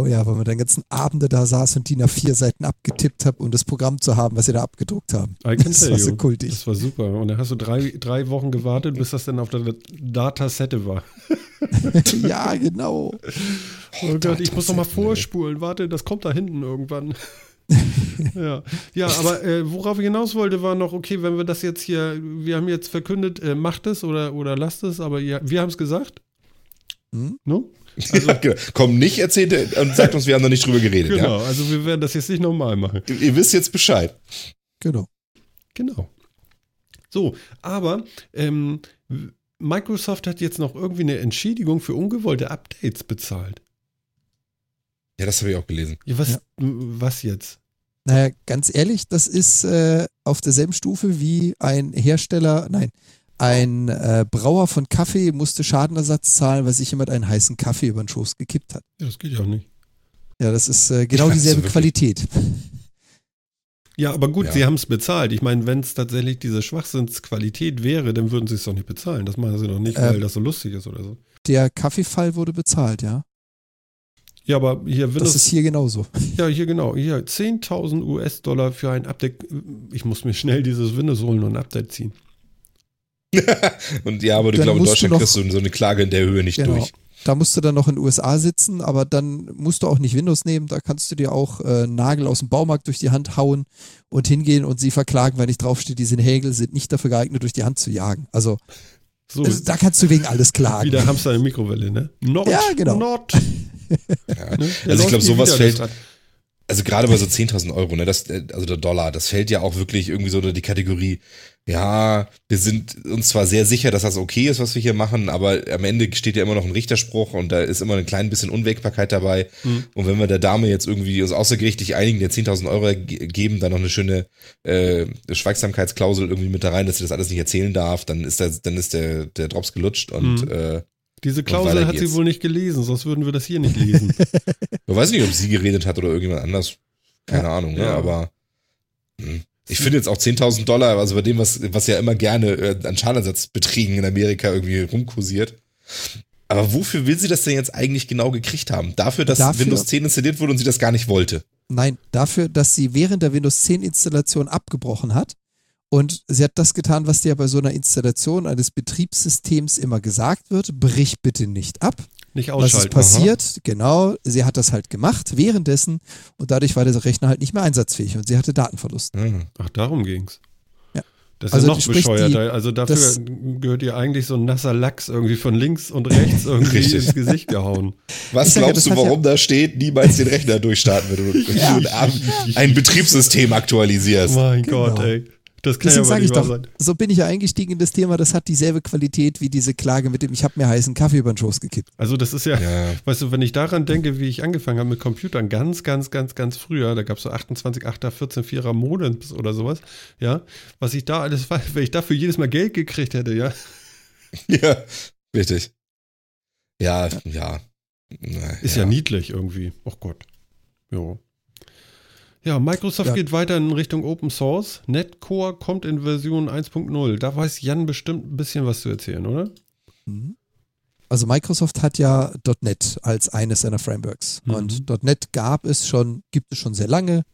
Oh ja, weil man den ganzen Abende da saß und die nach vier Seiten abgetippt habe, um das Programm zu haben, was sie da abgedruckt haben. Das war so kultig. Das war super. Und dann hast du drei, drei Wochen gewartet, bis das dann auf der Datasette war. ja, genau. Oh Gott, ich muss noch mal vorspulen. Warte, das kommt da hinten irgendwann. ja. ja, aber äh, worauf ich hinaus wollte, war noch, okay, wenn wir das jetzt hier, wir haben jetzt verkündet, äh, macht es oder, oder lasst es, aber ja, wir haben es gesagt. Hm? No? ja, genau. Komm nicht, erzählt und sagt uns, wir haben noch nicht drüber geredet. Genau, also wir werden das jetzt nicht nochmal machen. Ja? Ihr wisst jetzt Bescheid. Genau. Genau. So, aber ähm, Microsoft hat jetzt noch irgendwie eine Entschädigung für ungewollte Updates bezahlt. Ja, das habe ich auch gelesen. Ja, was, was jetzt? Naja, ganz ehrlich, das ist äh, auf derselben Stufe wie ein Hersteller, nein, ein äh, Brauer von Kaffee musste Schadenersatz zahlen, weil sich jemand einen heißen Kaffee über den Schoß gekippt hat. Ja, das geht ja auch nicht. Ja, das ist äh, genau dieselbe Qualität. Ja, aber gut, ja. sie haben es bezahlt. Ich meine, wenn es tatsächlich diese Schwachsinnsqualität wäre, dann würden sie es doch nicht bezahlen. Das machen sie doch nicht, weil ähm, das so lustig ist oder so. Der Kaffeefall wurde bezahlt, ja. Ja, aber hier Windows. Das ist hier genauso. Ja, hier genau. Hier 10.000 US-Dollar für ein Update. Ich muss mir schnell dieses Windows holen und ein Update ziehen. und ja, aber du glaubst, in Deutschland noch, kriegst du so eine Klage in der Höhe nicht genau. durch. Da musst du dann noch in den USA sitzen, aber dann musst du auch nicht Windows nehmen. Da kannst du dir auch äh, Nagel aus dem Baumarkt durch die Hand hauen und hingehen und sie verklagen, weil nicht draufsteht, diese Nägel sind nicht dafür geeignet, durch die Hand zu jagen. Also, so, also da kannst du wegen alles klagen. Wie der Hamster in Mikrowelle, ne? Not, ja, genau. Not. ja. Ne? Also ich glaube, sowas fällt, also gerade bei so 10.000 Euro, ne, das, also der Dollar, das fällt ja auch wirklich irgendwie so unter die Kategorie, ja, wir sind uns zwar sehr sicher, dass das okay ist, was wir hier machen, aber am Ende steht ja immer noch ein Richterspruch und da ist immer ein klein bisschen Unwägbarkeit dabei. Mhm. Und wenn wir der Dame jetzt irgendwie uns außergerichtlich einigen, der 10.000 Euro geben, dann noch eine schöne äh, Schweigsamkeitsklausel irgendwie mit da rein, dass sie das alles nicht erzählen darf, dann ist, der, dann ist der, der Drops gelutscht und mhm. äh, diese Klausel hat sie wohl nicht gelesen, sonst würden wir das hier nicht lesen. ich weiß nicht, ob sie geredet hat oder irgendjemand anders. Keine ja, Ahnung, ne? Ja. aber. Hm. ich finde jetzt auch 10.000 Dollar, also bei dem, was, was ja immer gerne äh, an Schadenersatzbeträgen in Amerika irgendwie rumkursiert. Aber wofür will sie das denn jetzt eigentlich genau gekriegt haben? Dafür, dass dafür, Windows 10 installiert wurde und sie das gar nicht wollte? Nein, dafür, dass sie während der Windows 10 Installation abgebrochen hat und sie hat das getan, was dir bei so einer Installation eines Betriebssystems immer gesagt wird, brich bitte nicht ab. Nicht ausschalten. Was ist passiert? Aha. Genau, sie hat das halt gemacht währenddessen und dadurch war der Rechner halt nicht mehr einsatzfähig und sie hatte Datenverlust. Mhm. Ach, darum ging's. Ja. Das ist also noch bescheuerter. Die, also dafür das, gehört ihr eigentlich so ein nasser Lachs irgendwie von links und rechts irgendwie ins Gesicht gehauen. Was glaubst ja, du, warum ja da steht, niemals den Rechner durchstarten, wenn du, ja. ein Betriebssystem aktualisierst? Mein genau. Gott, ey. Das kann Deswegen ja sage ich doch, sein. so bin ich ja eingestiegen in das Thema, das hat dieselbe Qualität wie diese Klage mit dem, ich habe mir heißen Kaffee über den Schoß gekippt. Also das ist ja, ja, weißt du, wenn ich daran denke, wie ich angefangen habe mit Computern, ganz, ganz, ganz, ganz früher, da gab es so 28, 8er, 14, 4er Modems oder sowas, ja, was ich da alles, wenn ich dafür jedes Mal Geld gekriegt hätte, ja. Ja, richtig. Ja, ja. Na, ist ja. ja niedlich irgendwie. Oh Gott. Jo. Ja, Microsoft ja. geht weiter in Richtung Open Source. Netcore kommt in Version 1.0. Da weiß Jan bestimmt ein bisschen was zu erzählen, oder? Mhm. Also Microsoft hat ja .NET als eines seiner Frameworks. Mhm. Und .NET gab es schon, gibt es schon sehr lange.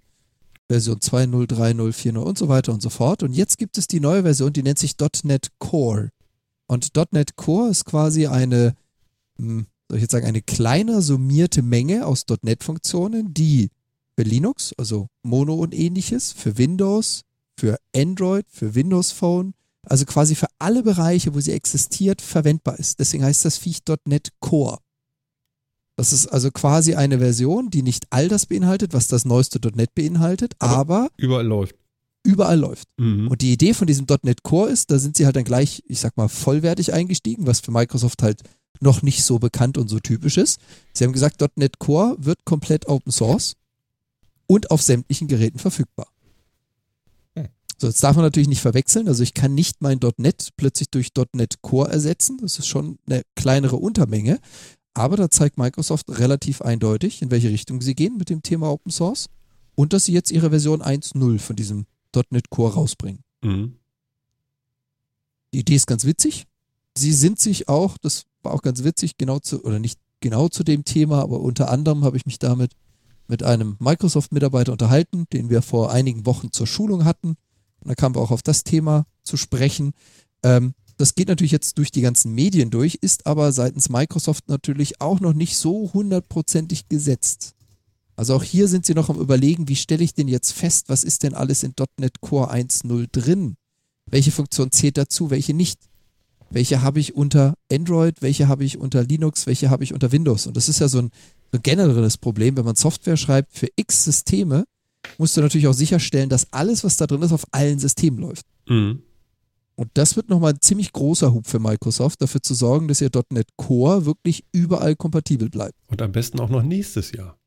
Version 2.0, 3.0, 4.0 und so weiter und so fort. Und jetzt gibt es die neue Version, die nennt sich .NET Core. Und .NET Core ist quasi eine, hm, soll ich jetzt sagen, eine kleiner summierte Menge aus .NET-Funktionen, die für Linux, also Mono und ähnliches, für Windows, für Android, für Windows Phone, also quasi für alle Bereiche, wo sie existiert, verwendbar ist. Deswegen heißt das Viech .NET Core. Das ist also quasi eine Version, die nicht all das beinhaltet, was das neueste .NET beinhaltet, aber, aber überall läuft. Überall läuft. Mhm. Und die Idee von diesem .NET Core ist, da sind sie halt dann gleich, ich sag mal, vollwertig eingestiegen, was für Microsoft halt noch nicht so bekannt und so typisch ist. Sie haben gesagt, .NET Core wird komplett Open Source und auf sämtlichen Geräten verfügbar. Hm. So, jetzt darf man natürlich nicht verwechseln. Also ich kann nicht mein .NET plötzlich durch .NET Core ersetzen. Das ist schon eine kleinere Untermenge. Aber da zeigt Microsoft relativ eindeutig, in welche Richtung sie gehen mit dem Thema Open Source und dass sie jetzt ihre Version 1.0 von diesem .NET Core rausbringen. Mhm. Die Idee ist ganz witzig. Sie sind sich auch, das war auch ganz witzig, genau zu, oder nicht genau zu dem Thema, aber unter anderem habe ich mich damit mit einem Microsoft-Mitarbeiter unterhalten, den wir vor einigen Wochen zur Schulung hatten. Und da kamen wir auch auf das Thema zu sprechen. Ähm, das geht natürlich jetzt durch die ganzen Medien durch, ist aber seitens Microsoft natürlich auch noch nicht so hundertprozentig gesetzt. Also auch hier sind sie noch am Überlegen, wie stelle ich denn jetzt fest, was ist denn alles in .NET Core 1.0 drin? Welche Funktion zählt dazu, welche nicht? Welche habe ich unter Android, welche habe ich unter Linux, welche habe ich unter Windows? Und das ist ja so ein so generelles Problem, wenn man Software schreibt für x Systeme, musst du natürlich auch sicherstellen, dass alles, was da drin ist, auf allen Systemen läuft. Mhm. Und das wird nochmal ein ziemlich großer Hub für Microsoft, dafür zu sorgen, dass ihr .NET Core wirklich überall kompatibel bleibt. Und am besten auch noch nächstes Jahr.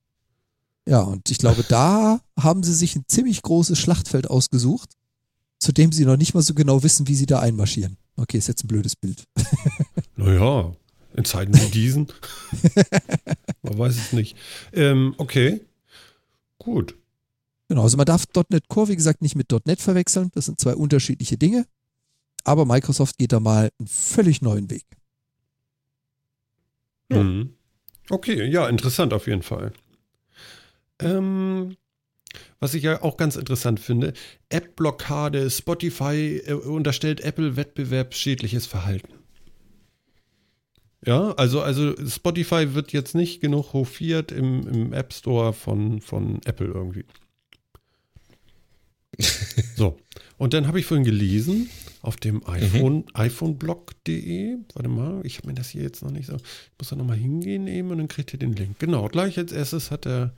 Ja, und ich glaube, da haben sie sich ein ziemlich großes Schlachtfeld ausgesucht, zu dem sie noch nicht mal so genau wissen, wie sie da einmarschieren. Okay, ist jetzt ein blödes Bild. Naja, in Zeiten wie diesen. Man weiß es nicht. Ähm, okay. Gut. Genau, also man darf .NET Core, wie gesagt, nicht mit .NET verwechseln. Das sind zwei unterschiedliche Dinge. Aber Microsoft geht da mal einen völlig neuen Weg. Ja. Mhm. Okay, ja, interessant auf jeden Fall. Ähm, was ich ja auch ganz interessant finde, App-Blockade, Spotify äh, unterstellt Apple wettbewerbsschädliches Verhalten. Ja, also, also Spotify wird jetzt nicht genug hofiert im, im App Store von, von Apple irgendwie. so, und dann habe ich vorhin gelesen auf dem iPhone, mhm. iPhoneblog.de. Warte mal, ich habe mir das hier jetzt noch nicht so. Ich muss da nochmal hingehen eben und dann kriegt ihr den Link. Genau, gleich als erstes hat der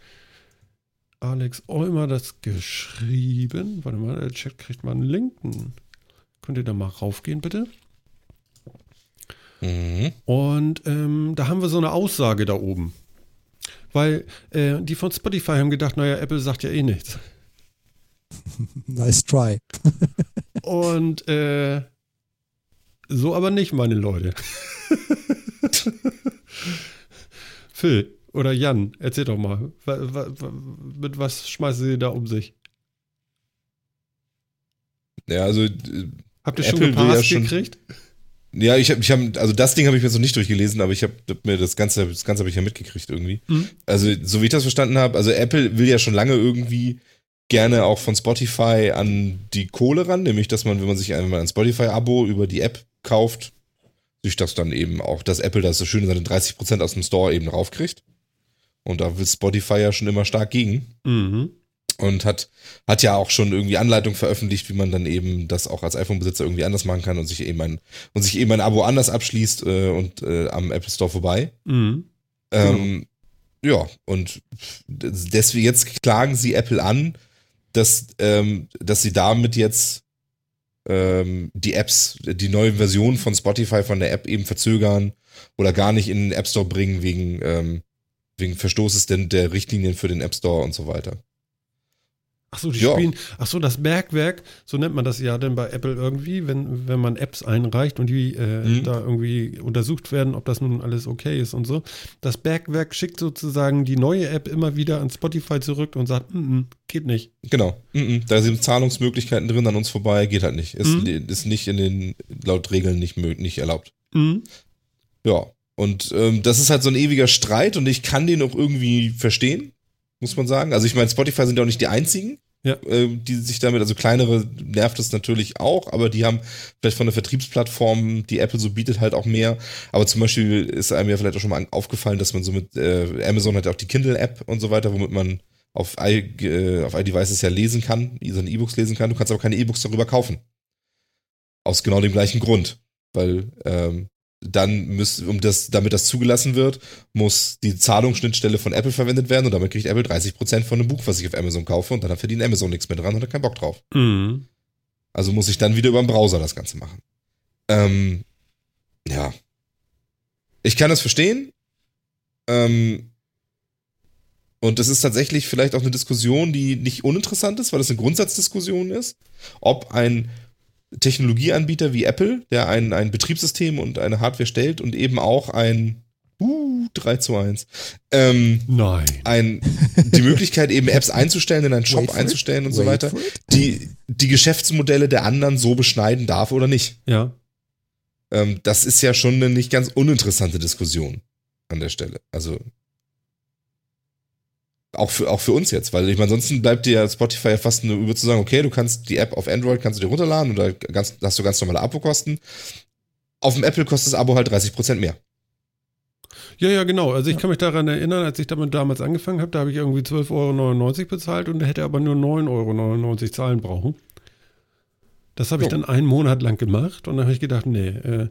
Alex Olmer das geschrieben. Warte mal, der Chat kriegt mal einen Link. Könnt ihr da mal raufgehen, bitte? Mhm. Und ähm, da haben wir so eine Aussage da oben. Weil äh, die von Spotify haben gedacht, naja, Apple sagt ja eh nichts. nice try. Und äh, so aber nicht, meine Leute. Phil oder Jan, erzähl doch mal, mit was schmeißen Sie da um sich? Ja, also. Habt ihr Apple schon ja schon, gekriegt? Ja, ich habe, ich hab, also das Ding habe ich mir noch nicht durchgelesen, aber ich habe mir das Ganze, das Ganze habe ich ja mitgekriegt irgendwie. Mhm. Also so wie ich das verstanden habe, also Apple will ja schon lange irgendwie gerne auch von Spotify an die Kohle ran, nämlich dass man, wenn man sich einmal ein Spotify-Abo über die App kauft, sich das dann eben auch, dass Apple das so schön seine 30% aus dem Store eben raufkriegt. Und da will Spotify ja schon immer stark gegen. Mhm und hat, hat ja auch schon irgendwie Anleitung veröffentlicht, wie man dann eben das auch als iPhone-Besitzer irgendwie anders machen kann und sich eben ein, und sich eben ein Abo anders abschließt äh, und äh, am Apple Store vorbei. Mhm. Ähm, genau. Ja, und deswegen jetzt klagen sie Apple an, dass, ähm, dass sie damit jetzt ähm, die Apps, die neue Version von Spotify von der App eben verzögern oder gar nicht in den App Store bringen wegen, ähm, wegen Verstoßes denn der Richtlinien für den App Store und so weiter. Ach so, die ja. spielen, ach so, das Bergwerk, so nennt man das ja denn bei Apple irgendwie, wenn, wenn man Apps einreicht und die äh, mhm. da irgendwie untersucht werden, ob das nun alles okay ist und so. Das Bergwerk schickt sozusagen die neue App immer wieder an Spotify zurück und sagt, -mm, geht nicht. Genau, mm da sind Zahlungsmöglichkeiten drin an uns vorbei, geht halt nicht. Ist, mhm. ist nicht in den, laut Regeln nicht, nicht erlaubt. Mhm. Ja, und ähm, das ist halt so ein ewiger Streit und ich kann den auch irgendwie verstehen muss man sagen. Also ich meine, Spotify sind ja auch nicht die einzigen, ja. äh, die sich damit, also kleinere nervt es natürlich auch, aber die haben vielleicht von der Vertriebsplattform, die Apple so bietet, halt auch mehr. Aber zum Beispiel ist einem ja vielleicht auch schon mal aufgefallen, dass man so mit, äh, Amazon hat ja auch die Kindle-App und so weiter, womit man auf, I, äh, auf iDevices ja lesen kann, seine E-Books lesen kann. Du kannst aber keine E-Books darüber kaufen. Aus genau dem gleichen Grund. Weil ähm, dann müsste, um das, damit das zugelassen wird, muss die Zahlungsschnittstelle von Apple verwendet werden und damit kriegt Apple 30% von einem Buch, was ich auf Amazon kaufe und dann verdient Amazon nichts mehr dran und hat keinen Bock drauf. Mhm. Also muss ich dann wieder über den Browser das Ganze machen. Ähm, ja. Ich kann das verstehen. Ähm, und das ist tatsächlich vielleicht auch eine Diskussion, die nicht uninteressant ist, weil es eine Grundsatzdiskussion ist, ob ein Technologieanbieter wie Apple, der ein, ein Betriebssystem und eine Hardware stellt und eben auch ein uh, 3 zu 1. Ähm, Nein. Ein, die Möglichkeit, eben Apps einzustellen, in einen Shop einzustellen und Wait so weiter, die die Geschäftsmodelle der anderen so beschneiden darf oder nicht. Ja. Ähm, das ist ja schon eine nicht ganz uninteressante Diskussion an der Stelle. Also auch für, auch für uns jetzt, weil ich meine, ansonsten bleibt dir Spotify ja fast nur über zu sagen, okay, du kannst die App auf Android kannst du dir runterladen oder ganz, hast du ganz normale Abo-Kosten. Auf dem Apple kostet das Abo halt 30% mehr. Ja, ja, genau. Also ich kann mich daran erinnern, als ich damit damals angefangen habe, da habe ich irgendwie 12,99 Euro bezahlt und hätte aber nur 9,99 Euro zahlen brauchen. Das habe ich dann einen Monat lang gemacht und dann habe ich gedacht, nee, äh,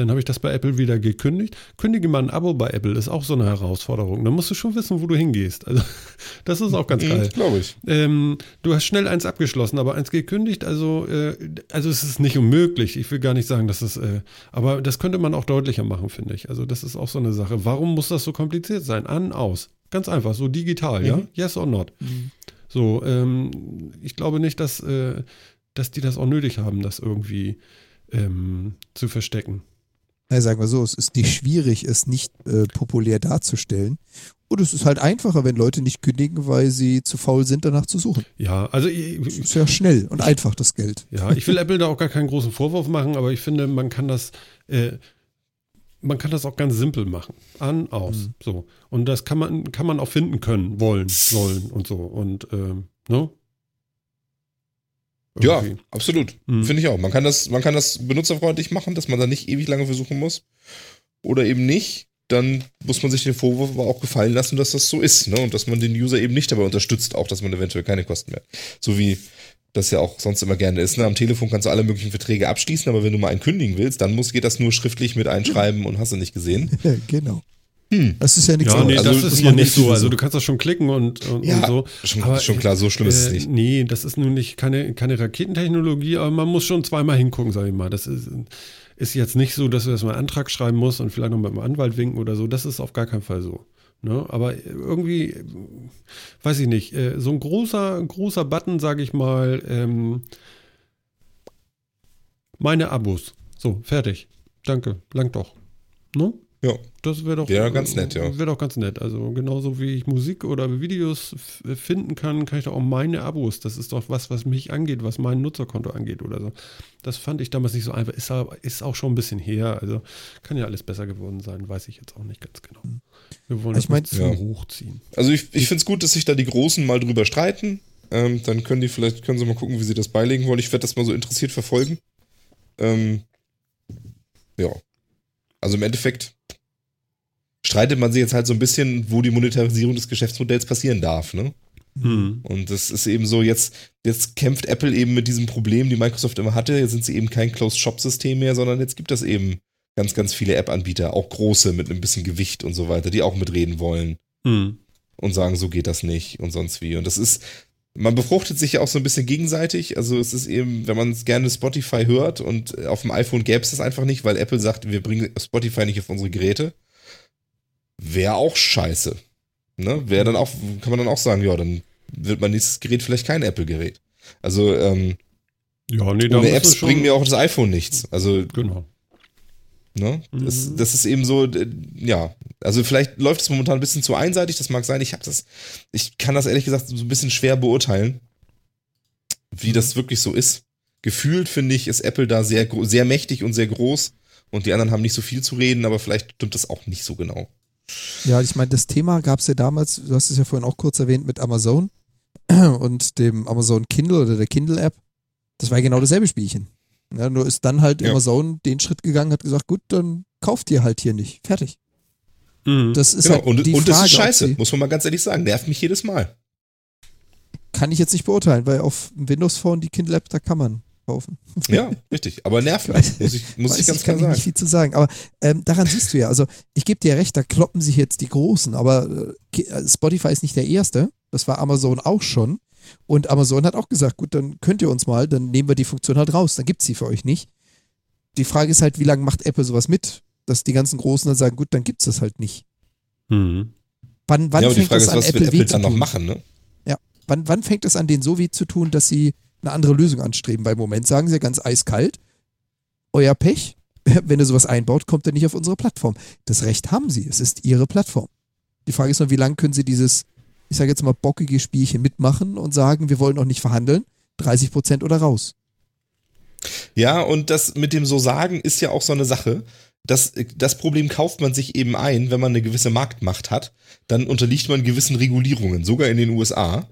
dann habe ich das bei Apple wieder gekündigt. Kündige mal ein Abo bei Apple, ist auch so eine Herausforderung. Da musst du schon wissen, wo du hingehst. Also, das ist auch ganz geil. Glaube ich. Ähm, du hast schnell eins abgeschlossen, aber eins gekündigt, also, äh, also es ist nicht unmöglich. Ich will gar nicht sagen, dass es, äh, aber das könnte man auch deutlicher machen, finde ich. Also das ist auch so eine Sache. Warum muss das so kompliziert sein? An, aus. Ganz einfach, so digital, ja? Mhm. Yes or not. So, ähm, ich glaube nicht, dass, äh, dass die das auch nötig haben, das irgendwie ähm, zu verstecken. Na, sagen wir so, es ist nicht schwierig, es nicht äh, populär darzustellen. Und es ist halt einfacher, wenn Leute nicht kündigen, weil sie zu faul sind, danach zu suchen. Ja, also ich, Es ist ja schnell und einfach das Geld. Ja, ich will Apple da auch gar keinen großen Vorwurf machen, aber ich finde, man kann das, äh, man kann das auch ganz simpel machen. An, aus. So. Und das kann man, kann man auch finden können, wollen, sollen und so. Und ähm, ne? Ja, absolut. Mhm. Finde ich auch. Man kann, das, man kann das benutzerfreundlich machen, dass man da nicht ewig lange versuchen muss. Oder eben nicht. Dann muss man sich den Vorwurf aber auch gefallen lassen, dass das so ist. Ne? Und dass man den User eben nicht dabei unterstützt, auch dass man eventuell keine Kosten mehr. hat. So wie das ja auch sonst immer gerne ist. Ne? Am Telefon kannst du alle möglichen Verträge abschließen, aber wenn du mal einen kündigen willst, dann muss, geht das nur schriftlich mit einschreiben und hast du nicht gesehen. genau. Hm. Das ist ja nichts Ja, nee, anderes. Also, das das ist machen nicht so. Also so. du kannst das schon klicken und, und, Ja, und so. schon, Aber, schon klar, so schlimm ist es Äh, nicht. Nee, das ist nun nicht keine, keine Raketentechnologie, aber man muss schon zweimal hingucken, sag ich mal. Das ist, ist jetzt nicht so, dass du erstmal einen Antrag schreiben musst und vielleicht noch mit dem Anwalt winken oder so. Das ist auf gar keinen Fall so. Ne? Aber irgendwie, äh, weiß ich nicht, äh, so ein großer, großer Button, sag ich mal, ähm, meine Abos. So, fertig. Danke, langt doch. Ne? Ja. Das wäre doch, Wäre ganz nett, ja. Wäre doch ganz nett. Also genauso wie ich Musik oder Videos f- finden kann, kann ich doch auch meine Abos. Das ist doch was, was mich angeht, was mein Nutzerkonto angeht oder so. Das fand ich damals nicht so einfach. Ist, aber, ist auch schon ein bisschen her. Also kann ja alles besser geworden sein, weiß ich jetzt auch nicht ganz genau. Wir wollen Ich das mein- nicht zu Ja. hochziehen. Also ich, ich finde es gut, dass sich da die Großen mal drüber streiten. Ähm, dann können die vielleicht, können sie mal gucken, wie sie das beilegen wollen. Ich werde das mal so interessiert verfolgen. Ähm, ja. Also im Endeffekt streitet man sich jetzt halt so ein bisschen, wo die Monetarisierung des Geschäftsmodells passieren darf, ne? Hm. Und das ist eben so, jetzt, jetzt kämpft Apple eben mit diesem Problem, die Microsoft immer hatte. Jetzt sind sie eben kein Closed-Shop-System mehr, sondern jetzt gibt es eben ganz, ganz viele App-Anbieter, auch große mit ein bisschen Gewicht und so weiter, die auch mitreden wollen Hm. und sagen, so geht das nicht und sonst wie. Und das ist, man befruchtet sich ja auch so ein bisschen gegenseitig. Also es ist eben, wenn man gerne Spotify hört und auf dem iPhone gäbe es das einfach nicht, weil Apple sagt, wir bringen Spotify nicht auf unsere Geräte, wäre auch scheiße. Ne? Wäre dann auch, kann man dann auch sagen, ja, dann wird mein nächstes Gerät vielleicht kein Apple-Gerät. Also ähm, Ja, nee, ohne Apps bringt mir auch das iPhone nichts. Also Genau. Ne? Das, Mhm. das ist eben so, ja. Also vielleicht läuft es momentan ein bisschen zu einseitig, das mag sein. Ich habe das, ich kann das ehrlich gesagt so ein bisschen schwer beurteilen, wie das wirklich so ist. Gefühlt finde ich, ist Apple da sehr, sehr mächtig und sehr groß und die anderen haben nicht so viel zu reden, aber vielleicht stimmt das auch nicht so genau. Ja, ich meine, das Thema gab es ja damals, du hast es ja vorhin auch kurz erwähnt, mit Amazon und dem Amazon Kindle oder der Kindle-App. Das war ja genau dasselbe Spielchen. Ja, nur ist dann halt Ja. Amazon den Schritt gegangen, hat gesagt, gut, dann kauft ihr halt hier nicht. Fertig. Mhm. Das ist genau. halt und die und Frage, das ist scheiße, muss man mal ganz ehrlich sagen. Nervt mich jedes Mal. Kann ich jetzt nicht beurteilen, weil auf dem Windows-Phone die Kindle-App, da kann man kaufen. Ja, richtig. Aber weiß- muss ich, muss Weiß ich ganz ich, kann klar ich nicht sagen. viel zu sagen. Aber ähm, daran siehst du ja, also ich gebe dir recht, da kloppen sich jetzt die Großen, aber äh, äh, Spotify ist nicht der erste. Das war Amazon auch schon. Und Amazon hat auch gesagt, gut, dann könnt ihr uns mal, dann nehmen wir die Funktion halt raus, dann gibt's sie für euch nicht. Die Frage ist halt, wie lange macht Apple sowas mit? Dass die ganzen Großen dann sagen, gut, dann gibt's das halt nicht. Mhm. Wann, wann ja, aber die fängt Frage das ist, an, was Apple, Apple weh dann zu noch tun? machen, ne? Wann, wann fängt es an, denen so weh zu tun, dass sie eine andere Lösung anstreben? Weil im Moment sagen sie ja ganz eiskalt, euer Pech, wenn ihr sowas einbaut, kommt ihr nicht auf unsere Plattform. Das Recht haben sie, es ist ihre Plattform. Die Frage ist nur, wie lange können sie dieses, ich sage jetzt mal, bockige Spielchen mitmachen und sagen, wir wollen auch nicht verhandeln, 30 Prozent oder raus. Ja, und das mit dem so sagen ist ja auch so eine Sache. Das, das Problem kauft man sich eben ein, wenn man eine gewisse Marktmacht hat. Dann unterliegt man gewissen Regulierungen, sogar in den USA.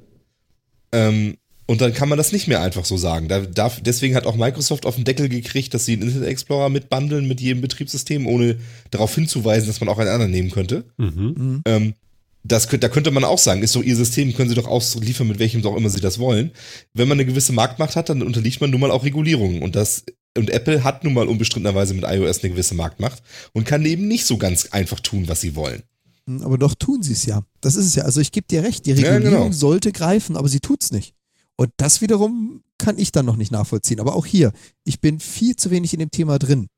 Ähm, und dann kann man das nicht mehr einfach so sagen. Da darf, deswegen hat auch Microsoft auf den Deckel gekriegt, dass sie einen Internet Explorer mitbandeln mit jedem Betriebssystem, ohne darauf hinzuweisen, dass man auch einen anderen nehmen könnte. Mhm. Mhm. Ähm, das, da könnte man auch sagen, ist doch ihr System, können sie doch ausliefern, mit welchem auch immer sie das wollen. Wenn man eine gewisse Marktmacht hat, dann unterliegt man nun mal auch Regulierungen. Und das, und Apple hat nun mal unbestrittenerweise mit iOS eine gewisse Marktmacht und kann eben nicht so ganz einfach tun, was sie wollen. Aber doch tun sie es ja. Das ist es ja. Also ich gebe dir recht, die Regulierung ja, genau. sollte greifen, aber sie tut es nicht. Und das wiederum kann ich dann noch nicht nachvollziehen. Aber auch hier, ich bin viel zu wenig in dem Thema drin.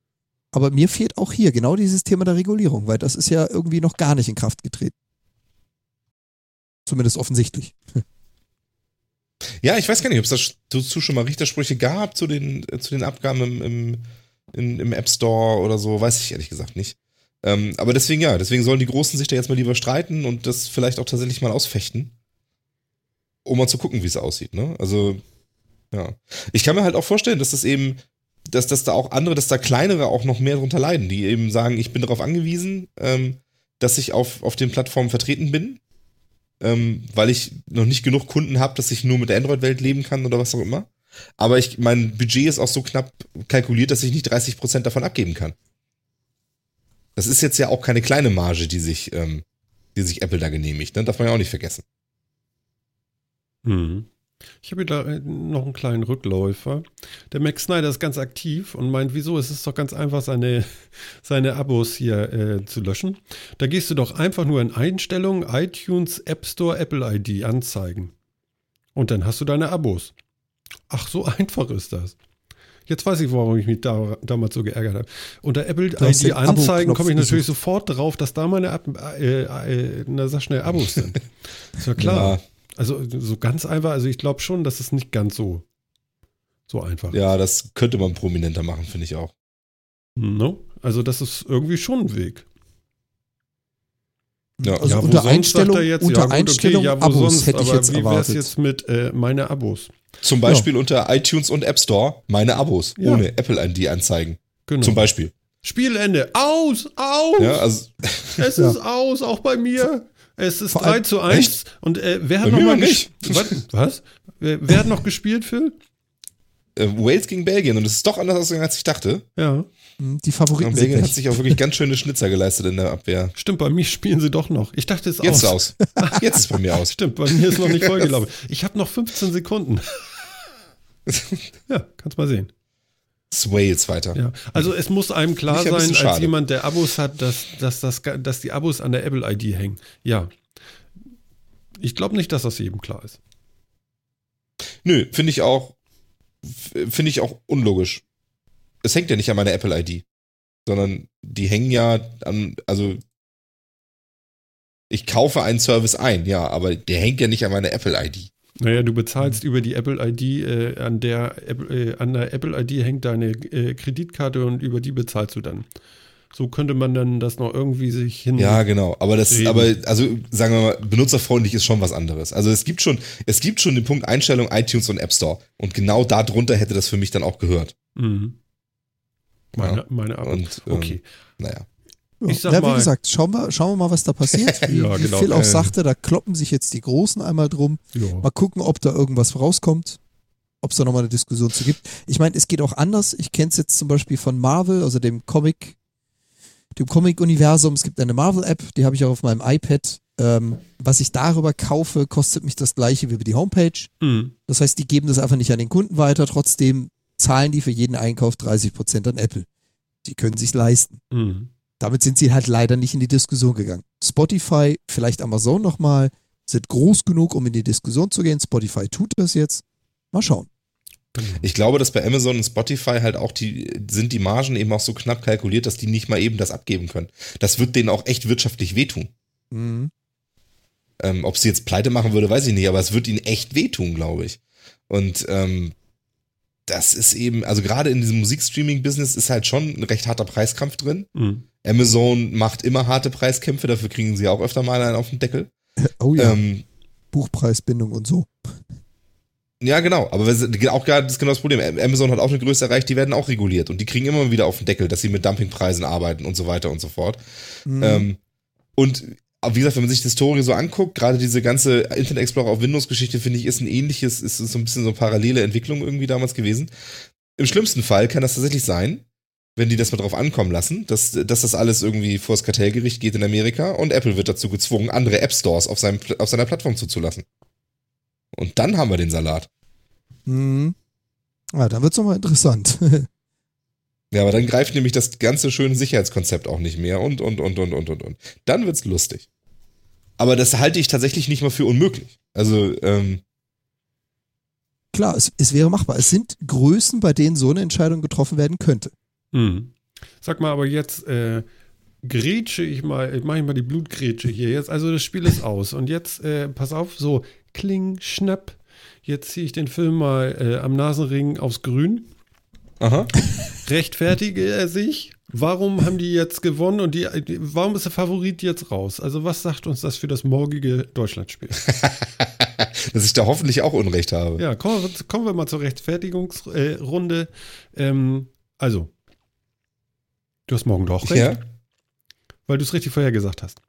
Aber mir fehlt auch hier genau dieses Thema der Regulierung, weil das ist ja irgendwie noch gar nicht in Kraft getreten. Zumindest offensichtlich. Ja, ich weiß gar nicht, ob es dazu schon mal Richtersprüche gab zu den, zu den Abgaben im, im, in, im App Store oder so, weiß ich ehrlich gesagt nicht. Ähm, aber deswegen ja, deswegen sollen die Großen sich da jetzt mal lieber streiten und das vielleicht auch tatsächlich mal ausfechten, um mal zu gucken, wie es aussieht. Ne? Also ja, ich kann mir halt auch vorstellen, dass das eben, dass, dass da auch andere, dass da kleinere auch noch mehr drunter leiden, die eben sagen, ich bin darauf angewiesen, ähm, dass ich auf, auf den Plattformen vertreten bin ähm, weil ich noch nicht genug Kunden habe, dass ich nur mit der Android-Welt leben kann oder was auch immer. Aber ich, mein Budget ist auch so knapp kalkuliert, dass ich nicht 30% davon abgeben kann. Das ist jetzt ja auch keine kleine Marge, die sich, ähm, die sich Apple da genehmigt, ne? Darf man ja auch nicht vergessen. Mhm. Ich habe da äh, noch einen kleinen Rückläufer. Der Max Snyder ist ganz aktiv und meint, wieso? Es ist doch ganz einfach, seine, seine Abos hier äh, zu löschen. Da gehst du doch einfach nur in Einstellungen, iTunes, App Store, Apple ID anzeigen. Und dann hast du deine Abos. Ach, so einfach ist das. Jetzt weiß ich, warum ich mich da, damals so geärgert habe. Unter Apple ID anzeigen komme ich natürlich sofort drauf, dass da meine Ab äh, äh, na, sag schnell Abos sind. Ist ja klar. Ja. Also so ganz einfach, also ich glaube schon, dass es nicht ganz so, so einfach Ja, das könnte man prominenter machen, finde ich auch. No? Also das ist irgendwie schon ein Weg. Ja, also ja, unter Einstellung, jetzt, unter ja, gut, Einstellung okay, ja, Abos sonst, hätte ich jetzt wie erwartet. Wie jetzt mit äh, meine Abos? Zum Beispiel ja. unter iTunes und App Store meine Abos ja. ohne Apple ID anzeigen. Genau. Zum Beispiel. Spielende. Aus, aus. Ja, also, es ist aus, auch bei mir. Es ist Vor 3 zu 1. Echt? Und äh, wer hat nochmal nicht? Was? Was? Wer, wer, hat noch gespielt, Phil? Äh, Wales gegen Belgien. Und es ist doch anders ausgegangen, als ich dachte. Ja. Hm, die Favoriten. Und Belgien hat sich auch wirklich ganz schöne Schnitzer geleistet in der Abwehr. Stimmt, bei mir spielen sie doch noch. Ich dachte, es ist Jetzt aus. aus. Jetzt ist bei mir aus. Stimmt, bei mir ist noch nicht vollgelaufen. Ich habe noch 15 Sekunden. ja, kannst mal sehen. Sway jetzt weiter. Ja, also es muss einem klar sein, als jemand, der Abos hat, dass, dass, dass, dass die Abos an der Apple-ID hängen. Ja. Ich glaube nicht, dass das jedem klar ist. Nö, finde ich auch, finde ich auch unlogisch. Es hängt ja nicht an meiner Apple-ID, sondern die hängen ja an, also ich kaufe einen Service ein, ja, aber der hängt ja nicht an meiner Apple-ID. Naja, du bezahlst über die Apple-ID, äh, an, der, äh, an der Apple-ID hängt deine äh, Kreditkarte und über die bezahlst du dann. So könnte man dann das noch irgendwie sich hin. Ja, genau. Aber das, reden. aber, also sagen wir mal, benutzerfreundlich ist schon was anderes. Also es gibt schon, es gibt schon den Punkt Einstellung iTunes und App Store. Und genau darunter hätte das für mich dann auch gehört. Mhm. Meine, ja. meine Arbeit. Und, ähm, okay. Naja. Ich sag ja, wie gesagt, schauen wir, schauen wir mal, was da passiert. Wie, ja, genau. wie Phil auch sagte, da kloppen sich jetzt die Großen einmal drum. Ja. Mal gucken, ob da irgendwas rauskommt. Ob es da nochmal eine Diskussion zu gibt. Ich meine, es geht auch anders. Ich kenne es jetzt zum Beispiel von Marvel, also dem Comic, dem Comic-Universum. Es gibt eine Marvel-App, die habe ich auch auf meinem iPad. Ähm, was ich darüber kaufe, kostet mich das gleiche wie über die Homepage. Mhm. Das heißt, die geben das einfach nicht an den Kunden weiter. Trotzdem zahlen die für jeden Einkauf 30 Prozent an Apple. Die können sich leisten. Mhm. Damit sind sie halt leider nicht in die Diskussion gegangen. Spotify, vielleicht Amazon nochmal, sind groß genug, um in die Diskussion zu gehen. Spotify tut das jetzt. Mal schauen. Ich glaube, dass bei Amazon und Spotify halt auch die, sind die Margen eben auch so knapp kalkuliert, dass die nicht mal eben das abgeben können. Das wird denen auch echt wirtschaftlich wehtun. Mhm. Ähm, ob sie jetzt pleite machen würde, weiß ich nicht, aber es wird ihnen echt wehtun, glaube ich. Und ähm, das ist eben, also gerade in diesem Musikstreaming-Business ist halt schon ein recht harter Preiskampf drin. Mhm. Amazon macht immer harte Preiskämpfe, dafür kriegen sie auch öfter mal einen auf den Deckel. Oh ja. Ähm, Buchpreisbindung und so. Ja, genau. Aber auch gerade das ist genau das Problem. Amazon hat auch eine Größe erreicht, die werden auch reguliert und die kriegen immer wieder auf den Deckel, dass sie mit Dumpingpreisen arbeiten und so weiter und so fort. Mhm. Ähm, und wie gesagt, wenn man sich die Historie so anguckt, gerade diese ganze Internet Explorer auf Windows-Geschichte, finde ich, ist ein ähnliches, ist so ein bisschen so eine parallele Entwicklung irgendwie damals gewesen. Im schlimmsten Fall kann das tatsächlich sein, wenn die das mal drauf ankommen lassen, dass, dass das alles irgendwie vors Kartellgericht geht in Amerika und Apple wird dazu gezwungen, andere App Stores auf, seinem, auf seiner Plattform zuzulassen. Und dann haben wir den Salat. Mhm. Ja, dann wird's nochmal interessant. Ja, aber dann greift nämlich das ganze schöne Sicherheitskonzept auch nicht mehr und, und, und, und, und, und, und. Dann wird's lustig. Aber das halte ich tatsächlich nicht mal für unmöglich. Also, ähm, Klar, es, es wäre machbar. Es sind Größen, bei denen so eine Entscheidung getroffen werden könnte. Hm. Sag mal, aber jetzt äh, grätsche ich mal, ich mache ich mal die Blutgrätsche hier. Jetzt, also das Spiel ist aus. Und jetzt, äh, pass auf, so, kling, schnapp. Jetzt ziehe ich den Film mal äh, am Nasenring aufs Grün. aha. Rechtfertige er sich? Warum haben die jetzt gewonnen und die, die, warum ist der Favorit jetzt raus? Also, was sagt uns das für das morgige Deutschlandspiel? Dass ich da hoffentlich auch Unrecht habe. Ja, kommen wir, kommen wir mal zur Rechtfertigungsrunde. ähm, also, du hast morgen doch recht, Ja? weil du es richtig vorhergesagt hast.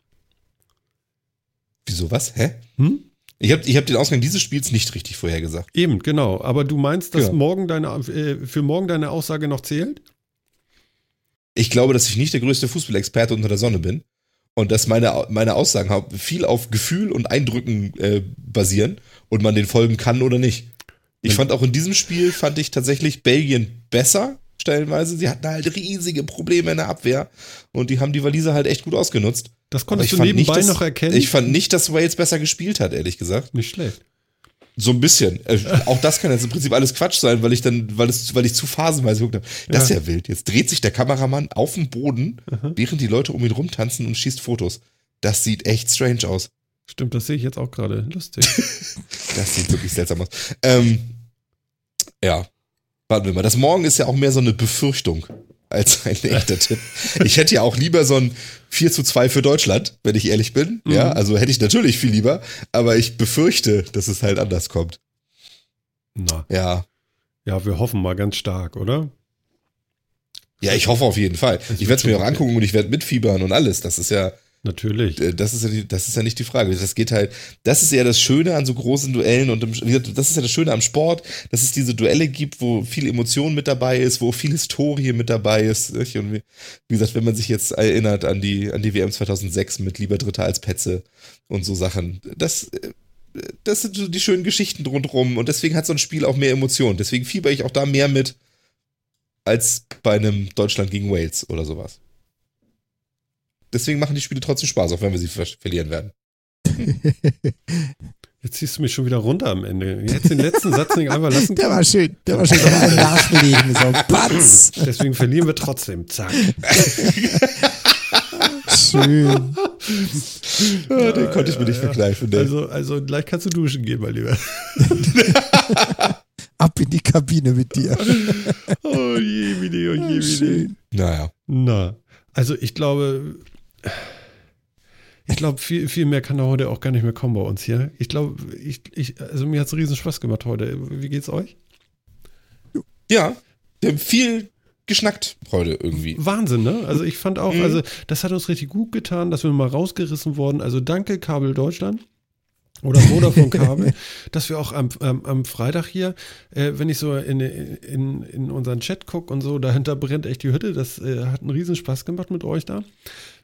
Wieso was? Hä? Hm? Ich habe ich hab den Ausgang dieses Spiels nicht richtig vorhergesagt. Eben, genau. Aber du meinst, dass Ja. morgen deine, äh, für morgen deine Aussage noch zählt? Ich glaube, dass ich nicht der größte Fußballexperte unter der Sonne bin und dass meine, meine Aussagen viel auf Gefühl und Eindrücken äh, basieren und man den folgen kann oder nicht. Ich fand auch in diesem Spiel, fand ich tatsächlich Belgien besser, stellenweise. Sie hatten halt riesige Probleme in der Abwehr und die haben die Waliser halt echt gut ausgenutzt. Das Aber konntest ich du nebenbei nicht, dass, noch erkennen? Ich fand nicht, dass Wales besser gespielt hat, ehrlich gesagt. Nicht schlecht. So ein bisschen. Äh, auch das kann jetzt im Prinzip alles Quatsch sein, weil ich dann, weil es, weil ich zu phasenweise geguckt habe. Das Ja. ist ja wild. Jetzt dreht sich der Kameramann auf den Boden, während die Leute um ihn rumtanzen und schießt Fotos. Das sieht echt strange aus. Stimmt, das sehe ich jetzt auch gerade. Lustig. Das sieht wirklich seltsam aus. Ähm, ja. Warten wir mal. Das Morgen ist ja auch mehr so eine Befürchtung als ein echter Tipp. Ich hätte ja auch lieber so ein 4 zu 2 für Deutschland, wenn ich ehrlich bin. Ja, Mhm. also hätte ich natürlich viel lieber, aber ich befürchte, dass es halt anders kommt. Na, Ja. ja, wir hoffen mal ganz stark, oder? Ja, ich hoffe auf jeden Fall. Das Ich werde es mir auch angucken und ich werde mitfiebern und alles. Das ist ja, Natürlich. äh, das ist ja, die, das ist ja nicht die Frage. Das geht halt, das ist ja das Schöne an so großen Duellen und im, wie gesagt, das ist ja das Schöne am Sport, dass es diese Duelle gibt, wo viel Emotion mit dabei ist, wo viel Historie mit dabei ist. Und wie, wie gesagt, wenn man sich jetzt erinnert an die, an die WM 2006 mit lieber Dritter als Petze und so Sachen, das, äh, das sind so die schönen Geschichten rundherum und deswegen hat so ein Spiel auch mehr Emotionen. Deswegen fieber ich auch da mehr mit als bei einem Deutschland gegen Wales oder sowas. Deswegen machen die Spiele trotzdem Spaß, auch wenn wir sie ver verlieren werden. Jetzt ziehst du mich schon wieder runter am Ende. Jetzt den letzten Satz nicht einfach lassen Der war schön. Der war schön. Noch einen nachlegen. So, Patz. Deswegen verlieren wir trotzdem. Zack. Schön. Ja, den konnte ich mir nicht ja. verkneifen. ne? Also, also gleich kannst du duschen gehen, mein Lieber. Ab in die Kabine mit dir. Oh je, wie die, oh je. Schön. naja. Na, also ich glaube, ich glaube, viel, viel mehr kann da heute auch gar nicht mehr kommen bei uns hier. Ich glaube, ich, ich, also mir hat es riesen Spaß gemacht heute. Wie geht's euch? Ja, wir haben viel geschnackt heute irgendwie. Wahnsinn, ne? Also ich fand auch, Mhm. also das hat uns richtig gut getan, dass wir mal rausgerissen wurden. Also danke Kabel Deutschland. Oder Vodafone Kabel, dass wir auch am, am, am Freitag hier, äh, wenn ich so in, in, in unseren Chat gucke und so, dahinter brennt echt die Hütte. Das äh, hat einen riesen Spaß gemacht mit euch da.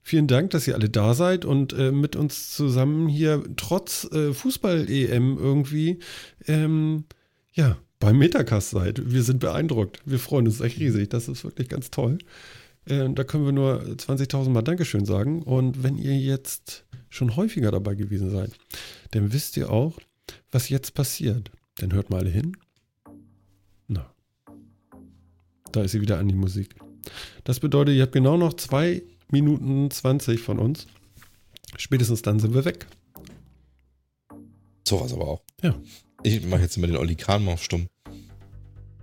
Vielen Dank, dass ihr alle da seid und äh, mit uns zusammen hier trotz äh, Fußball-EM irgendwie, ähm, ja, beim Metacast seid. Wir sind beeindruckt. Wir freuen uns echt riesig. Das ist wirklich ganz toll. Äh, da können wir nur 20.000 Mal Dankeschön sagen. Und wenn ihr jetzt schon häufiger dabei gewesen seid, dann wisst ihr auch, was jetzt passiert. Dann hört mal alle hin. Na, da ist sie wieder an die Musik. Das bedeutet, ihr habt genau noch zwei Minuten 20 von uns. Spätestens dann sind wir weg. Sowas aber auch. Ja. Ich mache jetzt immer den Olli Kahn mal auf stumm.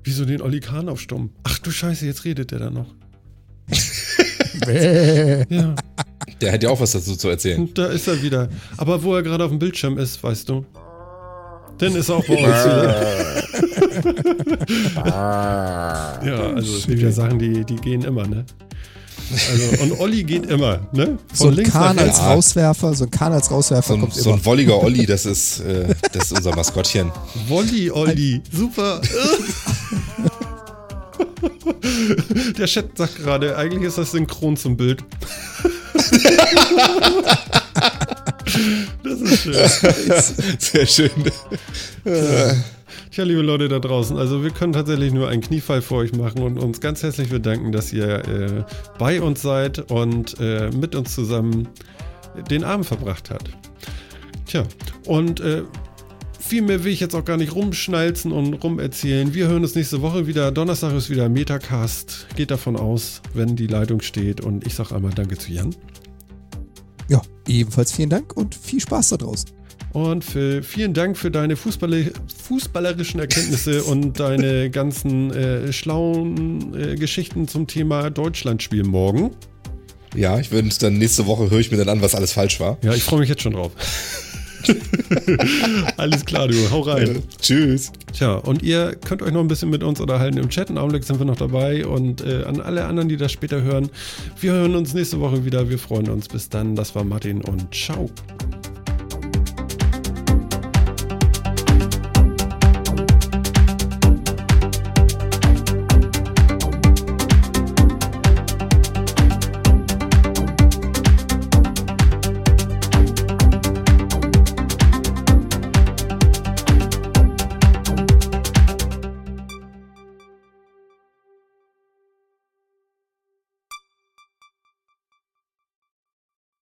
Wieso den Olli Kahn auf Stumm? Ach du Scheiße, jetzt redet der da noch. Bäh. Ja, Der hat ja auch was dazu zu erzählen. und da ist er wieder. Aber wo er gerade auf dem Bildschirm ist, weißt du. Dann ist er auch bei uns wieder. Ja, also es gibt ja Sachen, die, die gehen immer, ne? Also, und Olli geht immer, ne? So ein links Kahn als Ja. Rauswerfer, so ein Kahn als Rauswerfer So ein, kommt so immer. ein wolliger Olli, das ist, äh, das ist unser Maskottchen. Wolli, Olli. Super. Der Chat sagt gerade, eigentlich ist das synchron zum Bild. das ist schön. Sehr schön. Tja, liebe Leute da draußen, also wir können tatsächlich nur einen Kniefall für euch machen und uns ganz herzlich bedanken, dass ihr äh, bei uns seid und äh, mit uns zusammen den Abend verbracht habt. Tja, und äh, viel mehr will ich jetzt auch gar nicht rumschnalzen und rumerzählen. Wir hören uns nächste Woche wieder. Donnerstag ist wieder Metacast. Geht davon aus, wenn die Leitung steht. Und ich sage einmal Danke zu Jan. Ja, ebenfalls vielen Dank und viel Spaß da draußen. Und Phil, vielen Dank für deine Fußballer fußballerischen Erkenntnisse und deine ganzen äh, schlauen äh, Geschichten zum Thema Deutschlandspiel morgen. Ja, ich würde es dann nächste Woche höre ich mir dann an, was alles falsch war. Ja, ich freue mich jetzt schon drauf. Alles klar, du, hau rein. Tschüss. Tja, und ihr könnt euch noch ein bisschen mit uns unterhalten im Chat. Im Augenblick sind wir noch dabei. Und äh, an alle anderen, die das später hören, wir hören uns nächste Woche wieder. Wir freuen uns. Bis dann. Das war Martin und ciao.